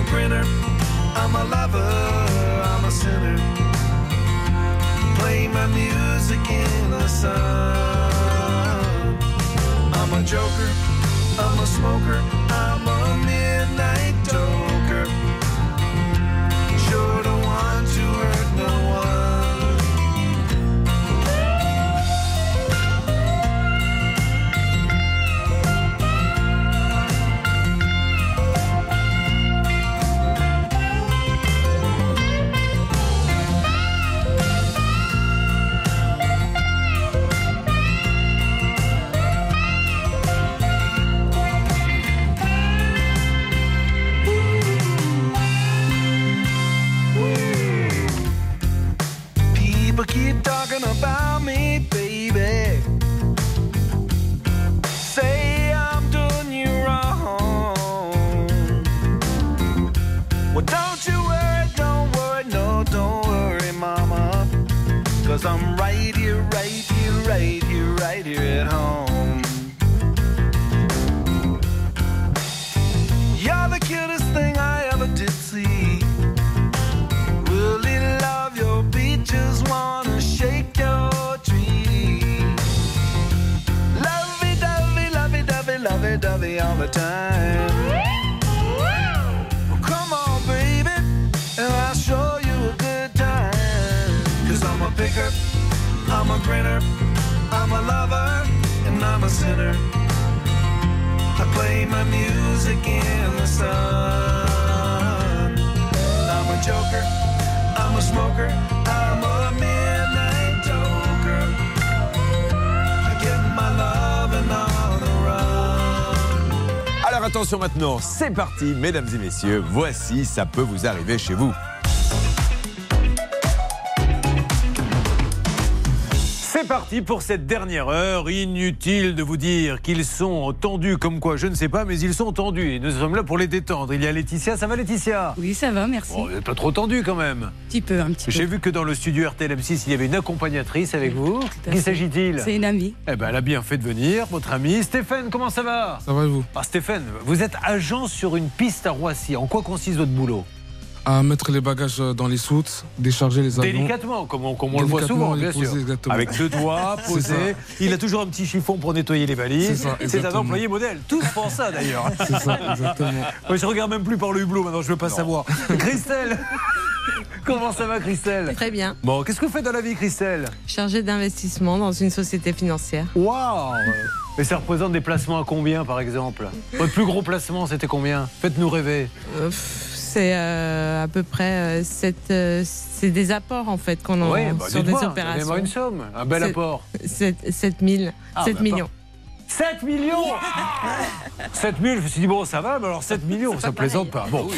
I'm a grinner, I'm a lover, I'm a sinner play my music in the sun. I'm a joker, I'm a smoker, I'm a midnight thinking about me, baby. Say I'm doing you wrong. Well, don't you worry, don't worry, no, don't worry, mama. Cause I'm right here, right here, right here, right here at home. Alors attention maintenant, c'est parti, mesdames et messieurs. Voici, ça peut vous arriver chez vous. Parti pour cette dernière heure. Inutile de vous dire qu'ils sont tendus comme quoi, je ne sais pas, mais ils sont tendus. Et nous sommes là pour les détendre. Il y a Laetitia. Ça va, Laetitia? Oui, ça va, merci. Bon, vous n'êtes pas trop tendu quand même. Un petit peu, un petit peu. J'ai vu que dans le studio RTL M6, il y avait une accompagnatrice avec vous. Qui s'agit-il? C'est une amie. Eh ben, elle a bien fait de venir, votre amie. Stéphane, comment ça va? Ça va et vous? Ah, Stéphane, vous êtes agent sur une piste à Roissy. En quoi consiste votre boulot? À mettre les bagages dans les soutes, décharger les avions. Délicatement, comme on, comme on le voit souvent, les bien poser, sûr. exactement. Avec deux doigts ça. Il a toujours un petit chiffon pour nettoyer les valises. C'est ça, C'est un employé modèle. Tous font ça d'ailleurs. C'est ça, exactement. Moi, je regarde même plus par le hublot maintenant, je veux pas savoir. Christelle Comment ça va, Christelle Très bien. Bon, qu'est-ce que vous faites dans la vie, Christelle Chargé d'investissement dans une société financière. Waouh Mais ça représente des placements à combien, par exemple Votre plus gros placement, c'était combien? Faites-nous rêver. Euh, C'est euh, à peu près euh, euh, c'est des apports en fait qu'on a Oui, bah, sur des opérations. une somme, un bel apport. 7, 7 000, Ah, 7 bah, millions. 7 millions 7 000, je me suis dit, bon, ça va, mais alors 7 millions, ça plaisante pas. Bon.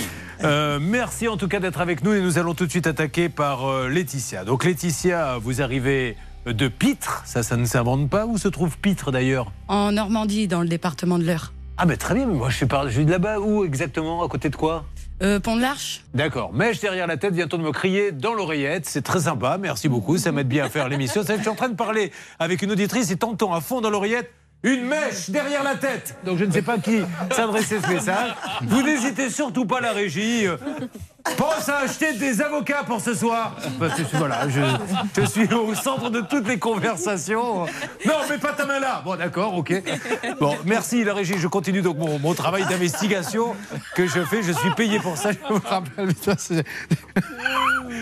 Euh, merci en tout cas d'être avec nous et nous allons tout de suite attaquer par euh, Laetitia. Donc Laetitia, vous arrivez de Pitre, ça, ça ne s'invente pas. Où se trouve Pitre d'ailleurs? En Normandie, dans le département de l'Eure. Ah, mais très bien, mais moi je suis, par... je suis de là-bas. Où exactement? À côté de quoi? Euh, Pont de l'Arche D'accord. Mèche derrière la tête, vient-on de me crier dans l'oreillette. C'est très sympa, merci beaucoup. Ça m'aide bien à faire l'émission. Je suis en train de parler avec une auditrice et tentons à fond dans l'oreillette. Une mèche derrière la tête. Donc je ne sais pas qui s'adressait ce message. Vous n'hésitez surtout pas la régie. Pense à acheter des avocats pour ce soir. Parce que, voilà, je, je suis au centre de toutes les conversations. Non, mais pas ta main là. Bon, d'accord, ok. Bon, merci la régie. Je continue donc mon, mon travail d'investigation que je fais. Je suis payé pour ça. Je me rappelle.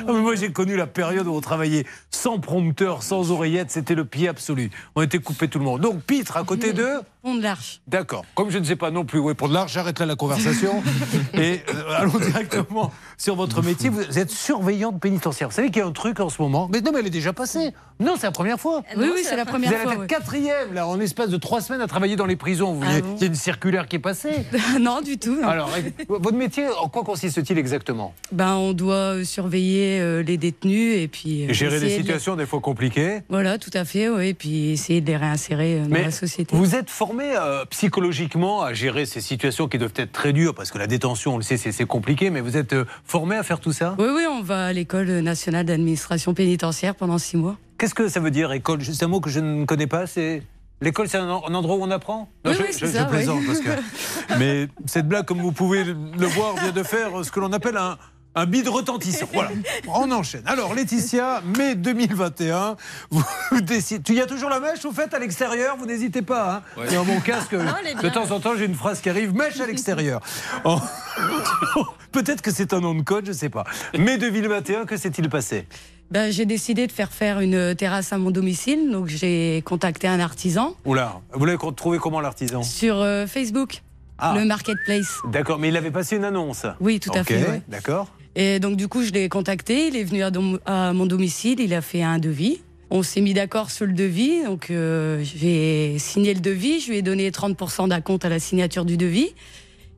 mais moi, j'ai connu la période où on travaillait sans prompteur, sans oreillette. C'était le pied absolu. On était coupé tout le monde. Donc, Pitre, à côté de. Pont de l'Arche. D'accord. Comme je ne sais pas non plus où est pour de l'argent, j'arrête là la conversation. et euh, allons directement sur votre métier. Vous êtes surveillante pénitentiaire. Vous savez qu'il y a un truc en ce moment. Mais non, mais elle est déjà passée. Non, c'est la première fois. Oui, oui, c'est la première Vous allez fois. être oui. quatrième, là, en espace de trois semaines à travailler dans les prisons. Vous Ah voyez, bon il y a une circulaire qui est passée. non, du tout. non. Alors, votre métier, en quoi consiste-t-il exactement? Ben, on doit euh, surveiller euh, les détenus et puis. euh, Gérer des essayer de les- situations des fois compliquées. Voilà, tout à fait, oui. Et puis essayer de les réinsérer euh, dans Mais la société. Vous êtes formé euh, psychologiquement à gérer ces situations qui doivent être très dures, parce que la détention, on le sait, c'est c'est compliqué, mais vous êtes euh, formé à faire tout ça Oui, oui, on va à l'école nationale d'administration pénitentiaire pendant six mois. Qu'est-ce que ça veut dire, école? C'est un mot que je ne connais pas, c'est... L'école, c'est un, endroit où on apprend? Oui, je, oui, je- ça, plaisante, oui. parce que... Mais cette blague, comme vous pouvez le voir, vient de faire ce que l'on appelle un... Un bide retentissant. Voilà. On enchaîne. Alors, Laetitia, mai 2021, vous décidez. Tu y as toujours la mèche, au fait, à l'extérieur? Vous n'hésitez pas. Hein Ouais. Dans mon casque, de temps en temps, j'ai une phrase qui arrive mèche à l'extérieur. Oh. Peut-être que c'est un nom de code, je ne sais pas. Mai 2021, que s'est-il passé? Ben, j'ai décidé de faire faire une terrasse à mon domicile, donc j'ai contacté un artisan Oula, vous l'avez trouvé comment l'artisan? Sur euh, Facebook, Ah. le marketplace. D'accord, mais il avait passé une annonce. Oui, tout à fait, ouais. D'accord. Et donc du coup, je l'ai contacté, il est venu à, mon domicile, il a fait un devis. On s'est mis d'accord sur le devis, donc euh, j'ai signé le devis, je lui ai donné 30% d'acompte à la signature du devis.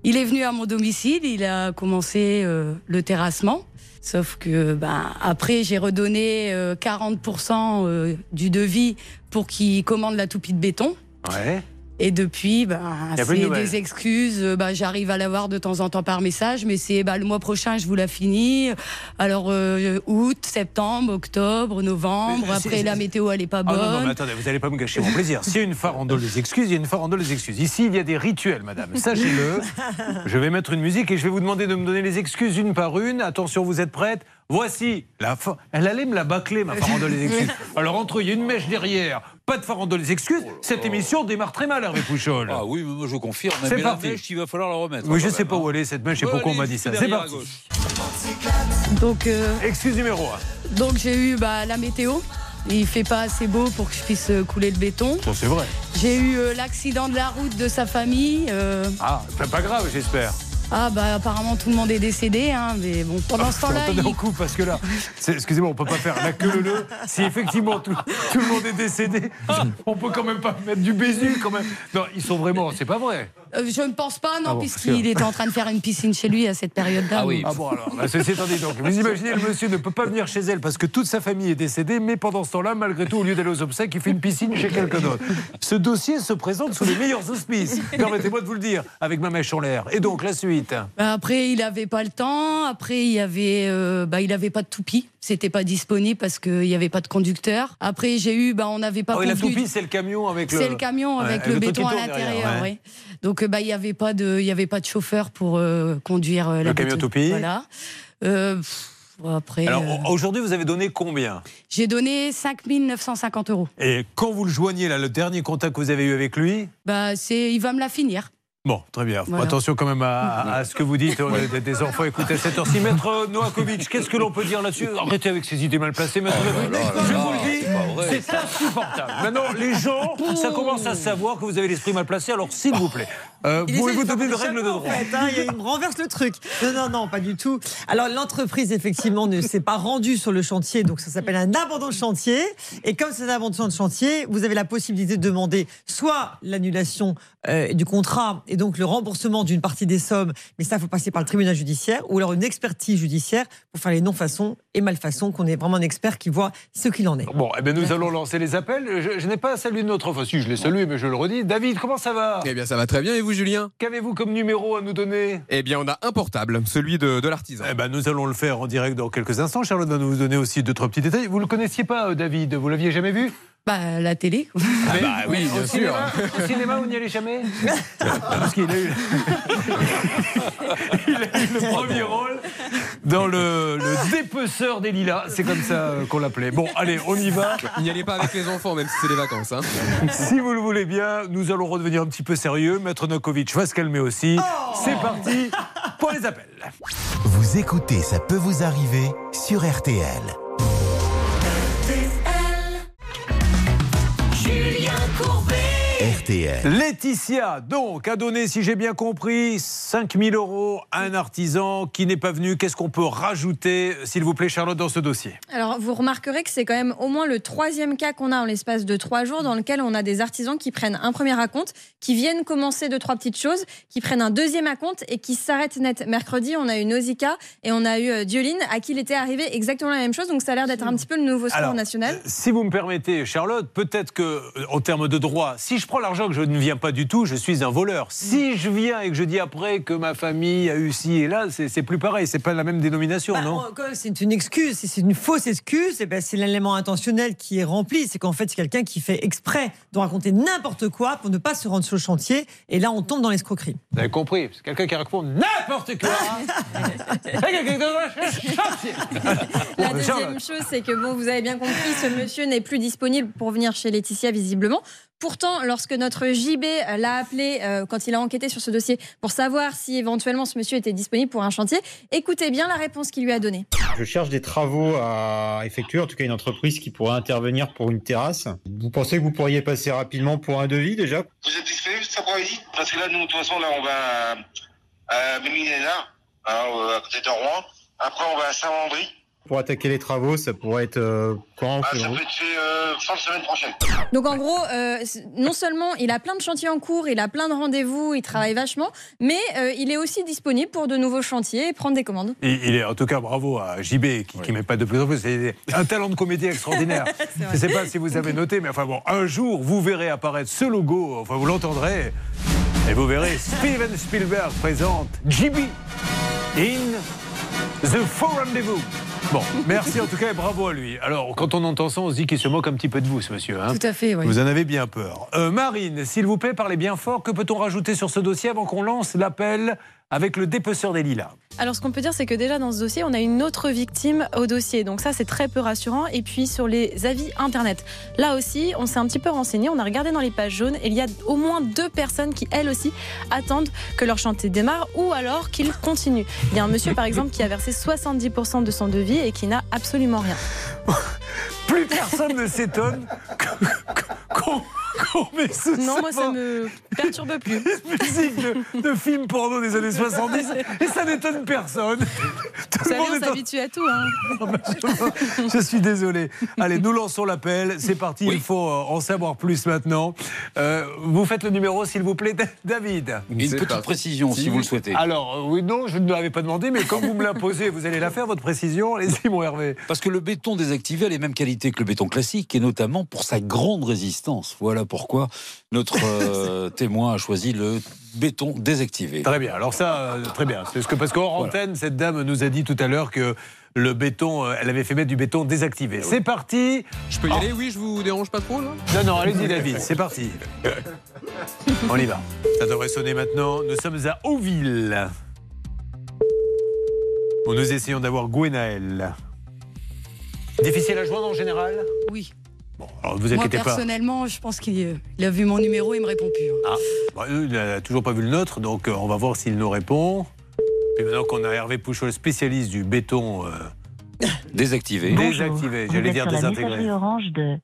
Il est venu à mon domicile, il a commencé euh, le terrassement. Sauf que ben, après, j'ai redonné euh, 40% euh, du devis pour qu'il commande la toupie de béton. Ouais. Et depuis, ben, Y a plus de c'est des excuses. Euh, ben, J'arrive à l'avoir de temps en temps par message, mais c'est ben, le mois prochain, je vous la finis. Alors, euh, août, septembre, octobre, novembre. Après, la météo, elle est pas Ah bonne. non, non, mais attendez, vous n'allez pas me gâcher mon plaisir. S'il y a une farandole des excuses, il y a une farandole des excuses. Ici, il y a des rituels, madame. Sachez-le. Je vais mettre une musique et je vais vous demander de me donner les excuses une par une. Attention, vous êtes prête Voici la fa- Elle allait me la bâcler, ma farandole des excuses. Alors, entre eux, il y a une mèche derrière. Pas de farandole des excuses. Cette émission démarre très mal, Hervé Pouchol. Ah oui, mais moi je confirme. C'est mais parti. la mèche, il va falloir la remettre. Oui, je quand sais pas hein. où elle est cette mèche et pourquoi on m'a dit ça. C'est parti. gauche. Donc, euh, Excuse numéro 1. donc j'ai eu bah, la météo. Il fait pas assez beau pour que je puisse euh, couler le béton. Bon, c'est vrai. J'ai eu euh, l'accident de la route de sa famille. euh, Ah, c'est pas grave, j'espère. Ah bah apparemment tout le monde est décédé, hein, mais bon pendant ce temps-là, Attendez, il- on coupe parce que là, excusez-moi, on peut pas faire la queue le le. Si effectivement tout, tout le monde est décédé, on peut quand même pas mettre du Bézu quand même. Non, ils sont vraiment, c'est pas vrai. Euh, je ne pense pas, non, Ah bon, puisqu'il était en train de faire une piscine chez lui à cette période-là. Ah oui. Ah bon alors, bah, ceci étant dit, donc, vous imaginez, le monsieur ne peut pas venir chez elle parce que toute sa famille est décédée, mais pendant ce temps-là, malgré tout, au lieu d'aller aux obsèques, il fait une piscine chez quelqu'un d'autre. Ce dossier se présente sous les meilleurs auspices. Permettez-moi de vous le dire, avec ma mèche en l'air. Et donc la suite. Bah, Après, il avait pas le temps. Après, il avait, euh, bah, il avait pas de toupie. C'était pas disponible parce qu'il y avait pas de conducteur. Après, j'ai eu, bah, on n'avait pas. Oui, la toupie, c'est le camion avec le. C'est le camion Ouais, avec le truc béton à l'intérieur, ouais. oui. Donc, bah, il y avait pas de, il y avait pas de chauffeur pour euh, conduire euh, la Le camion toupie? Voilà. Euh, pff, après, Alors euh, aujourd'hui, vous avez donné combien? J'ai donné 5 950 euros. Et quand vous le joignez, là, le dernier contact que vous avez eu avec lui? Bah, c'est, il va me la finir. Bon, très bien. Voilà. Attention quand même à, à- à ce que vous dites. On est des- enfants, écoutez à cette heure-ci. Maître euh, Novakovic, qu'est-ce que l'on peut dire là-dessus? Arrêtez avec ces idées mal placées, maître Novakovic. Je vous le dis, c'est insupportable. Maintenant, les gens, ça commence à savoir que vous avez l'esprit mal placé, alors s'il vous plaît, euh, Il pouvez-vous donner une règle de droit en fait, hein, il, y a- il me renverse le truc. Non, non, non, pas du tout. Alors, l'entreprise, effectivement, ne s'est pas rendue sur le chantier, donc ça s'appelle un abandon de chantier. Et comme c'est un abandon de chantier, vous avez la possibilité de demander soit l'annulation euh, du contrat et donc le remboursement d'une partie des sommes, mais ça, il faut passer par le tribunal judiciaire, ou alors une expertise judiciaire pour faire les non-façons et malfaçons, qu'on est vraiment un expert qui voit ce qu'il en est. Bon, eh bien, nous allons lancer les appels. Je, je n'ai pas salué notre enfin, si, je l'ai salué, mais je le redis. David, comment ça va? Eh bien, ça va très bien. Et vous, Julien Qu'avez-vous comme numéro à nous donner? Eh bien, on a un portable, celui de, de l'artisan. Eh ben, nous allons le faire en direct dans quelques instants. Charlotte va nous donner aussi deux, trois petits détails. Vous le connaissiez pas, euh, David? Vous l'aviez jamais vu? Bah, la télé. Mais- bah oui, au bien sûr. cinéma, Au cinéma, vous n'y allez jamais Parce qu'il a eu... Il a eu le premier rôle dans le, le dépeceur des lilas. C'est comme ça euh, qu'on l'appelait. Bon, allez, on y va. N'y allez pas avec les enfants, même si c'est les vacances. hein. Si vous le voulez bien, nous allons redevenir un petit peu sérieux. Maître Nokovic va se calmer aussi. C'est parti pour les appels. Vous écoutez Ça peut vous arriver sur RTL. RTL. Laetitia, donc, a donné, si j'ai bien compris, 5000 euros à un artisan qui n'est pas venu. Qu'est-ce qu'on peut rajouter, s'il vous plaît, Charlotte, dans ce dossier? Alors, vous remarquerez que c'est quand même au moins le troisième cas qu'on a en l'espace de trois jours dans lequel on a des artisans qui prennent un premier acompte, qui viennent commencer deux, trois petites choses, qui prennent un deuxième acompte et qui s'arrêtent net. Mercredi, on a eu Nausicaa et on a eu euh, Dioline à qui il était arrivé exactement la même chose. Donc, ça a l'air d'être un petit peu le nouveau sport Alors, national. Si vous me permettez, Charlotte, peut-être que, euh, en termes de droit, si je prends l'argent que je ne viens pas du tout, je suis un voleur. Si je viens et que je dis après que ma famille a eu ci et là, c'est plus pareil. C'est pas la même dénomination, Bah, non C'est une excuse, si c'est une fausse excuse, eh ben, c'est l'élément intentionnel qui est rempli. C'est qu'en fait, c'est quelqu'un qui fait exprès de raconter n'importe quoi pour ne pas se rendre sur le chantier. Et là, on tombe dans l'escroquerie. Vous avez compris C'est quelqu'un qui raconte n'importe quoi. La Bon, deuxième chose, c'est que bon, vous avez bien compris, ce monsieur n'est plus disponible pour venir chez Laetitia visiblement. Pourtant, lorsque notre JB l'a appelé euh, quand il a enquêté sur ce dossier pour savoir si éventuellement ce monsieur était disponible pour un chantier, écoutez bien la réponse qu'il lui a donnée. Je cherche des travaux à effectuer, en tout cas une entreprise qui pourrait intervenir pour une terrasse. Vous pensez que vous pourriez passer rapidement pour un devis déjà? Vous êtes disponible cet après-midi Parce que là, nous, de toute façon, là, on va à Méminéna, hein, à côté de Rouen. Après, on va à Saint-Mandry. Pour attaquer les travaux, ça pourrait être euh, quand Ah, ça peut être fait euh, fin de semaine prochaine. Donc en gros, euh, non seulement il a plein de chantiers en cours, il a plein de rendez-vous, il travaille vachement, mais euh, il est aussi disponible pour de nouveaux chantiers et prendre des commandes. Il, il est en tout cas bravo à JB qui, qui met pas de plus en plus. C'est un talent de comédie extraordinaire. Je ne sais pas si vous avez noté, mais enfin bon, un jour vous verrez apparaître ce logo, enfin vous l'entendrez, et vous verrez Steven Spielberg présente JB in The Four Rendezvous. Bon, merci en tout cas et bravo à lui. Alors, quand on entend ça, on se dit qu'il se moque un petit peu de vous, ce monsieur. hein. Tout à fait, oui. Vous en avez bien peur. Euh, Marine, s'il vous plaît, parlez bien fort. Que peut-on rajouter sur ce dossier avant qu'on lance l'appel avec le dépeceur des lilas Alors, ce qu'on peut dire, c'est que déjà dans ce dossier, on a une autre victime au dossier. Donc, ça, c'est très peu rassurant. Et puis, sur les avis Internet, là aussi, on s'est un petit peu renseigné. On a regardé dans les pages jaunes et il y a au moins deux personnes qui, elles aussi, attendent que leur chantier démarre ou alors qu'il continue. Il y a un monsieur, par exemple, qui a versé 70% de son devis et qui n'a absolument rien. Plus personne ne s'étonne qu'on met ce Non, moi, ça me perturbe plus. musique de, de film porno des années 70 et ça n'étonne personne. Tout Vous le savez, monde on en- s'habitue à tout. Hein. Je suis désolé. Allez, nous lançons l'appel. C'est parti. Il faut euh, en savoir plus maintenant. Euh, vous faites le numéro, s'il vous plaît, David. Une petite précision, si vous le souhaitez. Alors, euh, oui, non, je ne l'avais pas demandé, mais comme vous me l'imposez, vous allez la faire, votre précision. Allez-y, mon Hervé. Parce que le béton désactivé a les mêmes qualités que le béton classique, et notamment pour sa grande résistance. Voilà pourquoi notre euh, témoin a choisi le béton désactivé. Très bien. Alors ça, euh, très bien. Parce que parce qu'en antenne, cette dame nous a dit tout à l'heure que le béton, euh, elle avait fait mettre du béton désactivé. C'est parti. Je peux y aller, oui, je vous dérange pas trop là? Non, non, allez-y, David. C'est parti. On y va. Ça devrait sonner maintenant. Nous sommes à Auville. Où nous essayons d'avoir Gwenaël. Difficile à joindre en général? Oui. Bon, alors ne vous Moi, inquiétez pas. personnellement, je pense qu'il euh, a vu mon numéro, il me répond plus. hein. Ah, bah, il n'a toujours pas vu le nôtre, donc euh, on va voir s'il nous répond. Puis maintenant qu'on a Hervé Pouchol, spécialiste du béton euh, Désactivé. désactivé, j'allais dire désintégré. orange de...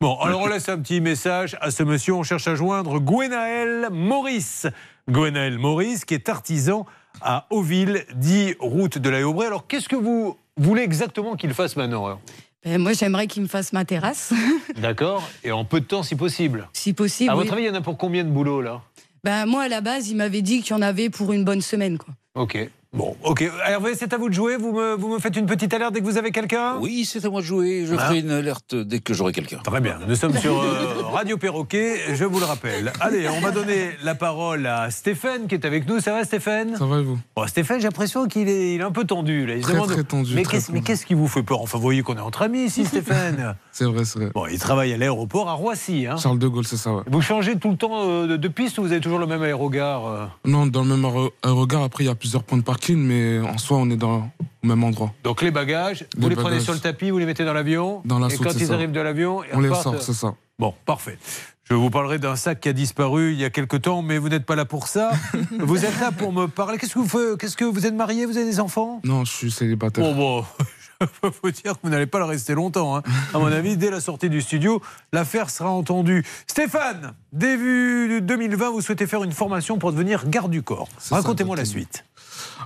Bon, alors on laisse un petit message à ce monsieur. On cherche à joindre Gwenaël Maurice. Gwenaël Maurice, qui est artisan à Auville, dit route de la Haye-Aubrey. Alors, qu'est-ce que vous voulez exactement qu'il fasse alors Ben, moi, j'aimerais qu'il me fasse ma terrasse, D'accord Et en peu de temps, si possible. si possible. À oui. votre avis, il y en a pour combien de boulots là? Ben, moi, à la base, il m'avait dit qu'il y en avait pour une bonne semaine. Quoi. Ok. Bon, ok. Hervé, c'est à vous de jouer. Vous me, vous me faites une petite alerte dès que vous avez quelqu'un? Oui, c'est à moi de jouer. Je Ah. ferai une alerte dès que j'aurai quelqu'un. Très bien. Nous sommes sur euh, Radio Perroquet, je vous le rappelle. Allez, on va donner la parole à Stéphane qui est avec nous. Ça va, Stéphane? Ça va et vous? Bon, Stéphane, j'ai l'impression qu'il est, il est un peu tendu. Là. Il Très, demande, très tendu, Mais qu'est-ce qui vous fait peur? Enfin, vous voyez qu'on est entre amis ici, Stéphane. C'est vrai, c'est vrai. Bon, il travaille à l'aéroport à Roissy. hein. Charles de Gaulle, c'est ça, ouais. Vous changez tout le temps euh, de, de piste ou vous avez toujours le même aérogare euh? Non, dans le même aéro- aérogare, après, il y a plusieurs points de parking, mais en soi, on est dans, au même endroit. Donc les bagages, vous Les prenez sur le tapis, vous les mettez dans l'avion Dans la Et soute, quand ils ça. arrivent de l'avion, On les sort, c'est ça. Bon, parfait. Je vous parlerai d'un sac qui a disparu il y a quelque temps, mais vous n'êtes pas là pour ça. vous êtes là pour me parler. Qu'est-ce que vous faites Qu'est-ce que vous êtes marié Vous avez des enfants? Non, je suis célibataire. Bon, bon. Je peux vous dire que vous n'allez pas le rester longtemps. hein. À mon avis, dès la sortie du studio, l'affaire sera entendue. Stéphane, début 2020, vous souhaitez faire une formation pour devenir garde du corps. Racontez-moi la suite.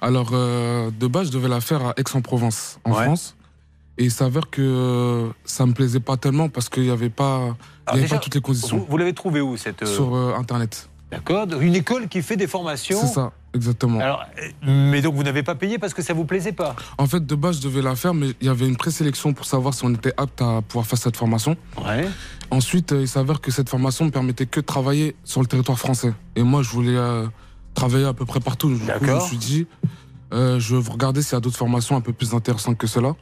Alors, euh, de base, je devais la faire à Aix-en-Provence, en Ouais. France. Et il s'avère que ça me plaisait pas tellement parce qu'il n'y avait, pas, il y avait déjà, pas toutes les conditions. Vous, vous l'avez trouvé où cette euh, Sur euh, Internet. D'accord Une école qui fait des formations. C'est ça, exactement. Alors, mais donc vous n'avez pas payé parce que ça vous plaisait pas En fait, de base, je devais la faire, mais il y avait une présélection pour savoir si on était apte à pouvoir faire cette formation. Ouais. Ensuite, il s'avère que cette formation me permettait que de travailler sur le territoire français. Et moi, je voulais euh, travailler à peu près partout. Du coup, je me suis dit, euh, je vais regarder s'il y a d'autres formations un peu plus intéressantes que cela.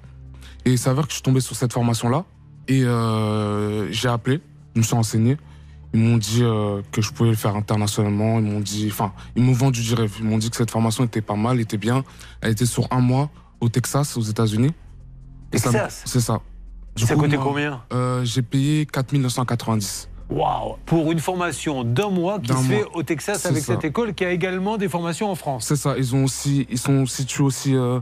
Et il s'avère que je suis tombé sur cette formation-là. Et euh, j'ai appelé, je me suis renseigné. Ils m'ont dit euh, que je pouvais le faire internationalement. Ils m'ont dit, enfin, ils m'ont vendu du rêve. Ils m'ont dit que cette formation était pas mal, était bien. Elle était sur un mois au Texas, aux États-Unis. Texas C'est ça. Du Ça coûtait combien euh, J'ai payé 4990. Waouh Pour une formation d'un mois qui se fait au Texas avec ça. cette école qui a également des formations en France. C'est ça. Ils ont aussi, ils sont situés aussi euh,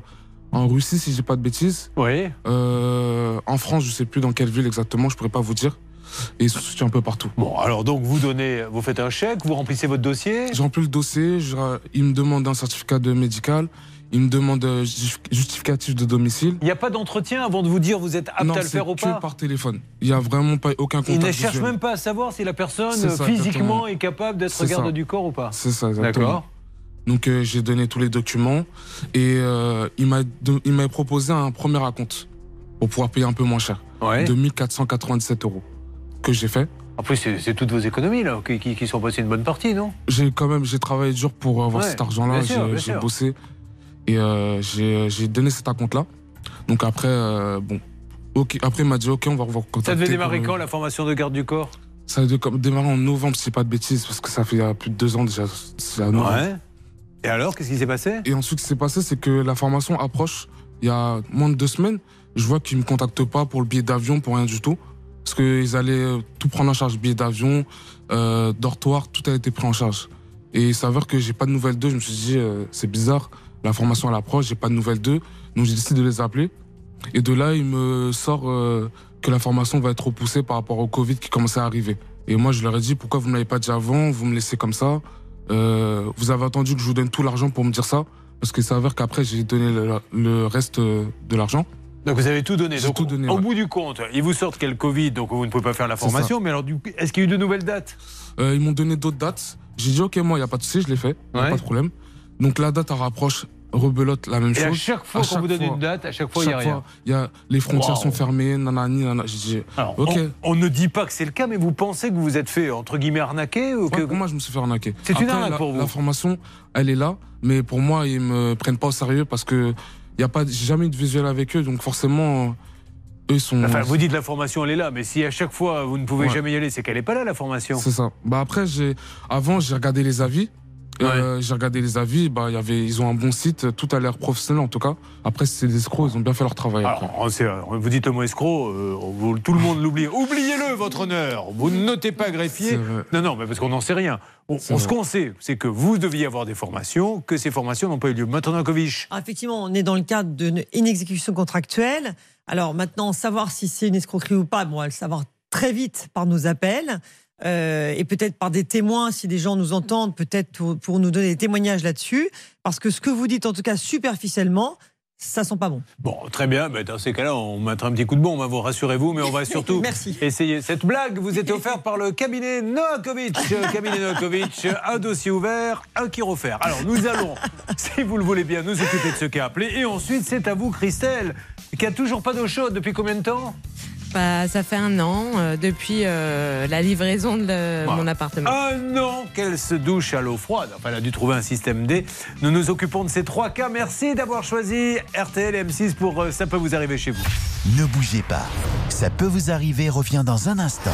en Russie, si je dis pas de bêtises. Oui. Euh, en France, je sais plus dans quelle ville exactement, je pourrais pas vous dire. Et ils sont situés un peu partout. Bon, alors donc vous donnez, vous faites un chèque, vous remplissez votre dossier. J'ai rempli le dossier. je- ils me demandent un certificat de médical. Il me demande euh, justif- justificatif de domicile. Il n'y a pas d'entretien avant de vous dire vous êtes apte non, à le c'est faire ou pas par téléphone. Il n'y a vraiment pas aucun Il contact. ne cherche même pas à savoir si la personne C'est ça, physiquement exactement. est capable d'être C'est garde ça. du corps ou pas. C'est ça. D'accord. Donc euh, j'ai donné tous les documents et euh, il m'a il proposé un premier acompte pour pouvoir payer un peu moins cher. Ouais. De 1497 euros que j'ai fait. Après, c'est c'est toutes vos économies là, qui, qui- qui sont passées une bonne partie, non? J'ai quand même j'ai travaillé dur pour avoir Ouais, cet argent-là. J'ai bossé et euh, j'ai j'ai donné cet acompte-là. Donc après euh, bon, ok. Après il m'a dit ok on va revoir Ça devait démarrer quand la formation de garde du corps? Ça comme- démarrer en novembre, si pas de bêtises, parce que ça fait euh, plus de deux ans déjà. Ouais. Et alors, qu'est-ce qui s'est passé? Et ensuite, ce qui s'est passé, c'est que la formation approche. Il y a moins de deux semaines, je vois qu'ils me contactent pas pour le billet d'avion, pour rien du tout. Parce qu'ils allaient euh, tout prendre en charge, billet d'avion, euh, dortoir, tout a été pris en charge. Et il s'avère que j'ai pas de nouvelles d'eux. Je me suis dit, euh, c'est bizarre, la formation à l'approche, j'ai pas de nouvelles d'eux. Donc j'ai décidé de les appeler. Et de là, il me sort euh, que la formation va être repoussée par rapport au Covid qui commençait à arriver. Et moi, je leur ai dit, pourquoi vous ne l'avez pas dit avant? Vous me laissez comme ça Euh, Vous avez attendu que je vous donne tout l'argent pour me dire ça? Parce qu'il s'avère qu'après, j'ai donné le, le reste euh, de l'argent. Donc vous avez tout donné. Donc, tout donné, Au ouais. bout du compte, ils vous sortent qu'il y a le Covid, donc vous ne pouvez pas faire la formation. Mais alors, est-ce qu'il y a eu de nouvelles dates? Euh, ils m'ont donné d'autres dates. J'ai dit, ok, moi, il n'y a pas de souci, je l'ai fait. Ouais. pas de problème. Donc la date, elle rapproche, rebelote la même Et chose. à chaque fois qu'on vous donne une date, à chaque fois, il y a rien. y a, les frontières sont fermées, nanani, nanana. Dit, Alors, on, on ne dit pas que c'est le cas, mais vous pensez que vous vous êtes fait, entre guillemets, arnaquer ou que... Ouais, pour moi, je me suis fait arnaquer. C'est une arnaque pour vous La formation, elle est là, mais pour moi, ils me prennent pas au sérieux parce que y a pas, j'ai jamais eu de visuel avec eux, donc forcément, eux sont. Enfin, vous dites la formation, elle est là, mais si à chaque fois vous ne pouvez Ouais. jamais y aller, c'est qu'elle n'est pas là, la formation. C'est ça. Bah après, j'ai, avant, j'ai regardé les avis. Euh, j'ai regardé les avis. Bah, il y avait, ils ont un bon site. Tout a l'air professionnel en tout cas. Après, c'est des escrocs. Ils ont bien fait leur travail. Alors, c'est- vous dites le mot escroc, euh, vous- tout le monde l'oublie. Oubliez-le, votre honneur. Vous ne notez pas greffier. Non, non, mais parce qu'on n'en sait rien. On, ce qu'on sait, c'est que vous deviez avoir des formations, que ces formations n'ont pas eu lieu. Maintenant, Kovic. Ah, effectivement, on est dans le cadre d'une inexécution contractuelle. Alors maintenant, savoir si c'est une escroquerie ou pas, bon, on va le savoir très vite par nos appels. Euh, et peut-être par des témoins, si des gens nous entendent, peut-être pour, pour nous donner des témoignages là-dessus. Parce que ce que vous dites, en tout cas superficiellement, ça sent pas bon. Bon, très bien. Mais dans ces cas-là, on mettra un petit coup de bombe. hein, vous rassurez-vous, mais on va surtout Merci. essayer. Cette blague vous était offerte par le cabinet Noakovic. Euh, cabinet Noakovic, un dossier ouvert, un qui refaire. Alors, nous allons, si vous le voulez bien, nous occuper de ce qui a appelé. Et ensuite, c'est à vous, Christelle, qui a toujours pas d'eau chaude depuis combien de temps? Bah, ça fait un an euh, depuis euh, la livraison de le- Voilà. mon appartement. Un an qu'elle se douche à l'eau froide. Enfin, elle a dû trouver un système D. Nous nous occupons de ces trois cas. Merci d'avoir choisi RTL et M6 pour euh, Ça peut vous arriver chez vous. Ne bougez pas. Ça peut vous arriver revient dans un instant.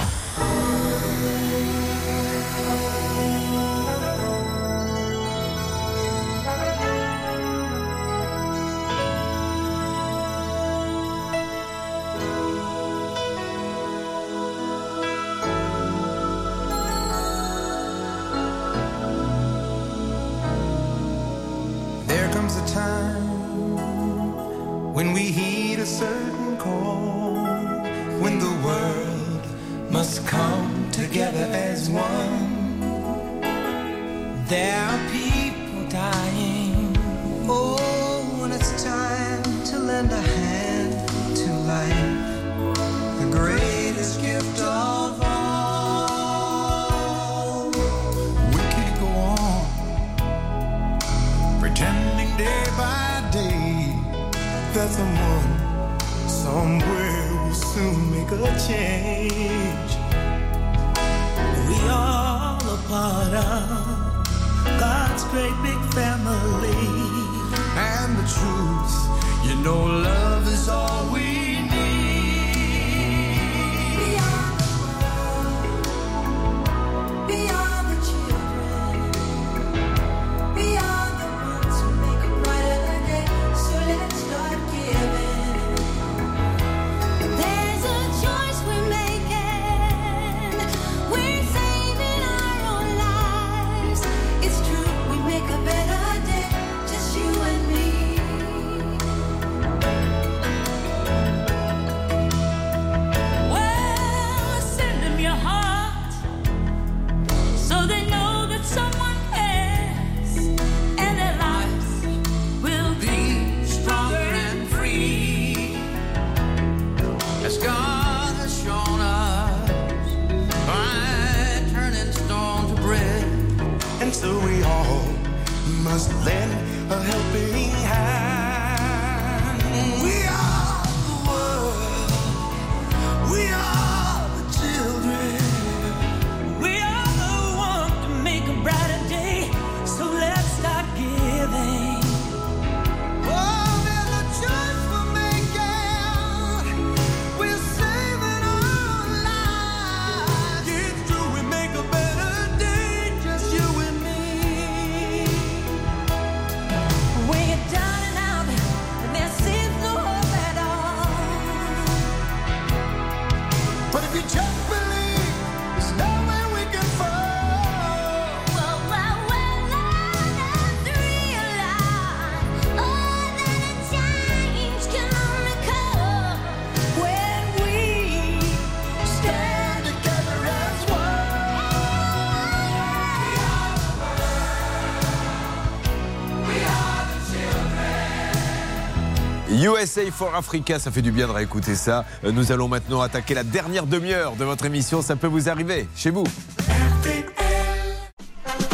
USA for Africa, ça fait du bien de réécouter ça. Euh, Nous allons maintenant attaquer la dernière demi-heure de votre émission. Ça peut vous arriver chez vous.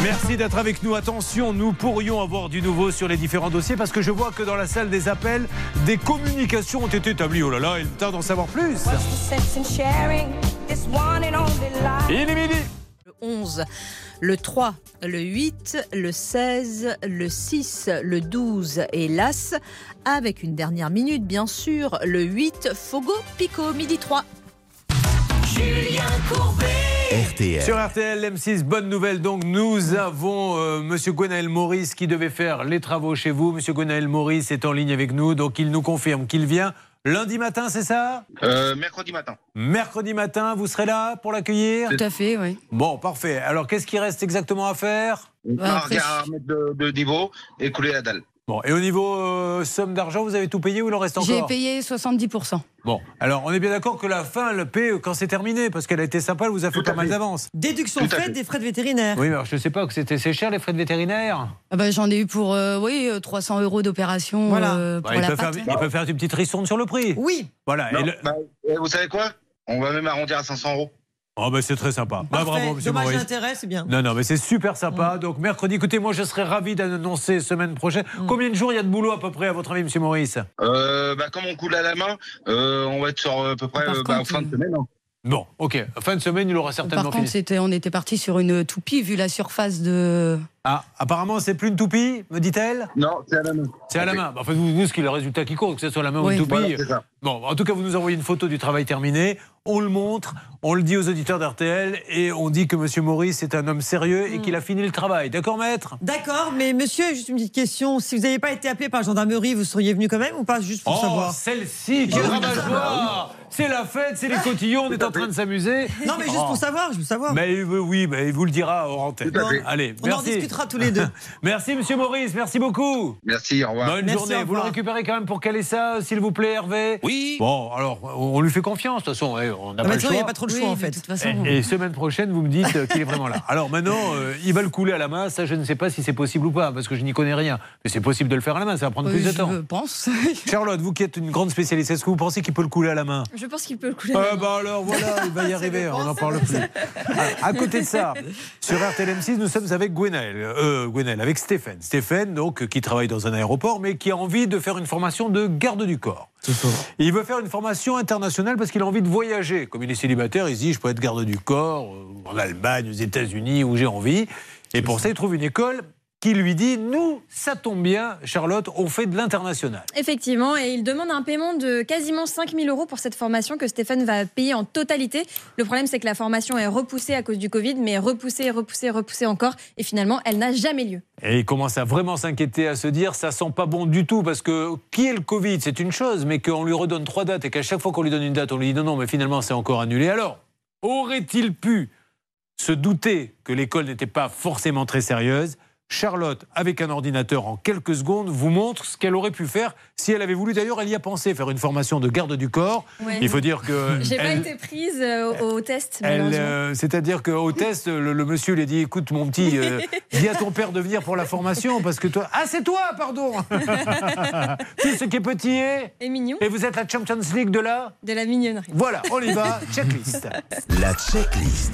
Merci d'être avec nous. Attention, nous pourrions avoir du nouveau sur les différents dossiers parce que je vois que dans la salle des appels, des communications ont été établies. Oh là là, il est temps d'en savoir plus. Il est midi. Le 11, le 3, le 8, le 16, le 6, le 12 et l'As. Avec une dernière minute, bien sûr, le 8, Fogo Pico, midi 3. Julien Courbet. RTL. Sur RTL M6, bonne nouvelle donc, nous avons euh, Monsieur Gwenaël Maurice qui devait faire les travaux chez vous. Monsieur Gwenaël Maurice est en ligne avec nous, donc il nous confirme qu'il vient lundi matin, c'est ça Euh, mercredi matin. Mercredi matin, vous serez là pour l'accueillir Tout à fait, oui. Bon, parfait. Alors qu'est-ce qui reste exactement à faire On Bah, après, de niveau et couler la dalle. Bon, et au niveau euh, somme d'argent, vous avez tout payé ou il en reste J'ai encore payé 70%. Bon, alors on est bien d'accord que la fin, elle paie quand c'est terminé, parce qu'elle a été sympa, elle vous a fait pas mal d'avance. Déduction faite des frais de vétérinaire. Oui, mais alors je sais pas que c'était c'est cher les frais de vétérinaire. Ah bah, J'en ai eu pour euh, oui, euh, 300 euros d'opération Voilà. euh, Bah, pour il, la peut faire, il peut faire une petite ristourne sur le prix. Oui. Voilà. Non, et le- bah, euh, vous savez quoi? On va même arrondir à 500 euros. Oh, bah, c'est très sympa. Bah, bravo, monsieur Dommage Maurice. d'intérêt, c'est bien. Non, non, mais c'est super sympa. Donc, mercredi, écoutez, moi, je serais ravi d'annoncer semaine prochaine. Combien de jours il y a de boulot à peu près, à votre avis, monsieur Maurice? Euh, bah, comme on coule à la main, euh, on va être sur euh, à peu près Par euh, bah, contre, fin de semaine. hein. Bon, ok. Fin de semaine, il aura certainement Par contre, fini. c'était, on était parti sur une toupie vu la surface de. Ah, apparemment, c'est plus une toupie, me dit-elle? Non, c'est à la main. C'est à la main. Bah, Enfin, vous, vous, ce qui est le résultat qui compte, que ce soit la main ou Oui. une toupie. Voilà, c'est ça. bon, en tout cas, vous nous envoyez une photo du travail terminé. On le montre, on le dit aux auditeurs d'RTL et on dit que monsieur Maurice est un homme sérieux et qu'il a fini le travail. D'accord, maître? D'accord, mais monsieur, juste une petite question. Si vous n'avez pas été appelé par la gendarmerie, vous seriez venu quand même ou pas Juste pour Oh, savoir? celle-ci, quelle Ah oui, rabat-joie C'est la fête, c'est les cotillons, on est en train de s'amuser. Non, mais juste Oh. pour savoir, je veux savoir. Mais euh, oui, mais il vous le dira hors antenne. Allez, On en discutera tous les deux. Merci, monsieur Maurice, merci beaucoup. Merci, au revoir. Bonne Merci, journée. Vous le récupérez quand même pour caler ça, s'il vous plaît, Hervé Oui. Bon, alors, on lui fait confiance, de toute façon, eh, on n'a pas le il n'y a pas trop de choix Oui, en de fait. toute façon. Et, et semaine prochaine, vous me dites euh, qu'il est vraiment là. Alors maintenant, euh, il va le couler à la main. Ça, je ne sais pas si c'est possible ou pas, parce que je n'y connais rien. Mais c'est possible de le faire à la main, ça va prendre plus de Euh, temps. je pense. Charlotte, vous qui êtes une grande spécialiste, est-ce que vous pensez qu'il peut le couler à la main? Je pense qu'il peut le couler. Ah bah alors voilà, il va y arriver, on n'en parle plus. À, à côté de ça, sur RTLM6, nous sommes avec Gwenaël, euh, Gwenaël, avec Stéphane. Stéphane, donc, euh, qui travaille dans un aéroport, mais qui a envie de faire une formation de garde du corps. C'est ça. Il veut faire une formation internationale parce qu'il a envie de voyager. Comme il est célibataire, il se dit je peux être garde du corps euh, en Allemagne, aux États-Unis, où j'ai envie. Et pour ça, il trouve une école qui lui dit nous, ça tombe bien, Charlotte, on fait de l'international. Effectivement, et il demande un paiement de quasiment 5000 euros pour cette formation que Stéphane va payer en totalité. Le problème, c'est que la formation est repoussée à cause du Covid, mais repoussée, repoussée, repoussée encore, et finalement, elle n'a jamais lieu. Et il commence à vraiment s'inquiéter, à se dire ça sent pas bon du tout parce que qui est le Covid, c'est une chose, mais qu'on lui redonne trois dates et qu'à chaque fois qu'on lui donne une date, on lui dit non, non, mais finalement c'est encore annulé. Alors, aurait-il pu se douter que l'école n'était pas forcément très sérieuse? Charlotte, avec un ordinateur en quelques secondes, vous montre ce qu'elle aurait pu faire si elle avait voulu. D'ailleurs, elle y a pensé, faire une formation de garde du corps. Ouais. Il faut dire que. J'ai pas été prise euh, au, au test, euh, C'est-à-dire qu'au test, le, le monsieur lui a dit Écoute, mon petit, euh, dis à ton père de venir pour la formation parce que toi. Ah, c'est toi, pardon Tout ce qui est petit est. Et mignon. Et vous êtes la Champions League de là De la mignonnerie. Voilà, on y va, checklist. La checklist.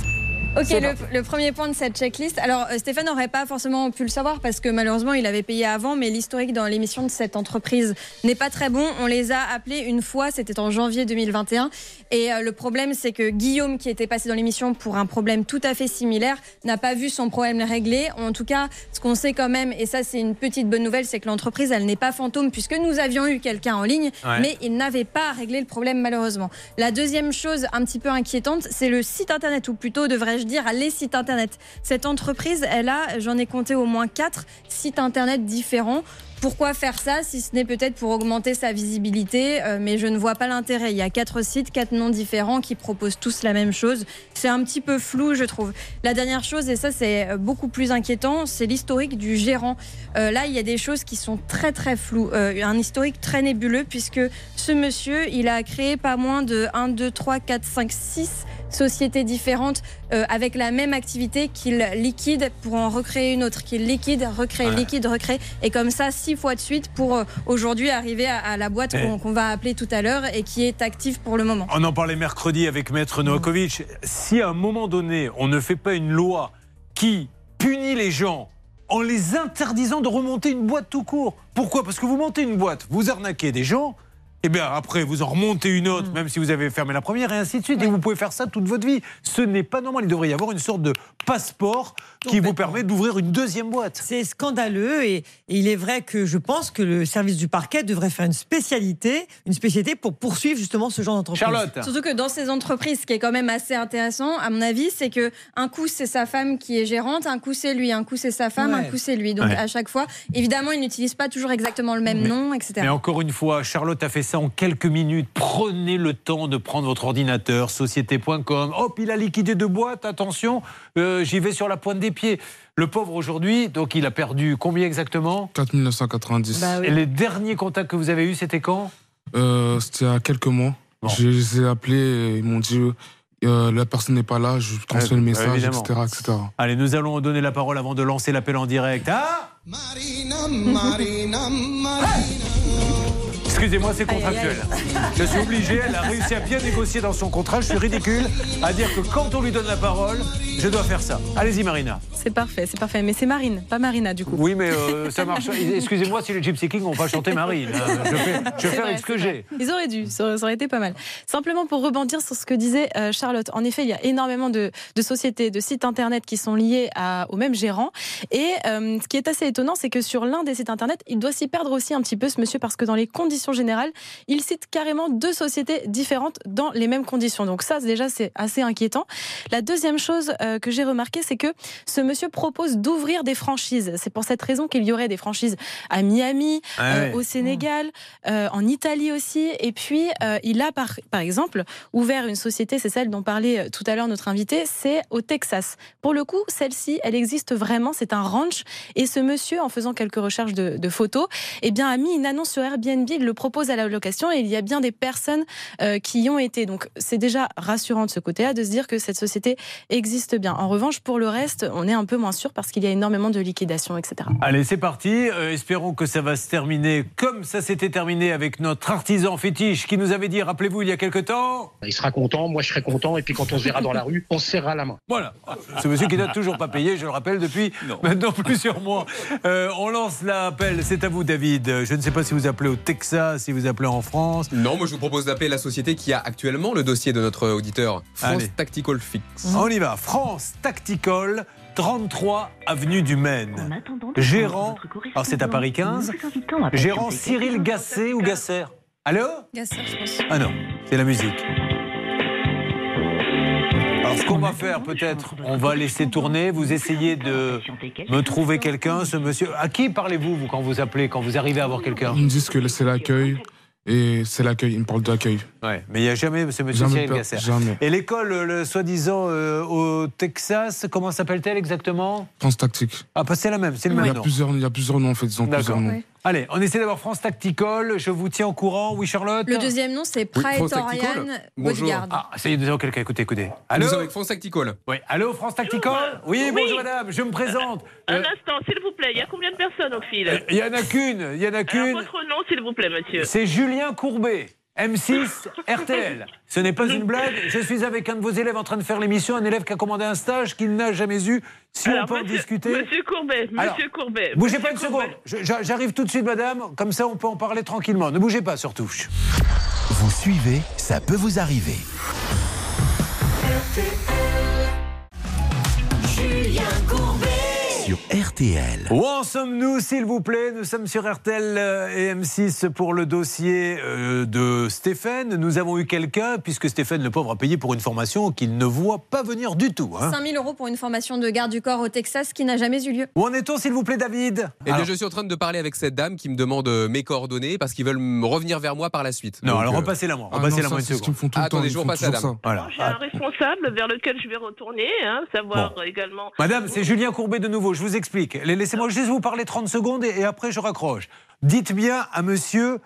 Ok, le, premier point de cette checklist. Alors, euh, Stéphane n'aurait pas forcément pu le savoir parce que malheureusement, il avait payé avant, mais l'historique dans l'émission de cette entreprise n'est pas très bon. On les a appelés une fois, c'était en janvier 2021. Et euh, le problème, c'est que Guillaume, qui était passé dans l'émission pour un problème tout à fait similaire, n'a pas vu son problème réglé. En tout cas, ce qu'on sait quand même, et ça, c'est une petite bonne nouvelle, c'est que l'entreprise, elle n'est pas fantôme puisque nous avions eu quelqu'un en ligne, Ouais. mais il n'avait pas réglé le problème malheureusement. La deuxième chose un petit peu inquiétante, c'est le site internet, ou plutôt devrais-je dire les sites internet. Cette entreprise, elle a, j'en ai compté au moins quatre sites internet différents. Pourquoi faire ça si ce n'est peut-être pour augmenter sa visibilité Euh, Mais je ne vois pas l'intérêt. Il y a quatre sites, quatre noms différents qui proposent tous la même chose. C'est un petit peu flou, je trouve. La dernière chose, et ça c'est euh, beaucoup plus inquiétant, c'est l'historique du gérant. Euh, là, il y a des choses qui sont très très floues. Un historique très nébuleux puisque ce monsieur, il a créé pas moins de 1, 2, 3, 4, 5, 6 sociétés différentes euh, avec la même activité qu'il liquide pour en recréer une autre, qu'il liquide, recrée, Ouais. liquide, recrée, et comme ça six fois de suite pour euh, aujourd'hui arriver à, à la boîte Eh. qu'on qu'on va appeler tout à l'heure et qui est active pour le moment. On en parlait mercredi avec Maître Novakovic. Si à un moment donné, on ne fait pas une loi qui punit les gens en les interdisant de remonter une boîte tout court. Pourquoi? Parce que vous montez une boîte, vous arnaquez des gens. Et bien après, vous en remontez une autre, même si vous avez fermé la première, et ainsi de suite. Et vous pouvez faire ça toute votre vie. Ce n'est pas normal. Il devrait y avoir une sorte de passeport qui vous permet d'ouvrir une deuxième boîte. C'est scandaleux et, et il est vrai que je pense que le service du parquet devrait faire une spécialité, une spécialité pour poursuivre justement ce genre d'entreprise. Surtout que dans ces entreprises, ce qui est quand même assez intéressant, à mon avis, c'est que un coup c'est sa femme qui est gérante, un coup c'est lui, un coup c'est sa femme, Ouais. un coup c'est lui. Donc Ouais. à chaque fois, évidemment, ils n'utilisent pas toujours exactement le même Mais- nom, etc. Mais encore une fois, Charlotte a fait ça en quelques minutes. Prenez le temps de prendre votre ordinateur, société.com. Hop, il a liquidé deux boîtes, attention, euh, j'y vais sur la pointe des pieds. Le pauvre aujourd'hui, donc il a perdu combien exactement 4990. Bah Et les derniers contacts que vous avez eus, c'était quand? Euh, C'était il y a quelques mois. Je les ai appelés et ils m'ont dit euh, la personne n'est pas là, je transmets le message, etc., etc. Allez, nous allons donner la parole avant de lancer l'appel en direct. Ah Excusez-moi, c'est contractuel. Je suis obligé, elle a réussi à bien négocier dans son contrat, je suis ridicule à dire que quand on lui donne la parole, je dois faire ça. Allez-y Marina. C'est parfait, c'est parfait. Mais c'est Marine, pas Marina du coup. Oui, mais euh, ça marche. Excusez-moi si les Gypsy Kings n'ont pas chanté Marine. hein. Je, fais- je vais faire avec ce que j'ai. Ils auraient dû, ça aurait, été pas mal. Simplement pour rebondir sur ce que disait euh, Charlotte. En effet, il y a énormément de, de sociétés, de sites internet qui sont liés à- au même gérant. Et euh, ce qui est assez étonnant, c'est que sur l'un des sites internet, il doit s'y perdre aussi un petit peu ce monsieur parce que dans les conditions générales, il cite carrément deux sociétés différentes dans les mêmes conditions. Donc ça, déjà, c'est assez inquiétant. La deuxième chose euh, que j'ai remarqué, c'est que ce monsieur propose d'ouvrir des franchises. C'est pour cette raison qu'il y aurait des franchises à Miami, Ah euh, au Sénégal, euh, en Italie aussi. Et puis, euh, il a par, par exemple ouvert une société, c'est celle dont parlait tout à l'heure notre invité, c'est au Texas. Pour le coup, celle-ci, elle existe vraiment, c'est un ranch. Et ce monsieur, en faisant quelques recherches de, de photos, eh bien, a mis une annonce sur Airbnb, il le propose à la location et il y a bien des personnes euh, qui y ont été. Donc, c'est déjà rassurant de ce côté-là de se dire que cette société existe bien. En revanche, pour le reste, on est un peu moins sûr parce qu'il y a énormément de liquidations, etc. Allez, c'est parti. Euh, espérons que ça va se terminer comme ça s'était terminé avec notre artisan fétiche qui nous avait dit, rappelez-vous, il y a quelque temps. Il sera content, moi je serai content, et puis quand on se verra dans la rue, on se serrera la main. Voilà. Ce monsieur qui n'a toujours pas payé, je le rappelle, depuis maintenant plusieurs mois. Euh, on lance l'appel. C'est à vous, David. Je ne sais pas si vous appelez au Texas, si vous appelez en France. Non, moi je vous propose d'appeler la société qui a actuellement le dossier de notre auditeur, France Allez. Tactical Fix. On y va. France Tactical, 33 avenue du Maine. Gérant, alors c'est à Paris 15, gérant Cyril Gasset ou Gasser? Allô? Gasser, je pense. Ah non, c'est la musique. Alors ce qu'on va faire peut-être, on va laisser tourner, vous essayez de me trouver quelqu'un, ce monsieur. À qui parlez-vous vous quand vous appelez, quand vous arrivez à avoir quelqu'un? Ils me disent que c'est l'accueil et c'est l'accueil. Ils me parlent d'accueil. Ouais, mais il n'y a jamais ce monsieur Jamais, Cyril Gasser. jamais. Et l'école, le, soi-disant euh, au Texas, comment s'appelle-t-elle exactement? France Tactique. Ah, bah, c'est la même, c'est le Il même y a nom. plusieurs, il y a plusieurs noms en fait. Ils ont plusieurs noms. Allez, on essaie d'avoir France Tactical. Je vous tiens au courant. Oui, Charlotte? Le deuxième nom, c'est Praetorian Bodyguard. Ah, ça y est, nous avons quelqu'un. Écoutez, écoutez. Allô? Nous avec France Tactical. Oui, allô, France Tactical Oui, bonjour madame, je me présente. Un Euh, instant, s'il vous plaît. Il y a combien de personnes au fil? Il y en a qu'une, il y en a qu'une. votre nom, s'il vous plaît, monsieur. C'est Julien Courbet. M6, RTL. Ce n'est pas une blague. Je suis avec un de vos élèves en train de faire l'émission, un élève qui a commandé un stage qu'il n'a jamais eu. Si Alors, on peut en discuter. Monsieur Courbet, Alors, monsieur Courbet. Bougez monsieur pas une seconde. Courbet. J'arrive tout de suite, madame. Comme ça, on peut en parler tranquillement. Ne bougez pas, surtout. Vous suivez, ça peut vous arriver. Julien Courbet. Sur RTL. Où en sommes-nous, s'il vous plaît? Nous sommes sur RTL euh, et M6 pour le dossier euh, de Stéphane. Nous avons eu quelqu'un, puisque Stéphane, le pauvre, a payé pour une formation qu'il ne voit pas venir du tout. hein. 5000 euros pour une formation de garde du corps au Texas qui n'a jamais eu lieu. Où en est-on, s'il vous plaît, David? Eh bien, Alors- je suis en train de parler avec cette dame qui me demande euh, mes coordonnées parce qu'ils veulent me revenir vers moi par la suite. Non, Donc, alors euh, repassez-la moi. Ah Repassez-la non, moi ça, une c'est ce qu'ils seconde. font tout le Ah, temps. attendez, je repasse la dame. Voilà. J'ai un responsable vers lequel je vais retourner, hein, savoir également. Madame, c'est Julien Courbet de nouveau. Je vous explique. Laissez-moi juste vous parler 30 secondes et, et après je raccroche. Dites bien à monsieur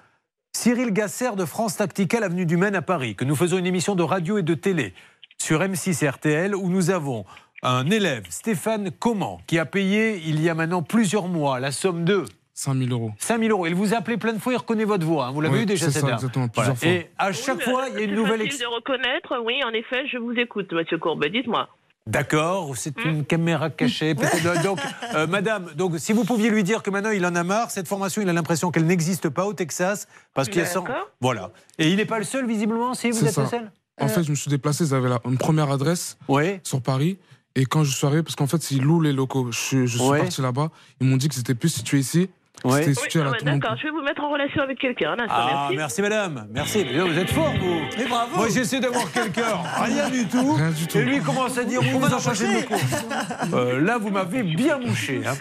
Cyril Gasser de France Tactical Avenue du Maine à Paris que nous faisons une émission de radio et de télé sur M6 et RTL où nous avons un élève, Stéphane Comment, qui a payé il y a maintenant plusieurs mois la somme de 5000 euros. 5000 euros. Il vous a appelé plein de fois, il reconnaît votre voix. hein. Vous l'avez Oui, eu déjà c'est cette ça, Voilà. plusieurs fois. Et à chaque Oui, fois, il y a une c'est nouvelle facile de reconnaître, oui, en effet, je vous écoute, monsieur Courbet, dites-moi. D'accord, c'est une caméra cachée. peut-être. Donc, euh, madame, donc, si vous pouviez lui dire que maintenant il en a marre, cette formation, il a l'impression qu'elle n'existe pas au Texas, parce qu'il y a 100 D'accord. Voilà. Et il n'est pas le seul, visiblement, si vous êtes ça. le seul En fait, je me suis déplacé, ils avaient la- une première adresse Oui. sur Paris. Et quand je suis arrivé, parce qu'en fait, ils louent les locaux. Je, suis- je suis Ouais. parti là-bas. Ils m'ont dit que c'était plus situé ici. Oui, ah ouais, d'accord, je vais vous mettre en relation avec quelqu'un. Ah, merci. merci. madame. Merci. Vous êtes fort, vous. Moi, j'essaie d'avoir quelqu'un. Rien du tout. Rien du tout. Et lui commence à dire oui, vous en changez de. Euh, là, vous m'avez bien mouché. hein.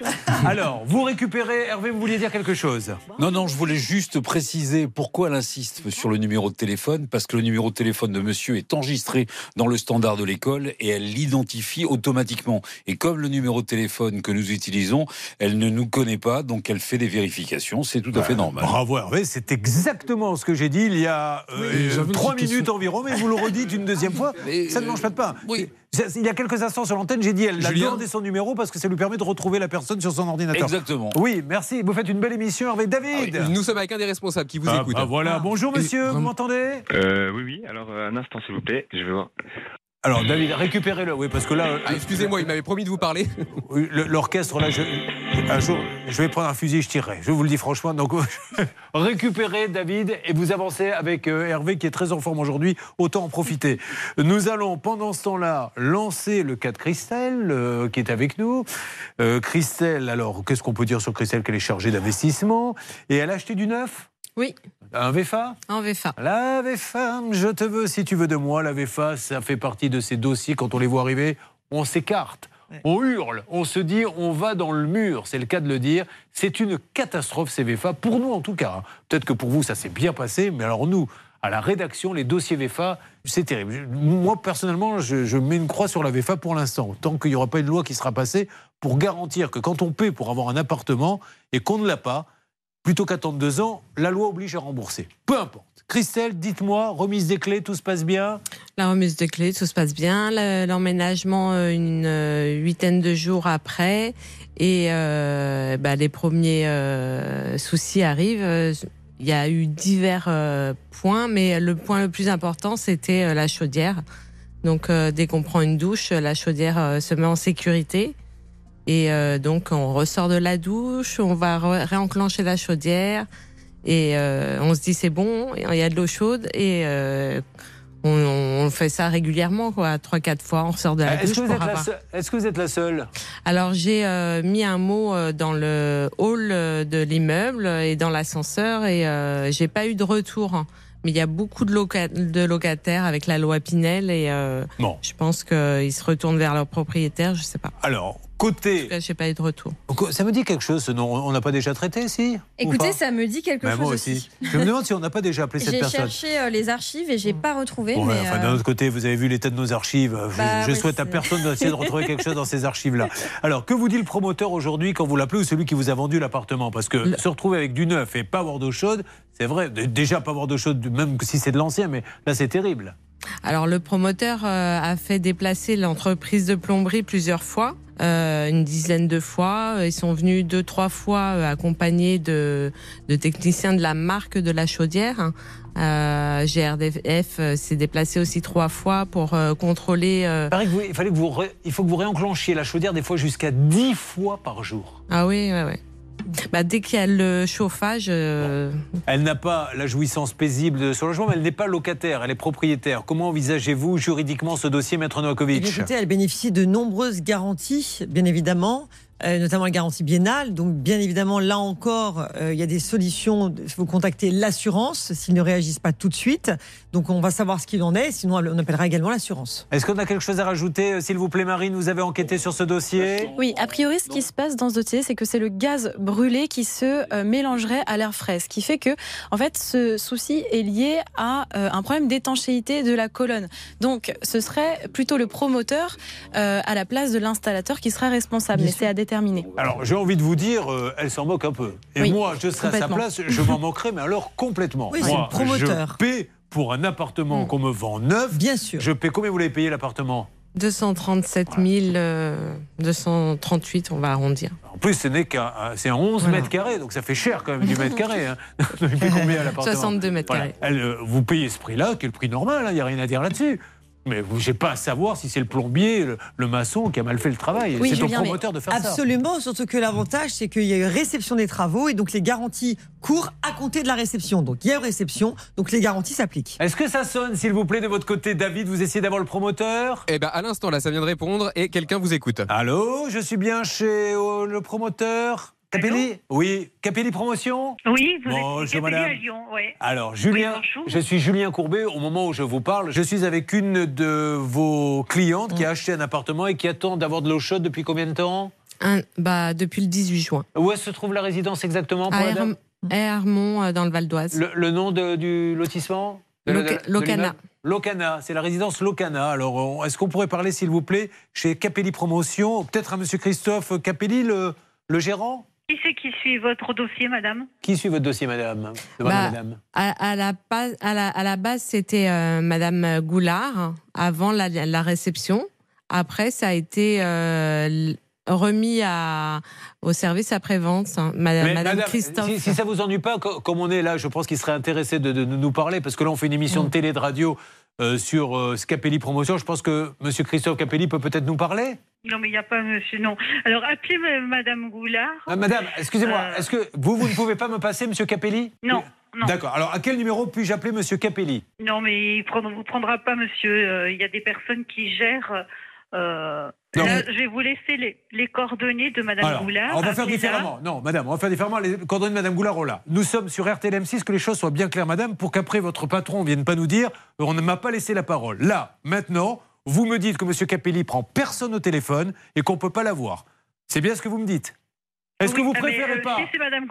Alors, vous récupérez. Hervé, vous vouliez dire quelque chose? Non, non, je voulais juste préciser pourquoi elle insiste sur le numéro de téléphone. Parce que le numéro de téléphone de monsieur est enregistré dans le standard de l'école et elle l'identifie automatiquement. Et comme le numéro de téléphone que nous utilisons, elle ne nous connaît pas, donc elle fait des vérifications. C'est tout à fait normal. Bravo Hervé, c'est exactement ce que j'ai dit il y a euh, trois minutes environ, mais vous le redites une deuxième fois. Mais, ça ne mange pas de pain. oui. Il y a quelques instants sur l'antenne, j'ai dit elle a Julien gardé son numéro parce que ça lui permet de retrouver la personne sur son ordinateur. Exactement. Oui, merci. Vous faites une belle émission, Hervé. David Nous sommes avec un des responsables qui vous Ah, écoute. bah voilà. Bonjour Et monsieur, vous m'entendez? Euh, oui, oui. Alors, euh, un instant, s'il vous plaît. Je vais voir. Alors David, récupérez-le. Oui, parce que là, euh, Ah, excusez-moi, il m'avait promis de vous parler. l'orchestre, là, je, un jour, je vais prendre un fusil, je tirerai. Je vous le dis franchement. Donc, récupérez David et vous avancez avec euh, Hervé qui est très en forme aujourd'hui. Autant en profiter. Nous allons, pendant ce temps-là, lancer le cas de Christelle euh, qui est avec nous. Euh, Christelle, alors, qu'est-ce qu'on peut dire sur Christelle Qu'elle est chargée d'investissement? Et elle a acheté du neuf? Oui, Un VFA en VFA. La VFA, je te veux si tu veux de moi. La VFA, ça fait partie de ces dossiers, quand on les voit arriver, on s'écarte. On hurle, on se dit on va dans le mur, c'est le cas de le dire. C'est une catastrophe ces VFA, pour nous en tout cas. hein. Peut-être que pour vous ça s'est bien passé, mais alors nous, à la rédaction, les dossiers VFA, c'est terrible. Moi personnellement, je, je mets une croix sur la VFA pour l'instant, tant qu'il n'y aura pas une loi qui sera passée pour garantir que quand on paie pour avoir un appartement et qu'on ne l'a pas, plutôt qu'attendre deux ans, la loi oblige à rembourser. Peu importe. Christelle, dites-moi, remise des clés, tout se passe bien? La remise de clés, tout se passe bien. Le- L'emménagement, euh, une euh, huitaine de jours après. Et euh, bah, les premiers soucis arrivent. Il y a eu divers points, mais le point le plus important, c'était la chaudière. Donc, dès qu'on prend une douche, la chaudière se met en sécurité. Et euh, donc, on ressort de la douche, on va réenclencher la chaudière. Et euh, on se dit, c'est bon, il y a de l'eau chaude. Et euh, on, on fait ça régulièrement, quoi, trois, quatre fois. On sort de la Est-ce douche que, avoir. est-ce que vous êtes la seule? Alors j'ai euh, mis un mot euh, dans le hall euh, de l'immeuble et dans l'ascenseur et euh, j'ai pas eu de retour. Mais il y a beaucoup de, loca- de locataires avec la loi Pinel et euh, Bon. je pense qu'ils se retournent vers leur propriétaire, je sais pas. Alors, côté. Cas, j'ai pas eu de retour. Ça me dit quelque chose, ce nom On n'a pas déjà traité, si? Ou Écoutez, ça me dit quelque Ben, chose moi aussi. Je me demande si on n'a pas déjà appelé cette J'ai personne. cherché euh, les archives et j'ai pas retrouvé. Mais, enfin, euh, d'un autre côté, vous avez vu l'état de nos archives. Je, Bah, je oui, souhaite à personne d'essayer de retrouver quelque chose dans ces archives-là. Alors, que vous dit le promoteur aujourd'hui quand vous l'appelez ou celui qui vous a vendu l'appartement? Parce que se retrouver avec du neuf et pas avoir d'eau chaude, c'est vrai. Déjà, pas avoir d'eau chaude, même si c'est de l'ancien, mais là, c'est terrible. Alors le promoteur euh, a fait déplacer l'entreprise de plomberie plusieurs fois euh, une dizaine de fois. Ils sont venus deux, trois fois euh, accompagnés de, de techniciens de la marque de la chaudière. Euh, GRDF euh, s'est déplacé aussi trois fois pour euh, contrôler. euh, Il paraît que vous- il, fallait que vous ré- il faut que vous réenclenchiez la chaudière des fois jusqu'à 10 fois par jour. Ah oui, ouais, ouais. Bah, dès qu'il y a le chauffage, euh, Elle n'a pas la jouissance paisible de son logement, mais elle n'est pas locataire, elle est propriétaire. Comment envisagez-vous juridiquement ce dossier, Maître Eh Novakovic écoutez, elle bénéficie de nombreuses garanties, bien évidemment. Euh, notamment la garantie biennale. Donc, bien évidemment, là encore, euh, il y a des solutions. Il faut contacter l'assurance s'ils ne réagissent pas tout de suite. Donc, on va savoir ce qu'il en est. Sinon, on appellera également l'assurance. Est-ce qu'on a quelque chose à rajouter, euh, s'il vous plaît, Marine Vous avez enquêté sur ce dossier Oui, a priori, ce qui se passe dans ce dossier, c'est que c'est le gaz brûlé qui se euh, mélangerait à l'air frais. Ce qui fait que, en fait, ce souci est lié à euh, un problème d'étanchéité de la colonne. Donc, ce serait plutôt le promoteur euh, à la place de l'installateur qui serait responsable. Mais c'est à Alors, j'ai envie de vous dire, euh, elle s'en moque un peu. Et Oui, moi, je serais à sa place, je m'en moquerais, mais alors complètement. Oui, moi, promoteur. je paie pour un appartement qu'on me vend neuf. Bien sûr. Je paie combien vous l'avez payé l'appartement? 237 000, euh, 238, on va arrondir. En plus, ce n'est qu'un, c'est un 11 Voilà. mètres carrés, donc ça fait cher quand même du mètre carré. Hein. Combien l'appartement? 62 mètres Voilà. carrés. Elle, euh, vous payez ce prix-là, qui est le prix normal, il n'y a rien à dire là-dessus. Mais vous n'avez pas à savoir si c'est le plombier, le, le maçon qui a mal fait le travail. Oui, c'est au promoteur de faire ça. Absolument, surtout que l'avantage, c'est qu'il y a eu réception des travaux et donc les garanties courent à compter de la réception. Donc il y a eu réception, donc les garanties s'appliquent. Est-ce que ça sonne, s'il vous plaît, de votre côté, David Vous essayez d'avoir le promoteur? Eh ben, à l'instant, là, ça vient de répondre et quelqu'un vous écoute. Allô, je suis bien chez euh, le promoteur? Capelli Oui, Capelli Promotion Oui, vous Bonjour, êtes Capelli madame. à Lyon, ouais. Alors, Julien, Oui, je suis Julien Courbet. Au moment où je vous parle, je suis avec une de vos clientes qui a acheté un appartement et qui attend d'avoir de l'eau chaude depuis combien de temps Un- bah, depuis le 18 juin. Où est-ce se trouve la résidence exactement pour À la dame Herm- Hermont, euh, dans le Val d'Oise. le, le nom de- du lotissement De Loca- de Locana. Locana, c'est la résidence Locana. Alors, est-ce qu'on pourrait parler, s'il vous plaît, chez Capelli Promotion, peut-être à Monsieur Christophe Capelli, le, le gérant Qui c'est qui suit votre dossier, madame? Qui suit votre dossier, madame? Demande Bah, madame. À, à la, base- à, la, à la base, c'était euh, Madame Goulard avant la, la réception. Après, ça a été euh, remis à, au service après-vente. hein, Madame, Christophe. Si, si ça vous ennuie pas, co- comme on est là, je pense qu'il serait intéressé de, de nous parler, parce que là, on fait une émission Mm. de télé, de radio euh, sur euh, Scapelli Promotion. Je pense que Monsieur Christophe Capelli peut peut-être nous parler? Non, mais il n'y a pas monsieur, non. Alors, appelez euh, madame Goulard. Ah, madame, excusez-moi, Euh, est-ce que vous, vous ne pouvez pas me passer Monsieur Capelli? Non. D'accord. Alors, à quel numéro puis-je appeler Monsieur Capelli? Non, mais il ne vous prendra pas, monsieur. Euh, Il y a des personnes qui gèrent. euh, Non, là, mais- je vais vous laisser les, les coordonnées de madame Alors, Goulard. on va faire différemment. Non, madame, on va faire différemment. Les coordonnées de madame Goulard, on l'a. Nous sommes sur RTLM6, que les choses soient bien claires, madame, pour qu'après votre patron ne vienne pas nous dire on ne m'a pas laissé la parole. Là, maintenant, vous me dites que monsieur Capelli prend personne au téléphone et qu'on ne peut pas l'avoir. C'est bien ce que vous me dites. Est-ce que vous préférez euh, pas Si, madame.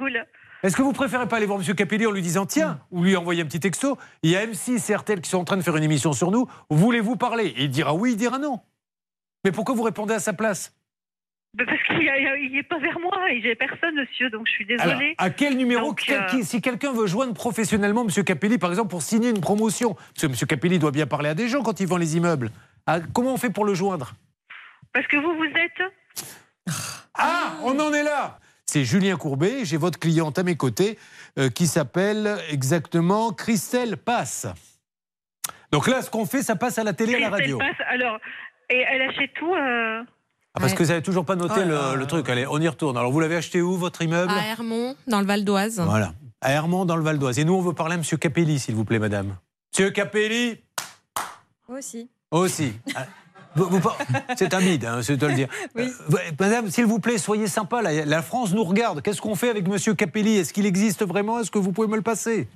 Est-ce que vous préférez pas aller voir monsieur Capelli en lui disant tiens, ou lui envoyer un petit texto? Il y a M6 et RTL qui sont en train de faire une émission sur nous. Voulez-vous parler? Et il dira oui, il dira non. Mais pourquoi vous répondez à sa place? Bah, Parce qu'il n'est pas vers moi et j'ai personne, monsieur, donc je suis Alors, désolée. à quel numéro? Donc, quel- euh, Si quelqu'un veut joindre professionnellement M. Capelli, par exemple, pour signer une promotion, parce que M. Capelli doit bien parler à des gens quand il vend les immeubles. Ah, comment on fait pour le joindre? Parce que vous, vous êtes. Ah, on en est là C'est Julien Courbet, j'ai votre cliente à mes côtés, euh, qui s'appelle exactement Christelle Passe. Donc là, ce qu'on fait, ça passe à la télé et à la Christelle radio. Passe, alors, et elle achète tout. euh, Ah, parce que vous n'avez toujours pas noté Oh le truc. Allez, on y retourne. Alors, vous l'avez acheté où, votre immeuble? À Hermont, dans le Val d'Oise. Voilà. À Hermont, dans le Val d'Oise. Et nous, on veut parler à M. Capelli, s'il vous plaît, madame. Monsieur Capelli? Moi aussi. Aussi. Ah, vous- vous par- C'est un bide, hein, je dois le dire. Oui. Euh, madame, s'il vous plaît, soyez sympa. La, la France nous regarde. Qu'est-ce qu'on fait avec Monsieur Capelli? Est-ce qu'il existe vraiment? Est-ce que vous pouvez me le passer?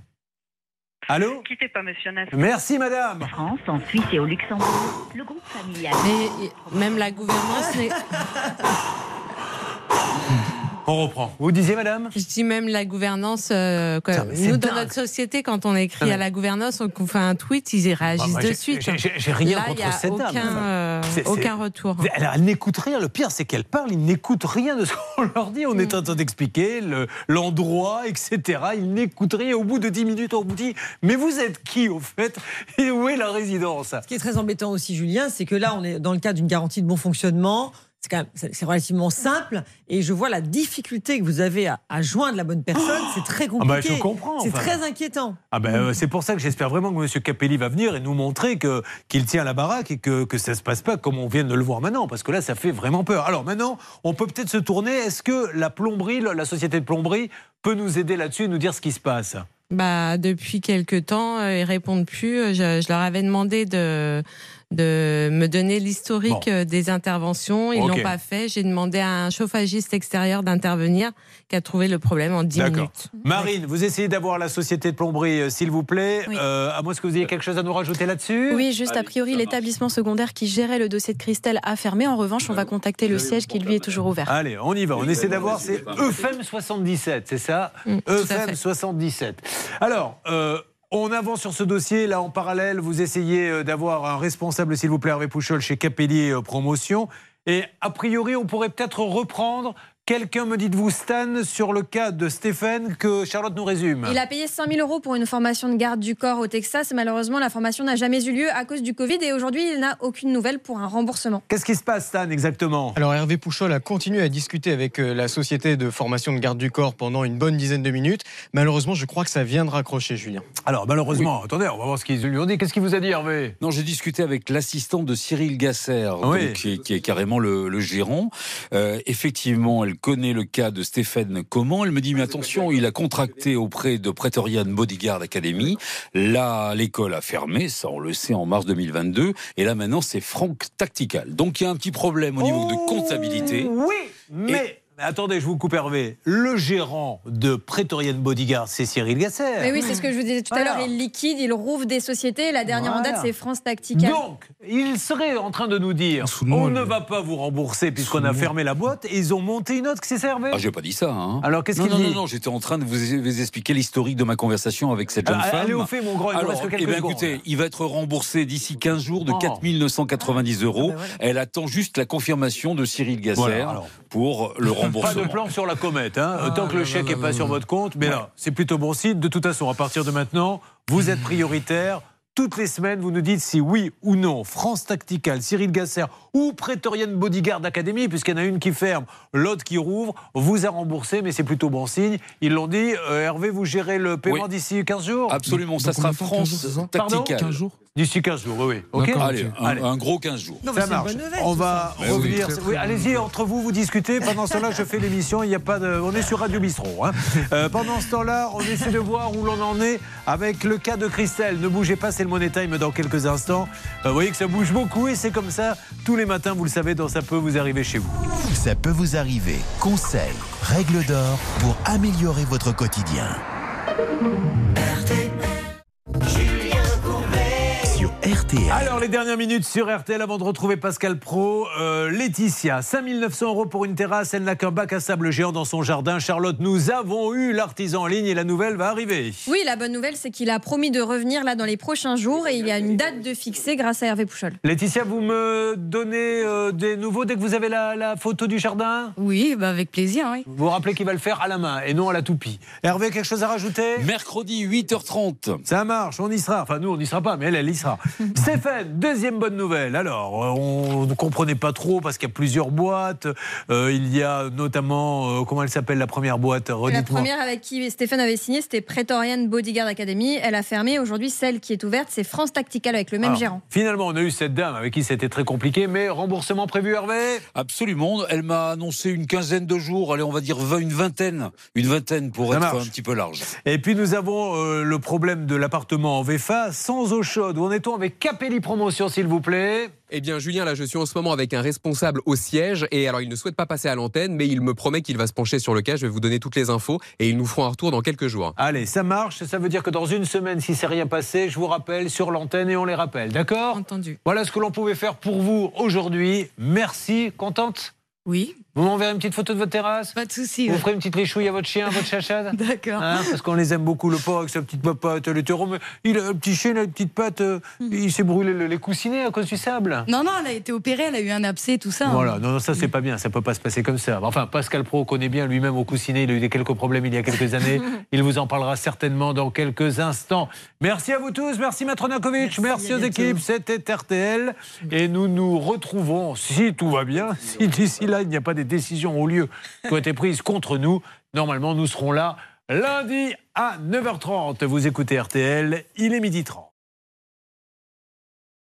Allô? Quittez pas, monsieur Nass. Merci, madame. France, en Suisse et au Luxembourg, le groupe familial. Mais même la gouvernance n'est- On reprend. Vous disiez, madame? Je dis même la gouvernance. euh, quoi. Nous, dans notre société, quand on écrit Non, à la gouvernance, on fait un tweet, ils y réagissent Ah, moi, de suite. j'ai- rien Là, contre il y a cette dame. aucun, euh, aucun retour. Elle, elle n'écoute rien. Le pire, c'est qu'elle parle, ils n'écoutent rien de ce qu'on leur dit. On est en train d'expliquer le- l'endroit, etc. Ils n'écoutent rien. Au bout de 10 minutes, on vous dit Mais vous êtes qui, au fait? Et où est la résidence? Ce qui est très embêtant aussi, Julien, c'est que là, on est dans le cadre d'une garantie de bon fonctionnement. C'est quand même c'est relativement simple et je vois la difficulté que vous avez à, à joindre la bonne personne. C'est très Ah bah, compliqué. je comprends, C'est enfin. très inquiétant. Ah ben, euh, c'est pour ça que j'espère vraiment que M. Capelli va venir et nous montrer que qu'il tient la baraque et que, que ça se passe pas comme on vient de le voir maintenant, parce que là, ça fait vraiment peur. Alors maintenant, on peut peut-être se tourner. Est-ce que la plomberie, la société de plomberie, peut nous aider là-dessus et nous dire ce qui se passe? Bah, depuis quelques temps, euh, ils répondent plus. Je, je leur avais demandé de, de me donner l'historique Bon. euh, des interventions. Ils Ok. l'ont pas fait. J'ai demandé à un chauffagiste extérieur d'intervenir qui a trouvé le problème en 10 D'accord. minutes. Marine, vous essayez d'avoir la société de plomberie, euh, s'il vous plaît. Oui. Euh, à moins que vous ayez quelque chose à nous rajouter là-dessus Oui, juste a priori, l'établissement secondaire qui gérait le dossier de Christelle a fermé. En revanche, on va contacter le siège qui lui est toujours ouvert. Allez, on y va. On essaie d'avoir. C'est EFEM 77, c'est ça Mm, EFEM fait. 77. Alors. euh, on avance sur ce dossier. Là, en parallèle, vous essayez euh, d'avoir un responsable, s'il vous plaît, Hervé Pouchol, chez Capelli euh, Promotion. Et a priori, on pourrait peut-être reprendre. Quelqu'un me dites-vous, Stan, sur le cas de Stéphane, que Charlotte nous résume? Il a payé 5000 euros pour une formation de garde du corps au Texas. Malheureusement, la formation n'a jamais eu lieu à cause du Covid et aujourd'hui, il n'a aucune nouvelle pour un remboursement. Qu'est-ce qui se passe, Stan, exactement? Alors Hervé Pouchol a continué à discuter avec euh, la société de formation de garde du corps pendant une bonne dizaine de minutes. Malheureusement, je crois que ça vient de raccrocher, Julien. Alors malheureusement, attendez, on va voir ce qu'ils lui ont dit. Qu'est-ce qu'il vous a dit, Hervé? Non, j'ai discuté avec l'assistante de Cyril Gasser, Oui. donc, qui, est, qui est carrément le, le gérant. Euh, effectivement, elle connaît le cas de Stéphane Comment. Elle me dit, mais attention, il a contracté auprès de Pretorian Bodyguard Academy. Là, l'école a fermé, ça on le sait, en mars 2022. Et là, maintenant, c'est Franck Tactical. Donc, il y a un petit problème au niveau de comptabilité. Oui, mais... mais Attendez, je vous coupe Hervé. Le gérant de Pretorian Bodyguard, c'est Cyril Gasser. Mais oui, c'est ce que je vous disais tout à Voilà. l'heure. Il liquide, il rouvre des sociétés. La dernière en Voilà. date, c'est France Tactical. Donc, il serait en train de nous dire on ne va pas vous rembourser puisqu'on a fermé la boîte et ils ont monté une autre, c'est ça Hervé? Ah, j'ai pas dit ça. Hein. Alors, qu'est-ce Non, qu'il non, dit Non, non, j'étais en train de vous, expliquer l'historique de ma conversation avec cette jeune Ah, femme. allez au fait, mon grand, il Alors, reste quelques eh ben, secondes. écoutez, il va être remboursé d'ici 15 jours de Oh. 4 990 euros. Elle attend juste la confirmation de Cyril Gasser Voilà, alors. Pour le Pas remboursement. de plan sur la comète, hein. Ah, tant que le chèque n'est pas sur votre compte. Mais là, c'est plutôt bon signe. De toute façon, à partir de maintenant, vous êtes prioritaire. Toutes les semaines, vous nous dites si oui ou non, France Tactical, Cyril Gasser ou Pretorian Bodyguard Academy, puisqu'il y en a une qui ferme, l'autre qui rouvre, vous a remboursé, mais c'est plutôt bon signe. Ils l'ont dit, euh, Hervé, vous gérez le paiement Oui. d'ici 15 jours? Absolument, ça sera France Pardon? Tactical. 15 jours D'ici 15 jours, oui, oui. Ok D'accord, Allez, un, un gros 15 jours. ça marche. On va Ben revenir. Oui, Allez-y, entre vous, vous discutez. Pendant ce temps-là, je fais l'émission. Il y a pas de. On est sur Radio Bistrot. hein. Euh, pendant ce temps-là, on essaie de voir où l'on en est avec le cas de Christelle. Ne bougez pas, c'est le Money Time dans quelques instants. Euh, vous voyez que ça bouge beaucoup et c'est comme ça tous les matins. Vous le savez, dans ça peut vous arriver chez vous. Ça peut vous arriver. Conseils, règles d'or pour améliorer votre quotidien. RTL. Alors, les dernières minutes sur RTL avant de retrouver Pascal Pro. Euh, Laetitia, 5900 euros pour une terrasse. Elle n'a qu'un bac à sable géant dans son jardin. Charlotte, nous avons eu l'artisan en ligne et la nouvelle va arriver. Oui, la bonne nouvelle, c'est qu'il a promis de revenir là dans les prochains jours et il y a une date de fixée grâce à Hervé Pouchol. Laetitia, vous me donnez euh, des nouveaux dès que vous avez la, la photo du jardin? Oui, bah avec plaisir, oui. Vous vous rappelez qu'il va le faire à la main et non à la toupie. Hervé, quelque chose à rajouter? Mercredi 8h30. Ça marche, on y sera. Enfin, nous, on n'y sera pas, mais elle, elle y sera. Stéphane, deuxième bonne nouvelle. Alors, euh, on ne comprenait pas trop parce qu'il y a plusieurs boîtes. Euh, il y a notamment, euh, comment elle s'appelle la première boîte? La première avec qui Stéphane avait signé, c'était Pretorian Bodyguard Academy. Elle a fermé. Aujourd'hui, celle qui est ouverte, c'est France Tactical avec le même Alors, gérant. Finalement, on a eu cette dame avec qui c'était très compliqué, mais remboursement prévu, Hervé? Absolument. Elle m'a annoncé une quinzaine de jours. Allez, on va dire une vingtaine. Une vingtaine pour Ça être marche. un petit peu large. Et puis nous avons euh, le problème de l'appartement en VFA sans eau chaude. Où en est-on avec Capelli Promotion, s'il vous plaît Eh bien, Julien, là, je suis en ce moment avec un responsable au siège. Et alors, il ne souhaite pas passer à l'antenne, mais il me promet qu'il va se pencher sur le cas. Je vais vous donner toutes les infos et ils nous feront un retour dans quelques jours. Allez, ça marche. Ça veut dire que dans une semaine, si c'est rien passé, je vous rappelle sur l'antenne et on les rappelle. D'accord? Entendu. Voilà ce que l'on pouvait faire pour vous aujourd'hui. Merci. Contente? Oui. Vous m'enverrez une petite photo de votre terrasse Pas de souci. Vous ouais. ferez une petite léchouille à votre chien, à votre chachade D'accord. Hein, parce qu'on les aime beaucoup, le porc avec sa petite papate, le taureau. mais Il a un petit chien, il a une petite patte, euh, il s'est brûlé le- les coussinets à cause du sable. Non, non, elle a été opérée, elle a eu un abcès, tout ça. hein. Voilà, non, non, ça c'est pas bien, ça peut pas se passer comme ça. Enfin, Pascal Pro connaît bien lui-même au coussinet, il a eu des quelques problèmes il y a quelques années. il vous en parlera certainement dans quelques instants. Merci à vous tous, merci Matronakovic, merci, à aux équipes, c'était RTL. Et nous nous retrouvons, si tout va bien, si d'ici là il n'y a pas des décisions au lieu qui ont été prises contre nous, normalement nous serons là lundi à 9h30. Vous écoutez RTL, il est midi 30.